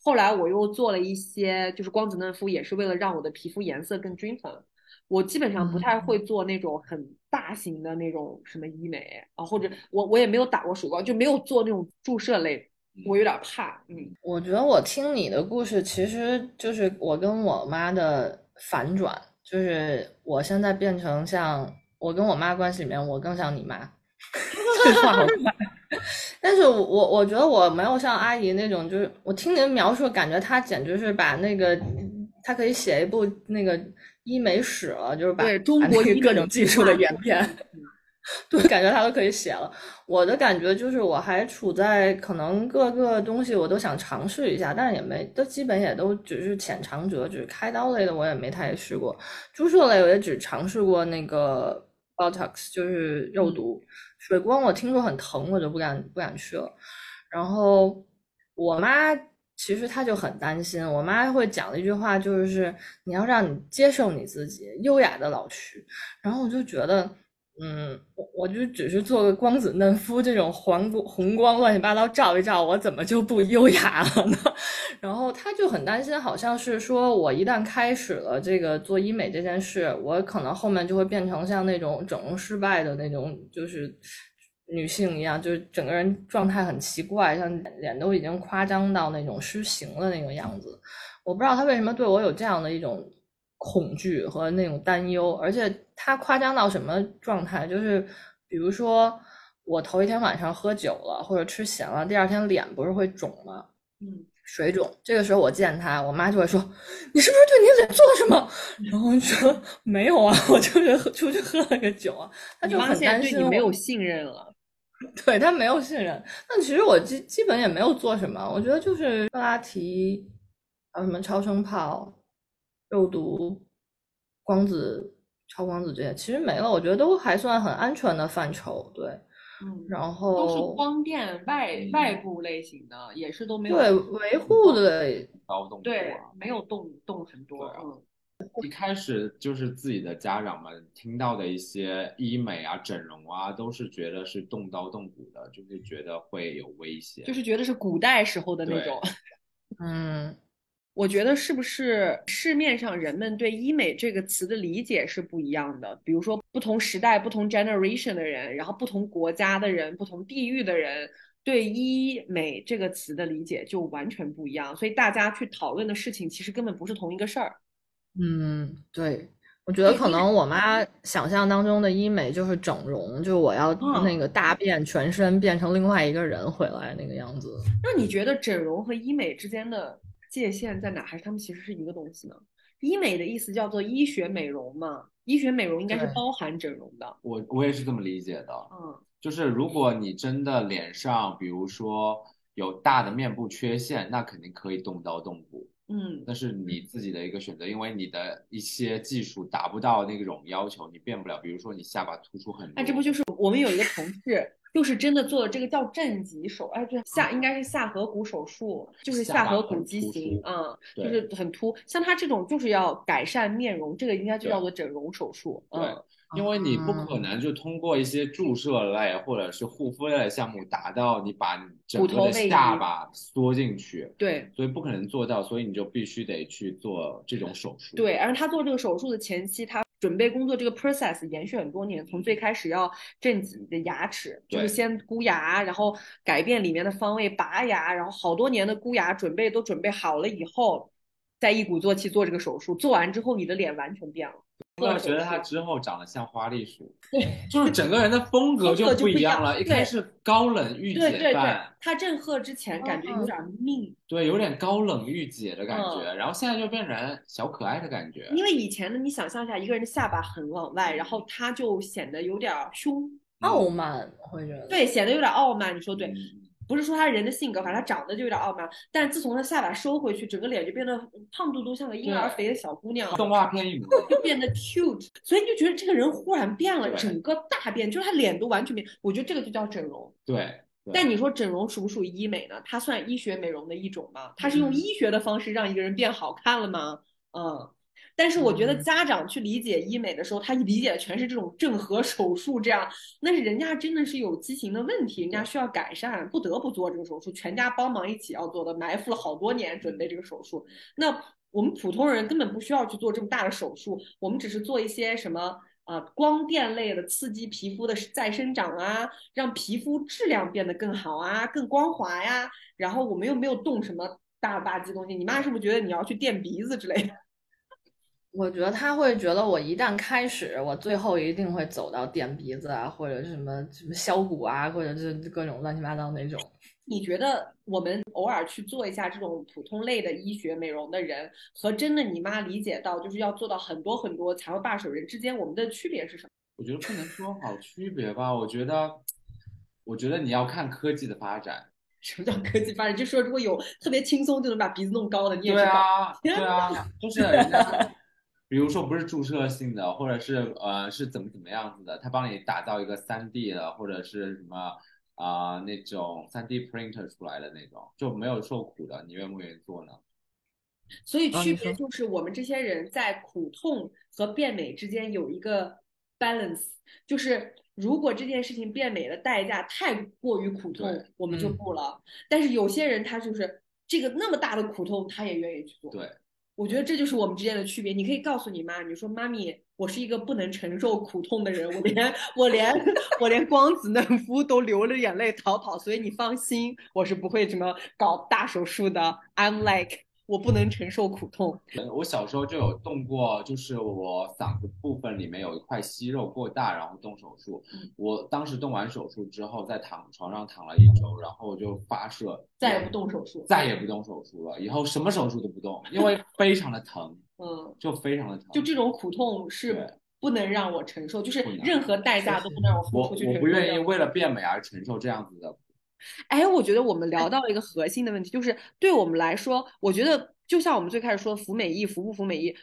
后来我又做了一些，就是光子嫩肤，也是为了让我的皮肤颜色更均衡。我基本上不太会做那种很大型的那种什么医美啊，或者我我也没有打过水光，就没有做那种注射类，我有点怕。嗯，
我觉得我听你的故事，其实就是我跟我妈的反转。就是我现在变成像我跟我妈关系里面，我更像你妈。[laughs] 这话好快，但是我我觉得我没有像阿姨那种，就是我听您描述，感觉她简直是把那个，她可以写一部那个医美史了，就是把
中国
各种技术的演变，对，感觉他都可以写了。我的感觉就是，我还处在可能各个东西我都想尝试一下，但是也没，都基本也都只是浅尝辄止。开刀类的我也没太试过，注射类我也只尝试过那个 Botox，就是肉毒。水光我听说很疼，我就不敢不敢去了。然后我妈其实她就很担心，我妈会讲的一句话就是你要让你接受你自己，优雅的老去。然后我就觉得，嗯，我我就只是做个光子嫩肤，这种黄红光乱七八糟照一照，我怎么就不优雅了呢？[laughs] 然后他就很担心，好像是说我一旦开始了这个做医美这件事，我可能后面就会变成像那种整容失败的那种，就是女性一样，就是整个人状态很奇怪，像脸都已经夸张到那种失形的那个样子。我不知道他为什么对我有这样的一种恐惧和那种担忧，而且他夸张到什么状态？就是比如说我头一天晚上喝酒了或者吃咸了，第二天脸不是会肿吗？
嗯。
水肿，这个时候我见他，我妈就会说：“你是不是对你脸做了什么？”然后说：“没有啊，我就是出去喝了个酒啊。”他就很担心
你没有信任了，[laughs]
对他没有信任。但其实我基基本也没有做什么，我觉得就是克拉提，还有什么超声炮、肉毒、光子、超光子这些，其实没了。我觉得都还算很安全的范畴，对。
嗯，
然后
都是光电外外部类型的，也是都没有
对维护的
刀动
对，没有动动很多。
嗯，一开始就是自己的家长们听到的一些医美啊、整容啊，都是觉得是动刀动骨的，就是觉得会有危险，
就是觉得是古代时候的那种。[laughs] [laughs]
嗯。
我觉得是不是市面上人们对医美这个词的理解是不一样的？比如说不同时代、不同 generation 的人，然后不同国家的人、不同地域的人对医美这个词的理解就完全不一样，所以大家去讨论的事情其实根本不是同一个事儿。
嗯，对，我觉得可能我妈想象当中的医美就是整容，就我要那个大变全身，变成另外一个人回来那个样子。
那你觉得整容和医美之间的？界限在哪？还是他们其实是一个东西呢？医美的意思叫做医学美容嘛？医学美容应该是包含整容的。
我我也是这么理解的。嗯，就是如果你真的脸上，比如说有大的面部缺陷，那肯定可以动刀动骨。
嗯，
那是你自己的一个选择，因为你的一些技术达不到那种要求，你变不了。比如说你下巴突出很多，
那这不就是我们有一个同事。就是真的做了这个叫正畸手，哎，对，下应该是下颌骨手术，就是下颌骨畸形，嗯，就是很凸。像他这种就是要改善面容，这个应该就叫做整容手术。
对，因为你不可能就通过一些注射类或者是护肤类的项目达到你把整个的下巴缩进去，
对，
所以不可能做到，所以你就必须得去做这种手术。
对，而他做这个手术的前期，他。准备工作这个 process 延续很多年，从最开始要正畸的牙齿，就是先箍牙，然后改变里面的方位，拔牙，然后好多年的箍牙准备都准备好了以后，再一鼓作气做这个手术。做完之后，你的脸完全变了。
我觉得他之后长得像花栗鼠，对，[laughs] 就是整个人的风格就不一样了。一开始高冷御姐范，
他郑赫之前感觉有点命，
对，有点高冷御姐的感觉，然后现在就变成小可爱的感觉。
因为以前呢，你想象一下，一个人的下巴很往外，然后他就显得有点凶、
傲慢，会觉得
对，显得有点傲慢。你说对。不是说他人的性格，反正他长得就有点傲慢。但自从他下巴收回去，整个脸就变得胖嘟嘟，像个婴儿肥的小姑娘。
动画片一模，
就变得 cute，所以你就觉得这个人忽然变了，整个大变，就是他脸都完全变。我觉得这个就叫整容。
对。
但你说整容属不属于医美呢？它算医学美容的一种吗？它是用医学的方式让一个人变好看了吗？嗯。但是我觉得家长去理解医美的时候，他理解的全是这种正颌手术，这样那是人家真的是有畸形的问题，人家需要改善，不得不做这个手术，全家帮忙一起要做的，埋伏了好多年准备这个手术。那我们普通人根本不需要去做这么大的手术，我们只是做一些什么啊光电类的刺激皮肤的再生长啊，让皮肤质量变得更好啊，更光滑呀。然后我们又没有动什么大吧唧东西，你妈是不是觉得你要去垫鼻子之类的？
我觉得他会觉得我一旦开始，我最后一定会走到垫鼻子啊，或者什么什么削骨啊，或者是各种乱七八糟那种。
你觉得我们偶尔去做一下这种普通类的医学美容的人，和真的你妈理解到就是要做到很多很多才会罢手人之间，我们的区别是什么？
我觉得不能说好区别吧。我觉得，我觉得你要看科技的发展。
什么叫科技发展？就说如果有特别轻松就能把鼻子弄高的，你也
对啊，[laughs] 对啊，就是比如说不是注射性的，或者是呃是怎么怎么样子的，他帮你打造一个三 D 的，或者是什么啊那种三 D printer 出来的那种，就没有受苦的，你愿不愿意做呢？
所以区别就是我们这些人在苦痛和变美之间有一个 balance，就是。如果这件事情变美的代价太过于苦痛，我们就不了。但是有些人他就是这个那么大的苦痛，他也愿意去做。
对，
我觉得这就是我们之间的区别。你可以告诉你妈，你说妈咪，我是一个不能承受苦痛的人，我连我连我连光子嫩肤都流着眼泪逃跑，所以你放心，我是不会什么搞大手术的。I'm like。我不能承受苦痛。
我小时候就有动过，就是我嗓子部分里面有一块息肉过大，然后动手术。我当时动完手术之后，在躺床上躺了一周，然后我就发射，
再也不动手术，
再也不动手术了。以后什么手术都不动，因为非常的疼，[laughs]
嗯，
就非常的疼。
就这种苦痛是不能让我承受，就是任何代价都不能让我付出去。
我我不愿意为了变美而承受这样子的。
哎，我觉得我们聊到了一个核心的问题，就是对我们来说，我觉得就像我们最开始说服美役服不服美役，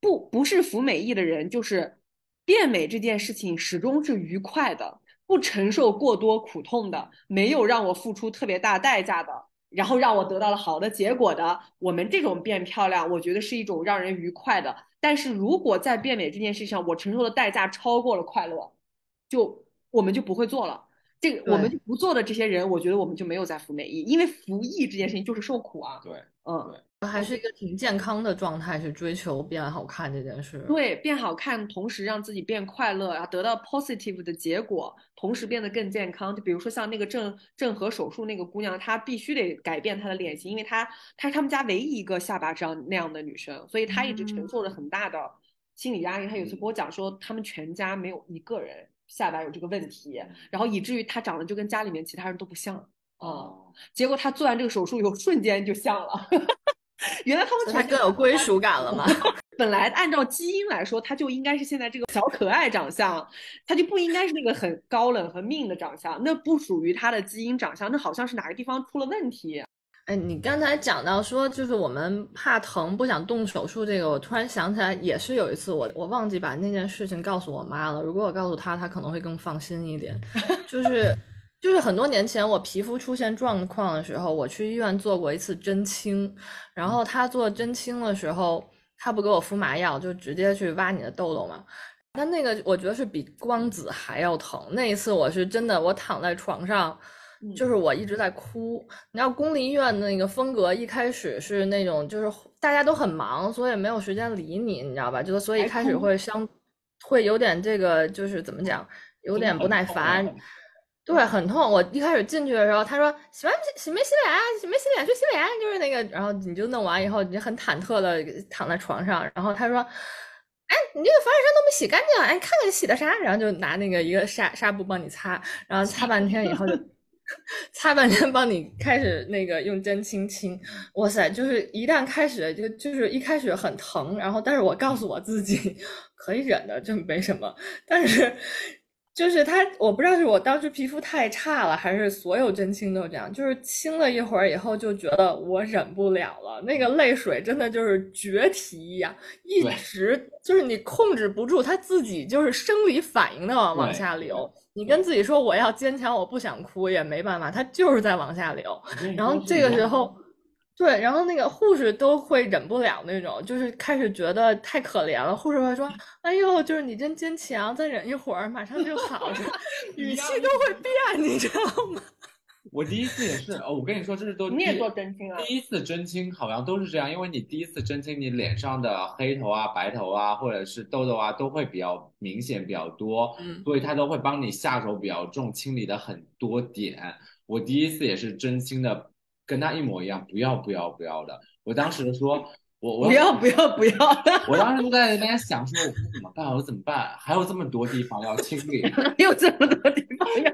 不不是服美役的人，就是变美这件事情始终是愉快的，不承受过多苦痛的，没有让我付出特别大代价的，然后让我得到了好的结果的。我们这种变漂亮，我觉得是一种让人愉快的。但是如果在变美这件事情上，我承受的代价超过了快乐，就我们就不会做了。这个我们不做的这些人，我觉得我们就没有在服美役，因为服役这件事情就是受苦啊。
对，
嗯，
还是一个挺健康的状态，去追求变好看这件事。
对，变好看，同时让自己变快乐，然后得到 positive 的结果，同时变得更健康。就比如说像那个郑郑和手术那个姑娘，她必须得改变她的脸型，因为她她是他们家唯一一个下巴这样那样的女生，所以她一直承受着很大的心理压力。她有次跟我讲说，他们全家没有一个人。下巴有这个问题，然后以至于他长得就跟家里面其他人都不像哦。结果他做完这个手术以后，瞬间就像了。[laughs] 原来他们
才更有归属感了嘛。[laughs]
本来按照基因来说，他就应该是现在这个小可爱长相，他就不应该是那个很高冷和命的长相，那不属于他的基因长相，那好像是哪个地方出了问题。
哎，你刚才讲到说，就是我们怕疼不想动手术这个，我突然想起来，也是有一次我我忘记把那件事情告诉我妈了。如果我告诉她，她可能会更放心一点。[laughs] 就是就是很多年前我皮肤出现状况的时候，我去医院做过一次针清，然后他做针清的时候，他不给我敷麻药，就直接去挖你的痘痘嘛。但那个我觉得是比光子还要疼。那一次我是真的，我躺在床上。就是我一直在哭。你知道公立医院的那个风格，一开始是那种，就是大家都很忙，所以没有时间理你，你知道吧？就所以开始会相会有点这个，就是怎么讲，有点不耐烦。对，很痛。我一开始进去的时候，他说洗完洗没洗脸？洗没洗脸？去洗脸。就是那个，然后你就弄完以后，你很忐忑的躺在床上。然后他说，哎，你这个防晒霜都没洗干净，哎，看看你洗的啥？然后就拿那个一个纱纱布帮你擦，然后擦半天以后就。[laughs] 擦半天，帮你开始那个用针轻轻，哇塞！就是一旦开始，就就是一开始很疼，然后但是我告诉我自己可以忍的，就没什么。但是就是他，我不知道是我当时皮肤太差了，还是所有针清都这样，就是清了一会儿以后就觉得我忍不了了，那个泪水真的就是决堤一样，一直就是你控制不住，它自己就是生理反应的往往下流。你跟自己说我要坚强，我不想哭也没办法，它就是在往下流。然后这个时候，对，然后那个护士都会忍不了那种，就是开始觉得太可怜了。护士会说：[laughs] “哎呦，就是你真坚强，再忍一会儿，马上就好了。” [laughs] 语气都会变，你知道吗？
我第一次也是哦，我跟你说，这是都
你也做针清啊？
第一次针清好像都是这样，因为你第一次针清，你脸上的黑头啊、白头啊，或者是痘痘啊，都会比较明显、比较多，嗯，所以他都会帮你下手比较重，清理的很多点。我第一次也是针清的，跟他一模一样，不要不要不要的。我当时说，我我
不要不要不要！
我当时就在那边想说，我怎么办？我怎么办？还有这么多地方要清理，[laughs]
还有这么多地方要……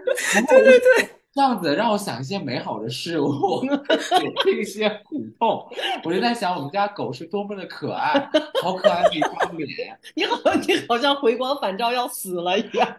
对对对，
这样子让我想一些美好的事物，[laughs] 一些苦痛。我就在想，我们家狗是多么的可爱，好可爱的一张脸。
你好，你好像回光返照要死了一样，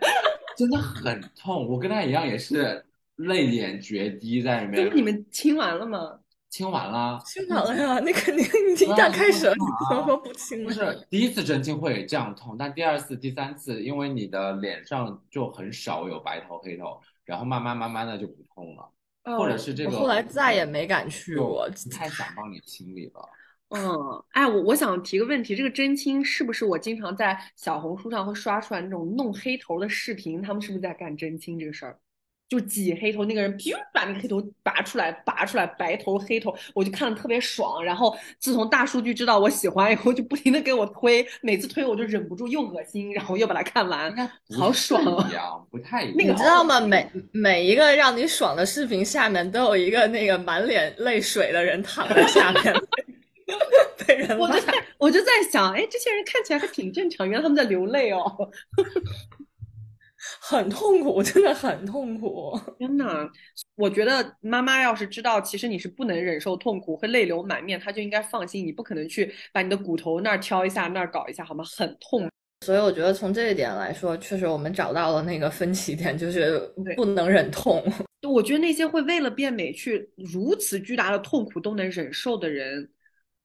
真的很痛。我跟他一样，也是泪眼决堤在里面。
你们亲完了吗？
亲完了，
亲完了呀！那肯定已经打开始了，你怎么说不清
不是第一次针清会这样痛，但第二次、第三次，因为你的脸上就很少有白头黑头，然后慢慢慢慢的就不痛了，或者是这个。
后来再也没敢去过，
太想帮你清理了。[laughs]
嗯，哎，我我想提个问题，这个针清是不是我经常在小红书上会刷出来那种弄黑头的视频？他们是不是在干针清这个事儿？就挤黑头，那个人噗把那个黑头拔出来，拔出来白头黑头，我就看的特别爽。然后自从大数据知道我喜欢以后，就不停的给我推，每次推我就忍不住又恶心，然后又把它看完，好爽
啊！不太一样，
你知道吗？每每一个让你爽的视频下面都有一个那个满脸泪水的人躺在下面，[laughs] 被人
我就在我就在想，哎，这些人看起来还挺正常，原来他们在流泪哦。
很痛苦，真的很痛苦。[laughs]
天呐，我觉得妈妈要是知道，其实你是不能忍受痛苦，会泪流满面，她就应该放心。你不可能去把你的骨头那儿挑一下，那儿搞一下，好吗？很痛。
所以我觉得从这一点来说，确实我们找到了那个分歧点，就是不能忍痛。
我觉得那些会为了变美去如此巨大的痛苦都能忍受的人。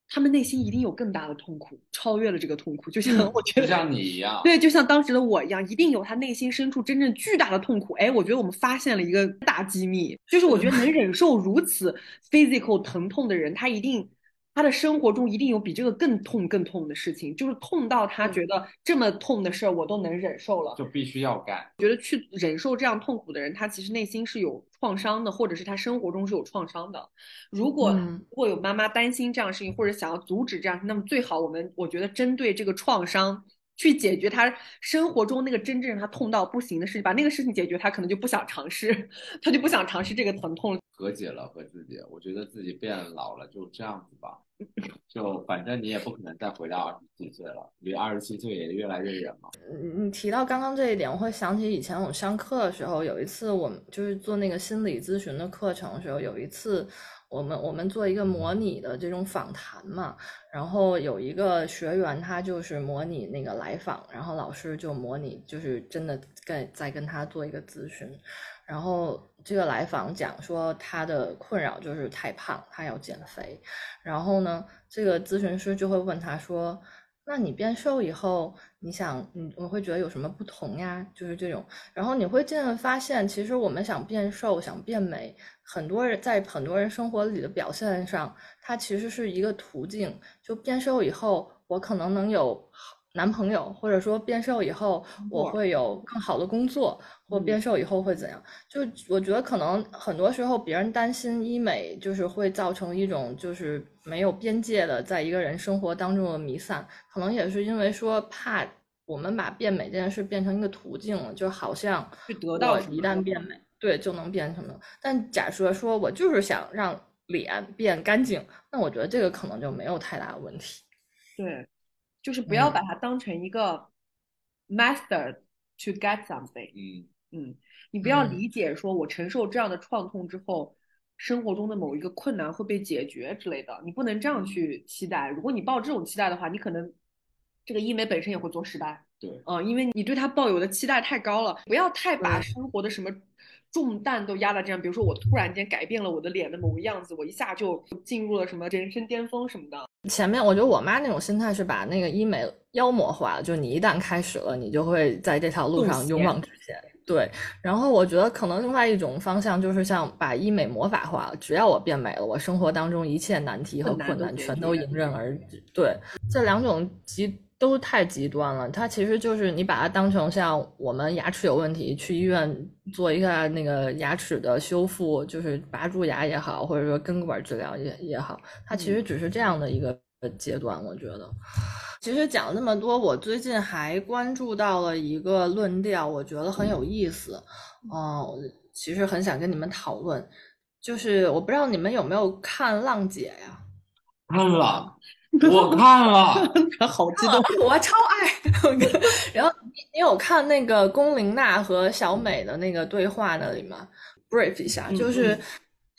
他们内心一定有更大的痛苦，超越了这个痛苦，就像我觉得
像你一样，
对，就像当时的我一样，一定有他内心深处真正巨大的痛苦。哎，我觉得我们发现了一个大机密，就是我觉得能忍受如此 physical 疼痛的人，他一定。他的生活中一定有比这个更痛、更痛的事情，就是痛到他觉得这么痛的事儿我都能忍受了，
就必须要干。
觉得去忍受这样痛苦的人，他其实内心是有创伤的，或者是他生活中是有创伤的。如果如果有妈妈担心这样的事情，或者想要阻止这样，那么最好我们我觉得针对这个创伤。去解决他生活中那个真正让他痛到不行的事情，把那个事情解决，他可能就不想尝试，他就不想尝试这个疼痛。
和解了和自己，我觉得自己变老了，就这样子吧。[laughs] 就反正你也不可能再回到二十七岁了，离二十七岁也越来越远了。
你提到刚刚这一点，我会想起以前我上课的时候，有一次我们就是做那个心理咨询的课程的时候，有一次。我们我们做一个模拟的这种访谈嘛，然后有一个学员他就是模拟那个来访，然后老师就模拟就是真的跟在跟他做一个咨询，然后这个来访讲说他的困扰就是太胖，他要减肥，然后呢，这个咨询师就会问他说。那你变瘦以后，你想，你我会觉得有什么不同呀？就是这种，然后你会渐渐发现，其实我们想变瘦、想变美，很多人在很多人生活里的表现上，它其实是一个途径。就变瘦以后，我可能能有。男朋友，或者说变瘦以后我会有更好的工作，或变瘦以后会怎样？就我觉得可能很多时候别人担心医美就是会造成一种就是没有边界的在一个人生活当中的弥散，可能也是因为说怕我们把变美这件事变成一个途径了，就好像
得到
一旦变美，对就能变成的。但假设说我就是想让脸变干净，那我觉得这个可能就没有太大的问题。
对。就是不要把它当成一个 master to get something。嗯嗯，你不要理解说我承受这样的创痛之后，生活中的某一个困难会被解决之类的，你不能这样去期待。如果你抱这种期待的话，你可能这个医美本身也会做失败。
对，
嗯，因为你对它抱有的期待太高了，不要太把生活的什么。重担都压在这样，比如说我突然间改变了我的脸的某个样子，我一下就进入了什么人生巅峰什么的。
前面我觉得我妈那种心态是把那个医美妖魔化了，就你一旦开始了，你就会在这条路上勇往直前。对，然后我觉得可能另外一种方向就是像把医美魔法化，只要我变美了，我生活当中一切难题和困难全都迎刃而解。对，这两种极。都太极端了，它其实就是你把它当成像我们牙齿有问题去医院做一下那个牙齿的修复，就是拔蛀牙也好，或者说根管治疗也也好，它其实只是这样的一个阶段。我觉得，其实讲了那么多，我最近还关注到了一个论调，我觉得很有意思。嗯，其实很想跟你们讨论，就是我不知道你们有没有看《浪姐》呀？
看了。[laughs] 我看了，[laughs]
好激动，
我超爱。[laughs] 然后你你有看那个龚琳娜和小美的那个对话那里吗？brief 一下，就是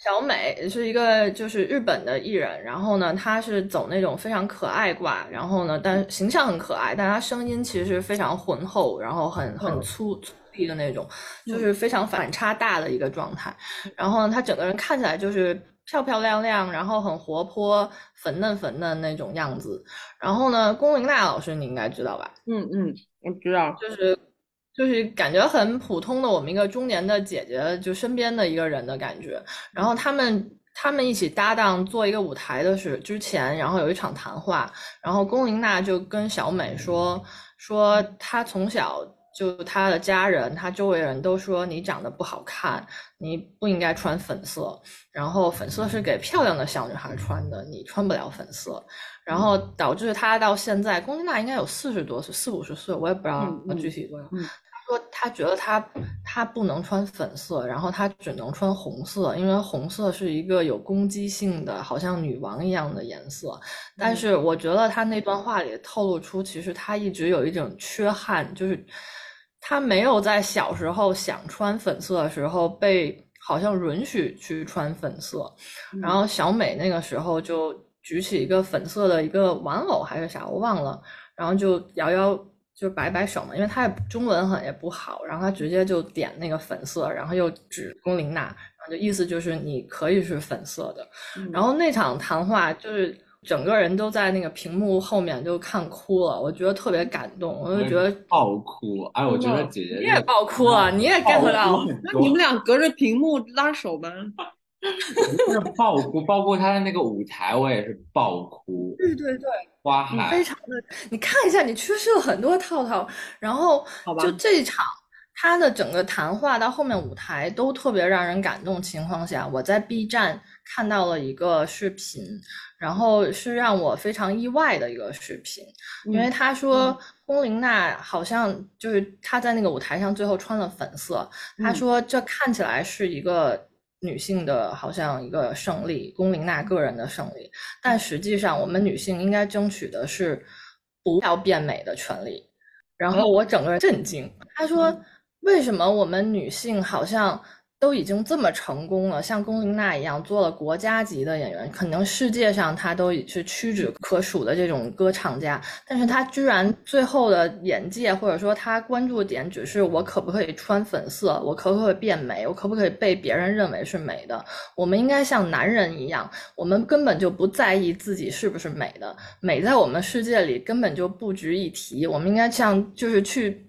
小美是一个就是日本的艺人，然后呢，她是走那种非常可爱挂，然后呢，但形象很可爱，但她声音其实非常浑厚，然后很很粗粗粝的那种，就是非常反差大的一个状态。然后呢，她整个人看起来就是。漂漂亮亮，然后很活泼、粉嫩粉嫩那种样子。然后呢，龚琳娜老师你应该知道吧？
嗯嗯，我知道，
就是就是感觉很普通的我们一个中年的姐姐，就身边的一个人的感觉。然后他们他们一起搭档做一个舞台的是之前，然后有一场谈话，然后龚琳娜就跟小美说说她从小。就她的家人，她周围人都说你长得不好看，你不应该穿粉色。然后粉色是给漂亮的小女孩穿的，你穿不了粉色。然后导致他到现在，龚琳娜应该有四十多岁，四五十岁，我也不知道具体多少。说他觉得他他不能穿粉色，然后他只能穿红色，因为红色是一个有攻击性的，好像女王一样的颜色。但是我觉得他那段话里透露出，其实他一直有一种缺憾，就是。他没有在小时候想穿粉色的时候被好像允许去穿粉色，然后小美那个时候就举起一个粉色的一个玩偶还是啥我忘了，然后就摇摇就摆摆手嘛，因为他也中文很也不好，然后他直接就点那个粉色，然后又指龚琳娜，然后就意思就是你可以是粉色的，然后那场谈话就是。整个人都在那个屏幕后面就看哭了，我觉得特别感动，我就觉得
爆哭。哎，我觉得姐姐
你也爆哭了，你也 get 到。
那你们俩隔着屏幕拉手吗？[laughs]
是爆哭，包括他的那个舞台，我也是爆哭。
对对对，
花海
非常的，你看一下，你缺失了很多套套。然后就这一场，他的整个谈话到后面舞台都特别让人感动。情况下，我在 B 站看到了一个视频。然后是让我非常意外的一个视频，因为他说龚琳娜好像就是她在那个舞台上最后穿了粉色，他说这看起来是一个女性的好像一个胜利，龚琳娜个人的胜利，但实际上我们女性应该争取的是不要变美的权利。然后我整个人震惊，他说为什么我们女性好像？都已经这么成功了，像龚琳娜一样做了国家级的演员，可能世界上她都已是屈指可数的这种歌唱家，但是她居然最后的眼界或者说她关注点只是我可不可以穿粉色，我可不可以变美，我可不可以被别人认为是美的？我们应该像男人一样，我们根本就不在意自己是不是美的，美在我们世界里根本就不值一提。我们应该像就是去。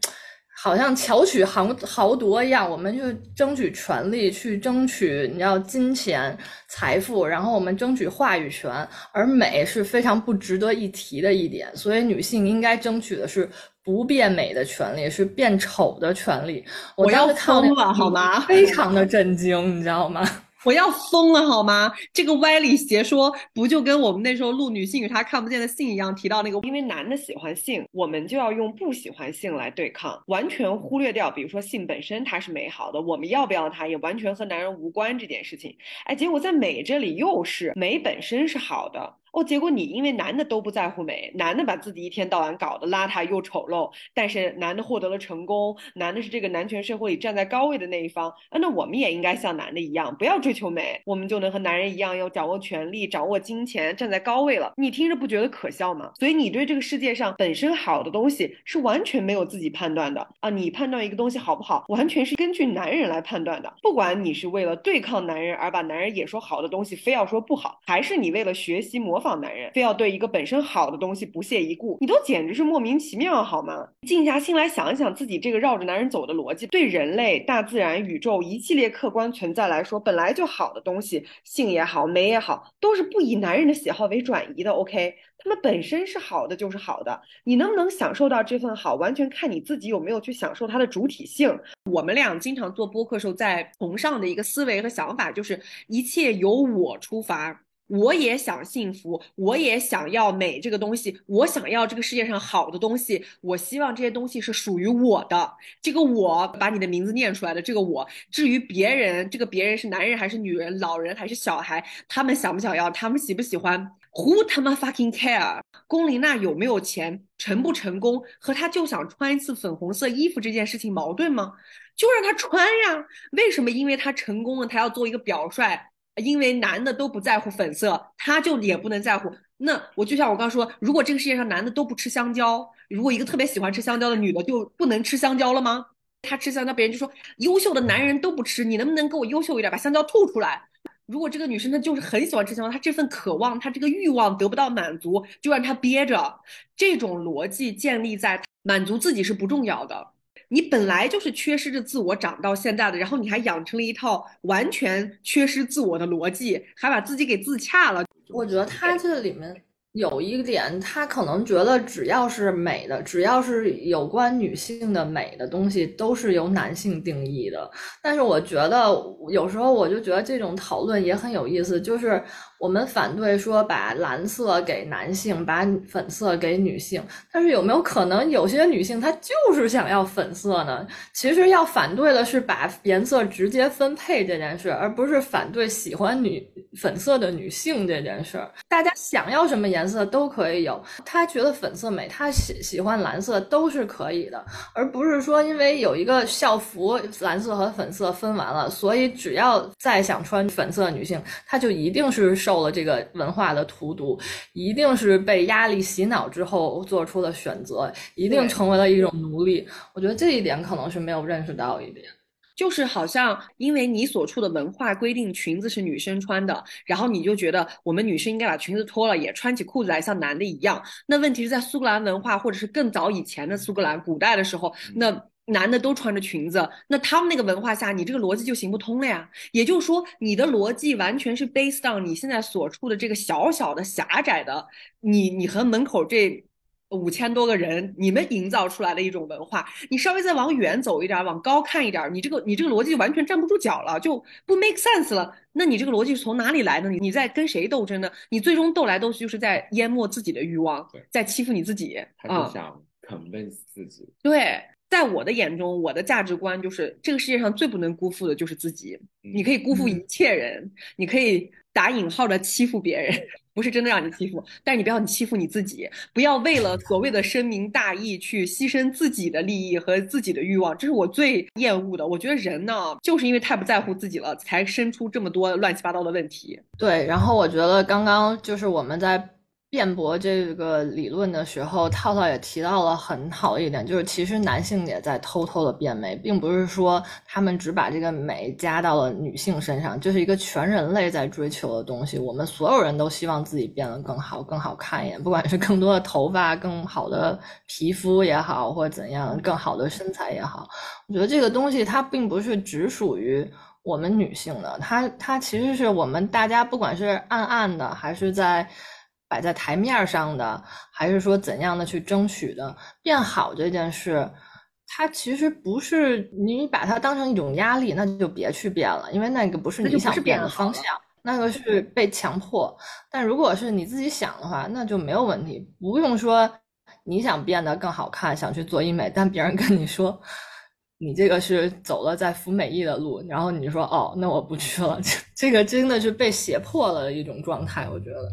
好像巧取豪豪夺一样，我们就争取权利，去争取你要金钱、财富，然后我们争取话语权。而美是非常不值得一提的一点，所以女性应该争取的是不变美的权利，是变丑的权利。
我要疯了，好吗？
非常的震惊，你知道吗？
我要疯了好吗？这个歪理邪说不就跟我们那时候录女性与她看不见的性一样，提到那个，因为男的喜欢性，我们就要用不喜欢性来对抗，完全忽略掉，比如说性本身它是美好的，我们要不要它也完全和男人无关这件事情。哎，结果在美这里又是美本身是好的。哦，结果你因为男的都不在乎美，男的把自己一天到晚搞得邋遢又丑陋，但是男的获得了成功，男的是这个男权社会里站在高位的那一方啊，那我们也应该像男的一样，不要追求美，我们就能和男人一样，要掌握权力、掌握金钱，站在高位了。你听着不觉得可笑吗？所以你对这个世界上本身好的东西是完全没有自己判断的啊！你判断一个东西好不好，完全是根据男人来判断的。不管你是为了对抗男人而把男人也说好的东西非要说不好，还是你为了学习模仿。好男人非要对一个本身好的东西不屑一顾，你都简直是莫名其妙，好吗？静下心来想一想自己这个绕着男人走的逻辑，对人类、大自然、宇宙一系列客观存在来说，本来就好的东西，性也好，美也好，都是不以男人的喜好为转移的。OK，他们本身是好的就是好的，你能不能享受到这份好，完全看你自己有没有去享受它的主体性。我们俩经常做播客时候在崇尚的一个思维和想法，就是一切由我出发。我也想幸福，我也想要美这个东西，我想要这个世界上好的东西，我希望这些东西是属于我的。这个我把你的名字念出来的这个我，至于别人，这个别人是男人还是女人，老人还是小孩，他们想不想要，他们喜不喜欢，Who 他妈 fucking care？龚琳娜有没有钱，成不成功，和她就想穿一次粉红色衣服这件事情矛盾吗？就让她穿呀。为什么？因为她成功了，她要做一个表率。因为男的都不在乎粉色，他就也不能在乎。那我就像我刚说，如果这个世界上男的都不吃香蕉，如果一个特别喜欢吃香蕉的女的就不能吃香蕉了吗？他吃香蕉，别人就说优秀的男人都不吃，你能不能给我优秀一点，把香蕉吐出来？如果这个女生她就是很喜欢吃香蕉，她这份渴望，她这个欲望得不到满足，就让她憋着。这种逻辑建立在满足自己是不重要的。你本来就是缺失着自我长到现在的，然后你还养成了一套完全缺失自我的逻辑，还把自己给自洽了。
我觉得他这里面。有一点，他可能觉得只要是美的，只要是有关女性的美的东西，都是由男性定义的。但是我觉得有时候我就觉得这种讨论也很有意思，就是我们反对说把蓝色给男性，把粉色给女性。但是有没有可能有些女性她就是想要粉色呢？其实要反对的是把颜色直接分配这件事，而不是反对喜欢女粉色的女性这件事。大家想要什么颜？色都可以有，他觉得粉色美，他喜喜欢蓝色都是可以的，而不是说因为有一个校服蓝色和粉色分完了，所以只要再想穿粉色女性，她就一定是受了这个文化的荼毒，一定是被压力洗脑之后做出的选择，一定成为了一种奴隶。我觉得这一点可能是没有认识到一点。
就是好像因为你所处的文化规定裙子是女生穿的，然后你就觉得我们女生应该把裙子脱了，也穿起裤子来像男的一样。那问题是在苏格兰文化，或者是更早以前的苏格兰古代的时候，那男的都穿着裙子，那他们那个文化下，你这个逻辑就行不通了呀。也就是说，你的逻辑完全是 based on 你现在所处的这个小小的狭窄的，你你和门口这。五千多个人，你们营造出来的一种文化，你稍微再往远走一点，往高看一点，你这个你这个逻辑完全站不住脚了，就不 make sense 了。那你这个逻辑是从哪里来的？你你在跟谁斗争呢？你最终斗来斗去就是在淹没自己的欲望，在欺负你自己。
他就想 convince 自己。
对，在我的眼中，我的价值观就是这个世界上最不能辜负的就是自己。你可以辜负一切人，你可以打引号的欺负别人。[laughs] 不是真的让你欺负，但是你不要你欺负你自己，不要为了所谓的深明大义去牺牲自己的利益和自己的欲望，这是我最厌恶的。我觉得人呢，就是因为太不在乎自己了，才生出这么多乱七八糟的问题。
对，然后我觉得刚刚就是我们在。辩驳这个理论的时候，套套也提到了很好的一点，就是其实男性也在偷偷的变美，并不是说他们只把这个美加到了女性身上，这是一个全人类在追求的东西。我们所有人都希望自己变得更好、更好看一点，不管是更多的头发、更好的皮肤也好，或者怎样更好的身材也好，我觉得这个东西它并不是只属于我们女性的，它它其实是我们大家不管是暗暗的还是在。摆在台面上的，还是说怎样的去争取的变好这件事，它其实不是你把它当成一种压力，那就别去变了，因为那个不是你想变的方向，那个是被强迫。但如果是你自己想的话，那就没有问题，不用说你想变得更好看，想去做医美，但别人跟你说你这个是走了在服美役的路，然后你说哦，那我不去了，[laughs] 这个真的是被胁迫了一种状态，我觉得。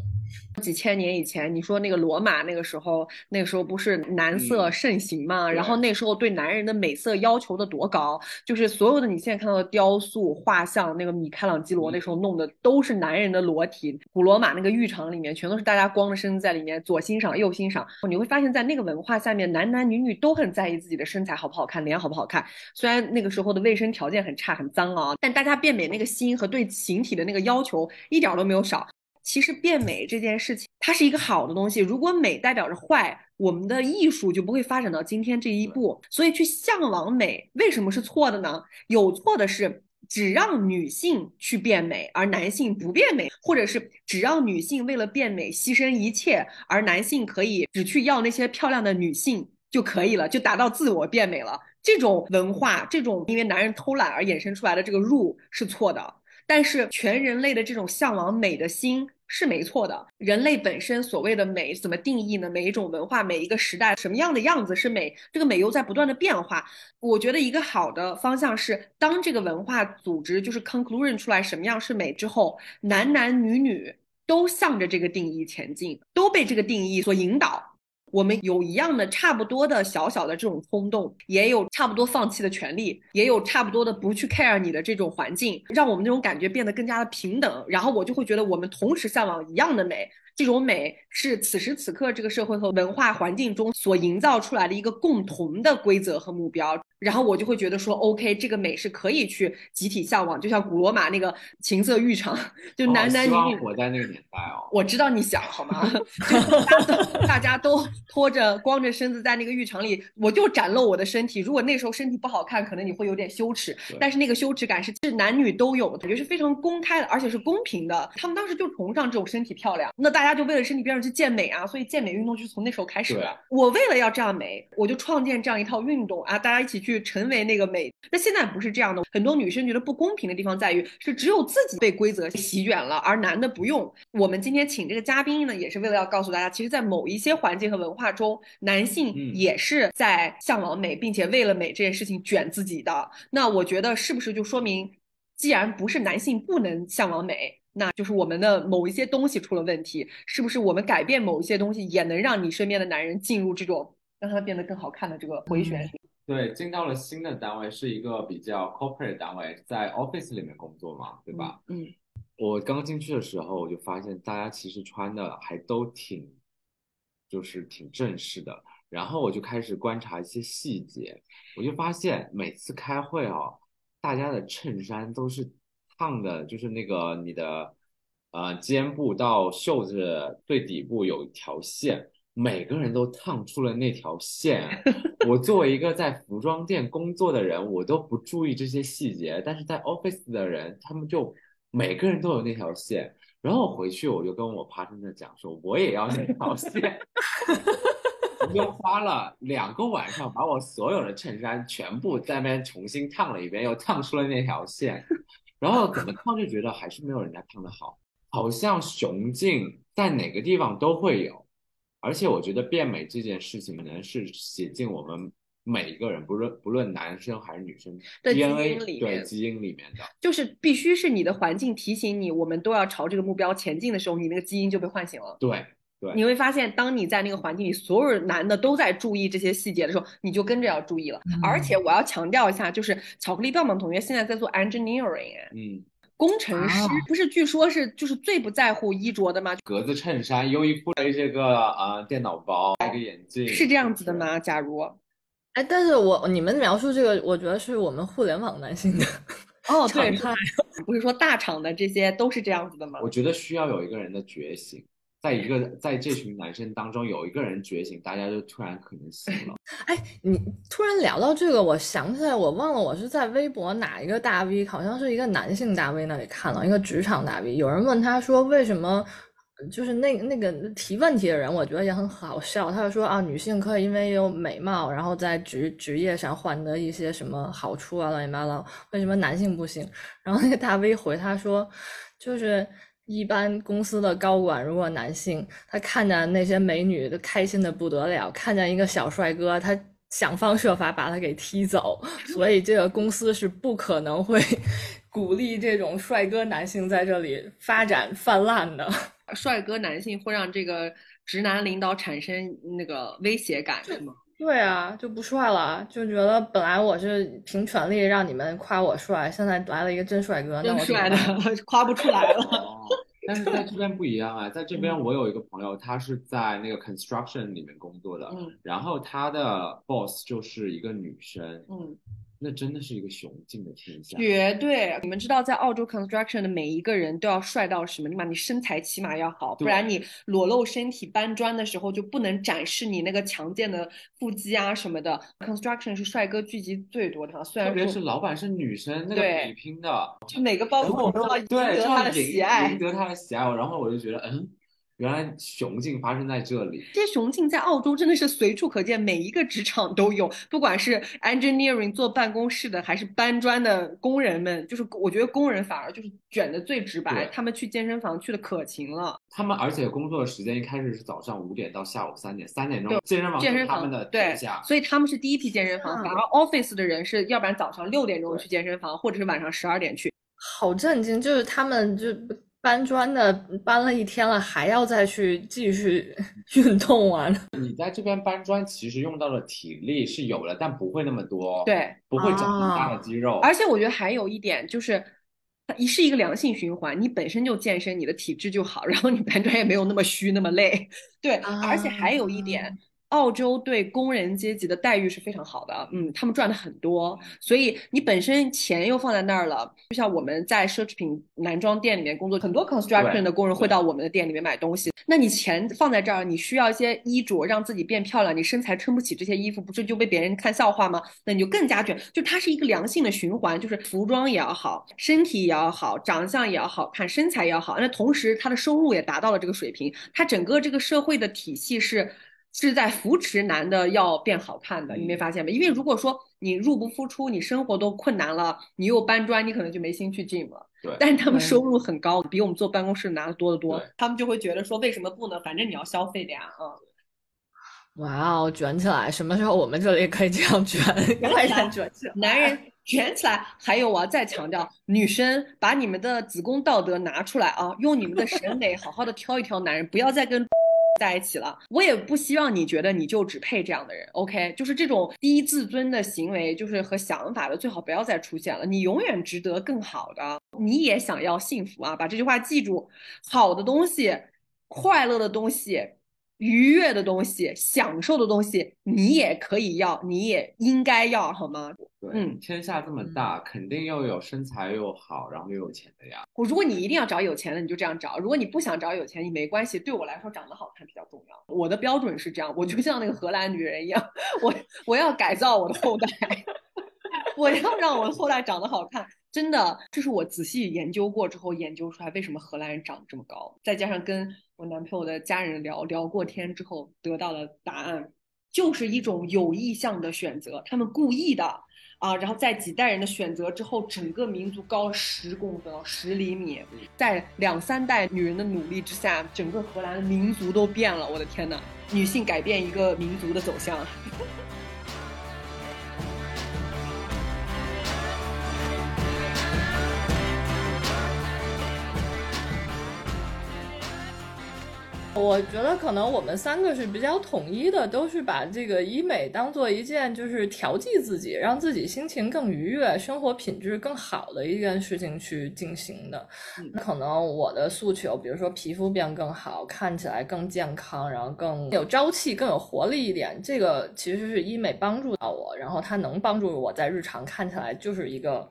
几千年以前，你说那个罗马那个时候，那个时候不是男色盛行嘛？然后那时候对男人的美色要求的多高，就是所有的你现在看到的雕塑、画像，那个米开朗基罗那时候弄的都是男人的裸体。古罗马那个浴场里面，全都是大家光着身子在里面左欣赏右欣赏。你会发现在那个文化下面，男男女女都很在意自己的身材好不好看，脸好不好看。虽然那个时候的卫生条件很差很脏啊，但大家变美那个心和对形体的那个要求一点都没有少。其实变美这件事情，它是一个好的东西。如果美代表着坏，我们的艺术就不会发展到今天这一步。所以去向往美，为什么是错的呢？有错的是只让女性去变美，而男性不变美，或者是只让女性为了变美牺牲一切，而男性可以只去要那些漂亮的女性就可以了，就达到自我变美了。这种文化，这种因为男人偷懒而衍生出来的这个入是错的。但是全人类的这种向往美的心。是没错的。人类本身所谓的美怎么定义呢？每一种文化、每一个时代，什么样的样子是美？这个美又在不断的变化。我觉得一个好的方向是，当这个文化组织就是 conclusion 出来什么样是美之后，男男女女都向着这个定义前进，都被这个定义所引导。我们有一样的差不多的小小的这种冲动，也有差不多放弃的权利，也有差不多的不去 care 你的这种环境，让我们那种感觉变得更加的平等。然后我就会觉得我们同时向往一样的美。这种美是此时此刻这个社会和文化环境中所营造出来的一个共同的规则和目标，然后我就会觉得说，OK，这个美是可以去集体向往，就像古罗马那个情色浴场，就男男女女
我在那个年代哦。
我知道你想好吗？[laughs] 大家都拖着光着身子在那个浴场里，我就展露我的身体。如果那时候身体不好看，可能你会有点羞耻，但是那个羞耻感是是男女都有的，感觉是非常公开的，而且是公平的。他们当时就崇尚这种身体漂亮，那大。大家就为了身体漂亮去健美啊，所以健美运动就是从那时候开始的。我为了要这样美，我就创建这样一套运动啊，大家一起去成为那个美。那现在不是这样的，很多女生觉得不公平的地方在于，是只有自己被规则席卷了，而男的不用。我们今天请这个嘉宾呢，也是为了要告诉大家，其实，在某一些环境和文化中，男性也是在向往美，并且为了美这件事情卷自己的。那我觉得是不是就说明，既然不是男性不能向往美？那就是我们的某一些东西出了问题，是不是我们改变某一些东西，也能让你身边的男人进入这种让他变得更好看的这个回旋？
对，进到了新的单位，是一个比较 corporate 单位，在 office 里面工作嘛，对吧？
嗯。
我刚进去的时候，我就发现大家其实穿的还都挺，就是挺正式的。然后我就开始观察一些细节，我就发现每次开会哦，大家的衬衫都是。烫的就是那个你的，呃，肩部到袖子最底部有一条线，每个人都烫出了那条线。[laughs] 我作为一个在服装店工作的人，我都不注意这些细节，但是在 office 的人，他们就每个人都有那条线。然后回去我就跟我 partner 讲说，我也要那条线。我就花了两个晚上，把我所有的衬衫全部在那边重新烫了一遍，又烫出了那条线。然后怎么烫就觉得还是没有人家烫的好，好像雄竞在哪个地方都会有，而且我觉得变美这件事情可能是写进我们每一个人，不论不论男生还是女生
的基因
里，对基因里面的，
就是必须是你的环境提醒你，我们都要朝这个目标前进的时候，你那个基因就被唤醒了。
对。
你会发现，当你在那个环境里，所有男的都在注意这些细节的时候，你就跟着要注意了。而且我要强调一下，就是巧克力棒棒同学现在在做 engineering，
嗯，
工程师不是？据说是就是最不在乎衣着的吗？
格子衬衫、优衣库的这个啊电脑包、戴个眼镜，
是这样子的吗？假如，
哎，但是我你们描述这个，我觉得是我们互联网男性的
哦，对，[laughs] 不是说大厂的这些都是这样子的吗？
我觉得需要有一个人的觉醒。在一个在这群男生当中有一个人觉醒，大家就突然可能醒了。[laughs]
哎，你突然聊到这个，我想起来，我忘了我是在微博哪一个大 V，好像是一个男性大 V 那里看了一个职场大 V，有人问他说为什么，就是那那个提问题的人，我觉得也很好笑。他就说啊，女性可以因为有美貌，然后在职职业上换得一些什么好处啊，乱七八糟，为什么男性不行？然后那个大 V 回他说，就是。一般公司的高管，如果男性，他看见那些美女都开心的不得了，看见一个小帅哥，他想方设法把他给踢走，所以这个公司是不可能会 [laughs] 鼓励这种帅哥男性在这里发展泛滥的。[laughs]
帅哥男性会让这个直男领导产生那个威胁感，是吗？
对啊，就不帅了，就觉得本来我是凭权力让你们夸我帅，现在来了一个真帅哥，
真帅的 [laughs] 夸不出来了。
但是在这边不一样啊，在这边我有一个朋友，他是在那个 construction 里面工作的，然后他的 boss 就是一个女生，
嗯。
那真的是一个雄竞的天下，
绝对。你们知道，在澳洲 construction 的每一个人都要帅到什么地方？你身材起码要好，不然你裸露身体搬砖的时候就不能展示你那个强健的腹肌啊什么的。construction 是帅哥聚集最多的虽然
特别是老板是女生，那个比拼的，
就每个包都要赢得他的喜爱，
赢得他的喜爱。然后我就觉得，嗯。原来雄竞发生在这里，
这些雄竞在澳洲真的是随处可见，每一个职场都有，不管是 engineering 坐办公室的，还是搬砖的工人们，就是我觉得工人反而就是卷的最直白，他们去健身房去的可勤了。
他们而且工作的时间一开始是早上五点到下午三点，三点钟健身房
健身
房他们的
对，所以他们是第一批健身房，反而 office 的人是要不然早上六点钟去健身房，或者是晚上十二点去。
好震惊，就是他们就。搬砖的搬了一天了，还要再去继续 [laughs] 运动啊？[laughs]
你在这边搬砖，其实用到的体力是有了，但不会那么多，
对，
不会长很大的肌肉。
而且我觉得还有一点就是，一是一个良性循环，你本身就健身，你的体质就好，然后你搬砖也没有那么虚那么累，[laughs] 对。而且还有一点。澳洲对工人阶级的待遇是非常好的，嗯，他们赚的很多，所以你本身钱又放在那儿了，就像我们在奢侈品男装店里面工作，很多 construction 的工人会到我们的店里面买东西，那你钱放在这儿，你需要一些衣着让自己变漂亮，你身材撑不起这些衣服，不是就被别人看笑话吗？那你就更加卷，就它是一个良性的循环，就是服装也要好，身体也要好，长相也要好看，身材也要好，那同时他的收入也达到了这个水平，他整个这个社会的体系是。是在扶持男的要变好看的，你没发现吗？因为如果说你入不敷出，你生活都困难了，你又搬砖，你可能就没心去 gym 了。
对，
但是他们收入很高，比我们坐办公室拿的多得多，他们就会觉得说，为什么不呢？反正你要消费的呀，啊！
哇哦，卷起来！什么时候我们这里可以这样卷？快点卷起来！
男人卷起来！还有我要再强调，女生把你们的子宫道德拿出来啊，用你们的审美好好的挑一挑男人，不要再跟。在一起了，我也不希望你觉得你就只配这样的人。OK，就是这种低自尊的行为，就是和想法的，最好不要再出现了。你永远值得更好的，你也想要幸福啊！把这句话记住，好的东西，快乐的东西。愉悦的东西，享受的东西，你也可以要，你也应该要，好吗？
对，嗯，天下这么大，肯定又有身材又好，然后又有钱的呀。
我如果你一定要找有钱的，你就这样找；如果你不想找有钱，你没关系。对我来说，长得好看比较重要。我的标准是这样，我就像那个荷兰女人一样，我我要改造我的后代，[laughs] 我要让我的后代长得好看。真的，这是我仔细研究过之后研究出来，为什么荷兰人长得这么高，再加上跟。我男朋友的家人聊聊过天之后得到的答案，就是一种有意向的选择，他们故意的啊，然后在几代人的选择之后，整个民族高了十公分，十厘米，在两三代女人的努力之下，整个荷兰的民族都变了。我的天呐，女性改变一个民族的走向。
我觉得可能我们三个是比较统一的，都是把这个医美当做一件就是调剂自己，让自己心情更愉悦、生活品质更好的一件事情去进行的。可能我的诉求，比如说皮肤变更好，看起来更健康，然后更有朝气、更有活力一点，这个其实是医美帮助到我，然后它能帮助我在日常看起来就是一个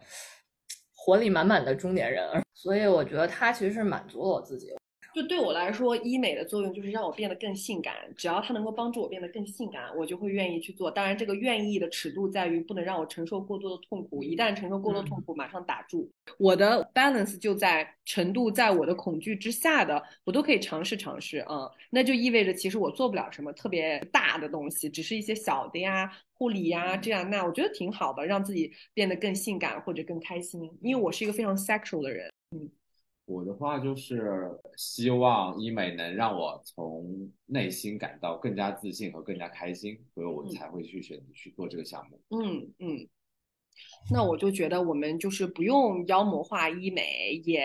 活力满满的中年人，所以我觉得它其实是满足了我自己。
就对我来说，医美的作用就是让我变得更性感。只要它能够帮助我变得更性感，我就会愿意去做。当然，这个愿意的尺度在于不能让我承受过多的痛苦。一旦承受过多痛苦，马上打住。我的 balance 就在程度在我的恐惧之下的，我都可以尝试尝试啊。那就意味着其实我做不了什么特别大的东西，只是一些小的呀、护理呀这样那，我觉得挺好的，让自己变得更性感或者更开心。因为我是一个非常 sexual 的人，嗯。
我的话就是希望医美能让我从内心感到更加自信和更加开心，所以我才会去选择去做这个项目。
嗯嗯，那我就觉得我们就是不用妖魔化医美，也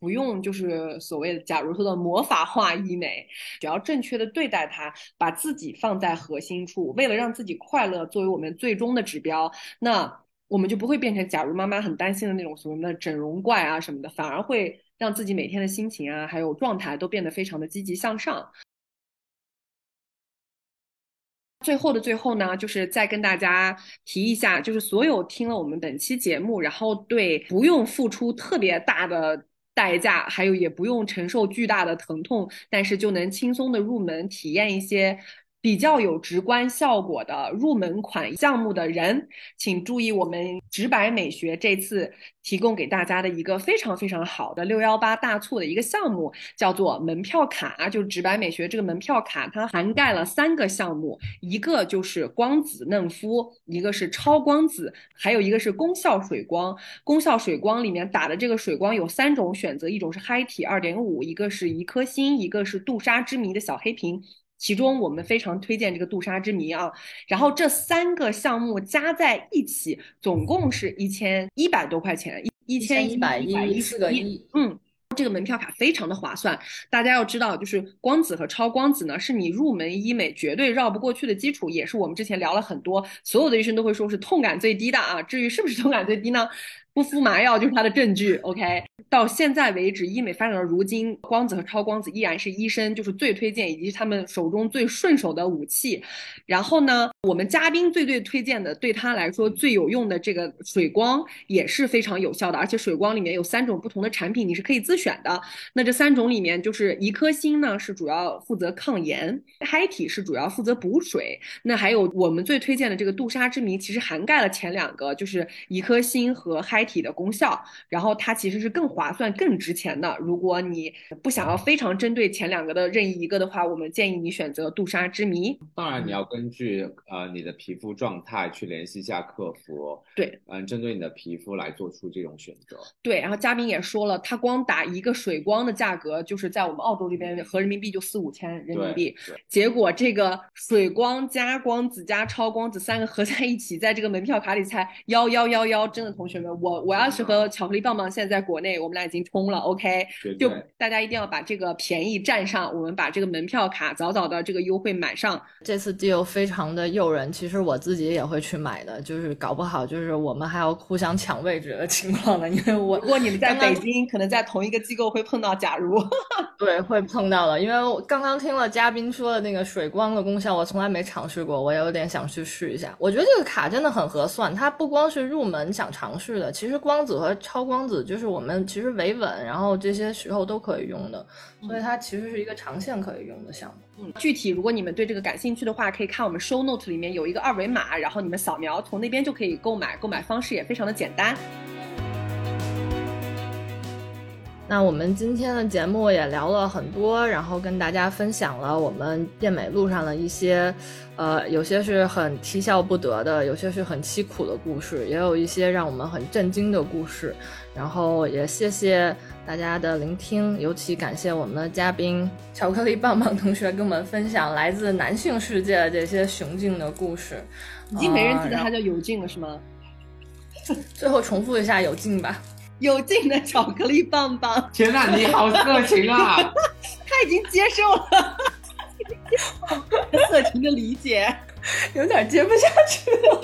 不用就是所谓的假如说的魔法化医美，只要正确的对待它，把自己放在核心处，为了让自己快乐作为我们最终的指标，那我们就不会变成假如妈妈很担心的那种所谓的整容怪啊什么的，反而会。让自己每天的心情啊，还有状态都变得非常的积极向上。最后的最后呢，就是再跟大家提一下，就是所有听了我们本期节目，然后对不用付出特别大的代价，还有也不用承受巨大的疼痛，但是就能轻松的入门体验一些比较有直观效果的入门款项目的人，请注意我们直白美学这次提供给大家的一个非常非常好的六幺八大促的一个项目，叫做门票卡。就是直白美学这个门票卡，它涵盖了三个项目，一个就是光子嫩肤，一个是超光子，还有一个是功效水光。功效水光里面打的这个水光有三种选择，一种是嗨体二点五，一个是一颗星，一个是杜莎之谜的小黑瓶。其中我们非常推荐这个杜莎之谜啊，然后这三个项目加在一起，总共是一千一百多块钱，
一千
一
百
一
十个
亿，嗯，这个门票卡非常的划算。大家要知道，就是光子和超光子呢，是你入门医美绝对绕不过去的基础，也是我们之前聊了很多，所有的医生都会说是痛感最低的啊。至于是不是痛感最低呢？不敷麻药就是它的证据。OK，到现在为止，医美发展到如今，光子和超光子依然是医生就是最推荐以及他们手中最顺手的武器。然后呢，我们嘉宾最最推荐的，对他来说最有用的这个水光也是非常有效的，而且水光里面有三种不同的产品，你是可以自选的。那这三种里面，就是一颗星呢是主要负责抗炎，嗨体是主要负责补水。那还有我们最推荐的这个杜莎之谜，其实涵盖了前两个，就是一颗星和嗨。体的功效，然后它其实是更划算、更值钱的。如果你不想要非常针对前两个的任意一个的话，我们建议你选择杜莎之谜。
当然，你要根据呃你的皮肤状态去联系一下客服。
对，
嗯，针对你的皮肤来做出这种选择。
对，然后嘉宾也说了，他光打一个水光的价格，就是在我们澳洲这边合人民币就四五千人民币。结果这个水光加光子加超光子三个合在一起，在这个门票卡里才幺幺幺幺。真的，同学们，我。我要是和巧克力棒棒现在在国内，我们俩已经冲了，OK，就大家一定要把这个便宜占上，我们把这个门票卡早早的这个优惠买上。
这次 deal 非常的诱人，其实我自己也会去买的，就是搞不好就是我们还要互相抢位置的情况呢。因为我
如果你们在北京，可能在同一个机构会碰到。假如 [laughs]
对，会碰到了，因为我刚刚听了嘉宾说的那个水光的功效，我从来没尝试过，我也有点想去试一下。我觉得这个卡真的很合算，它不光是入门想尝试的，其实。其实光子和超光子就是我们其实维稳，然后这些时候都可以用的，所以它其实是一个长线可以用的项目。
嗯，具体如果你们对这个感兴趣的话，可以看我们 show note 里面有一个二维码，然后你们扫描从那边就可以购买，购买方式也非常的简单。
那我们今天的节目也聊了很多，然后跟大家分享了我们变美路上的一些，呃，有些是很啼笑不得的，有些是很凄苦的故事，也有一些让我们很震惊的故事。然后也谢谢大家的聆听，尤其感谢我们的嘉宾巧克力棒棒同学跟我们分享来自男性世界的这些雄竞的故事。
已经没人记得他叫有劲了，是吗？
最后重复一下有劲吧。
有劲的巧克力棒棒！
天呐，你好色情啊！[laughs]
他已经接受了 [laughs] 色情的理解，
有点接不下去了。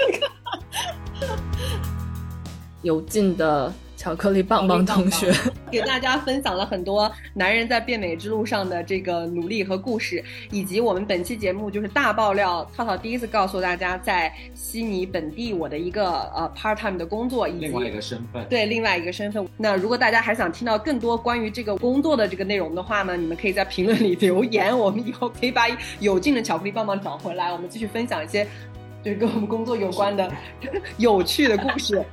有劲的。巧克力棒棒同学
给大家分享了很多男人在变美之路上的这个努力和故事，以及我们本期节目就是大爆料，套套第一次告诉大家在悉尼本地我的一个呃 part time 的工作，以及
另外一个身份。
对，另外一个身份。那如果大家还想听到更多关于这个工作的这个内容的话呢，你们可以在评论里留言，我们以后可以把有劲的巧克力棒棒找回来，我们继续分享一些就是跟我们工作有关的 [laughs] 有趣的故事。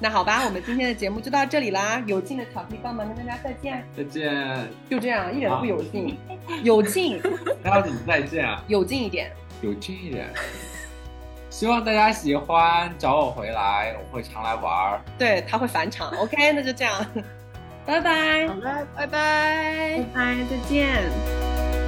那好吧，我们今天的节目就到这里啦！有劲的巧克力棒棒跟大家再见，
再见。
就这样，一点都不有劲，有劲。[laughs]
那要怎么再见啊？
有劲一点，
有劲一点。希望大家喜欢，找我回来，我会常来玩儿。
对他会返场，OK，[laughs] 那就这样，拜拜。
好了，拜拜，
拜拜，再见。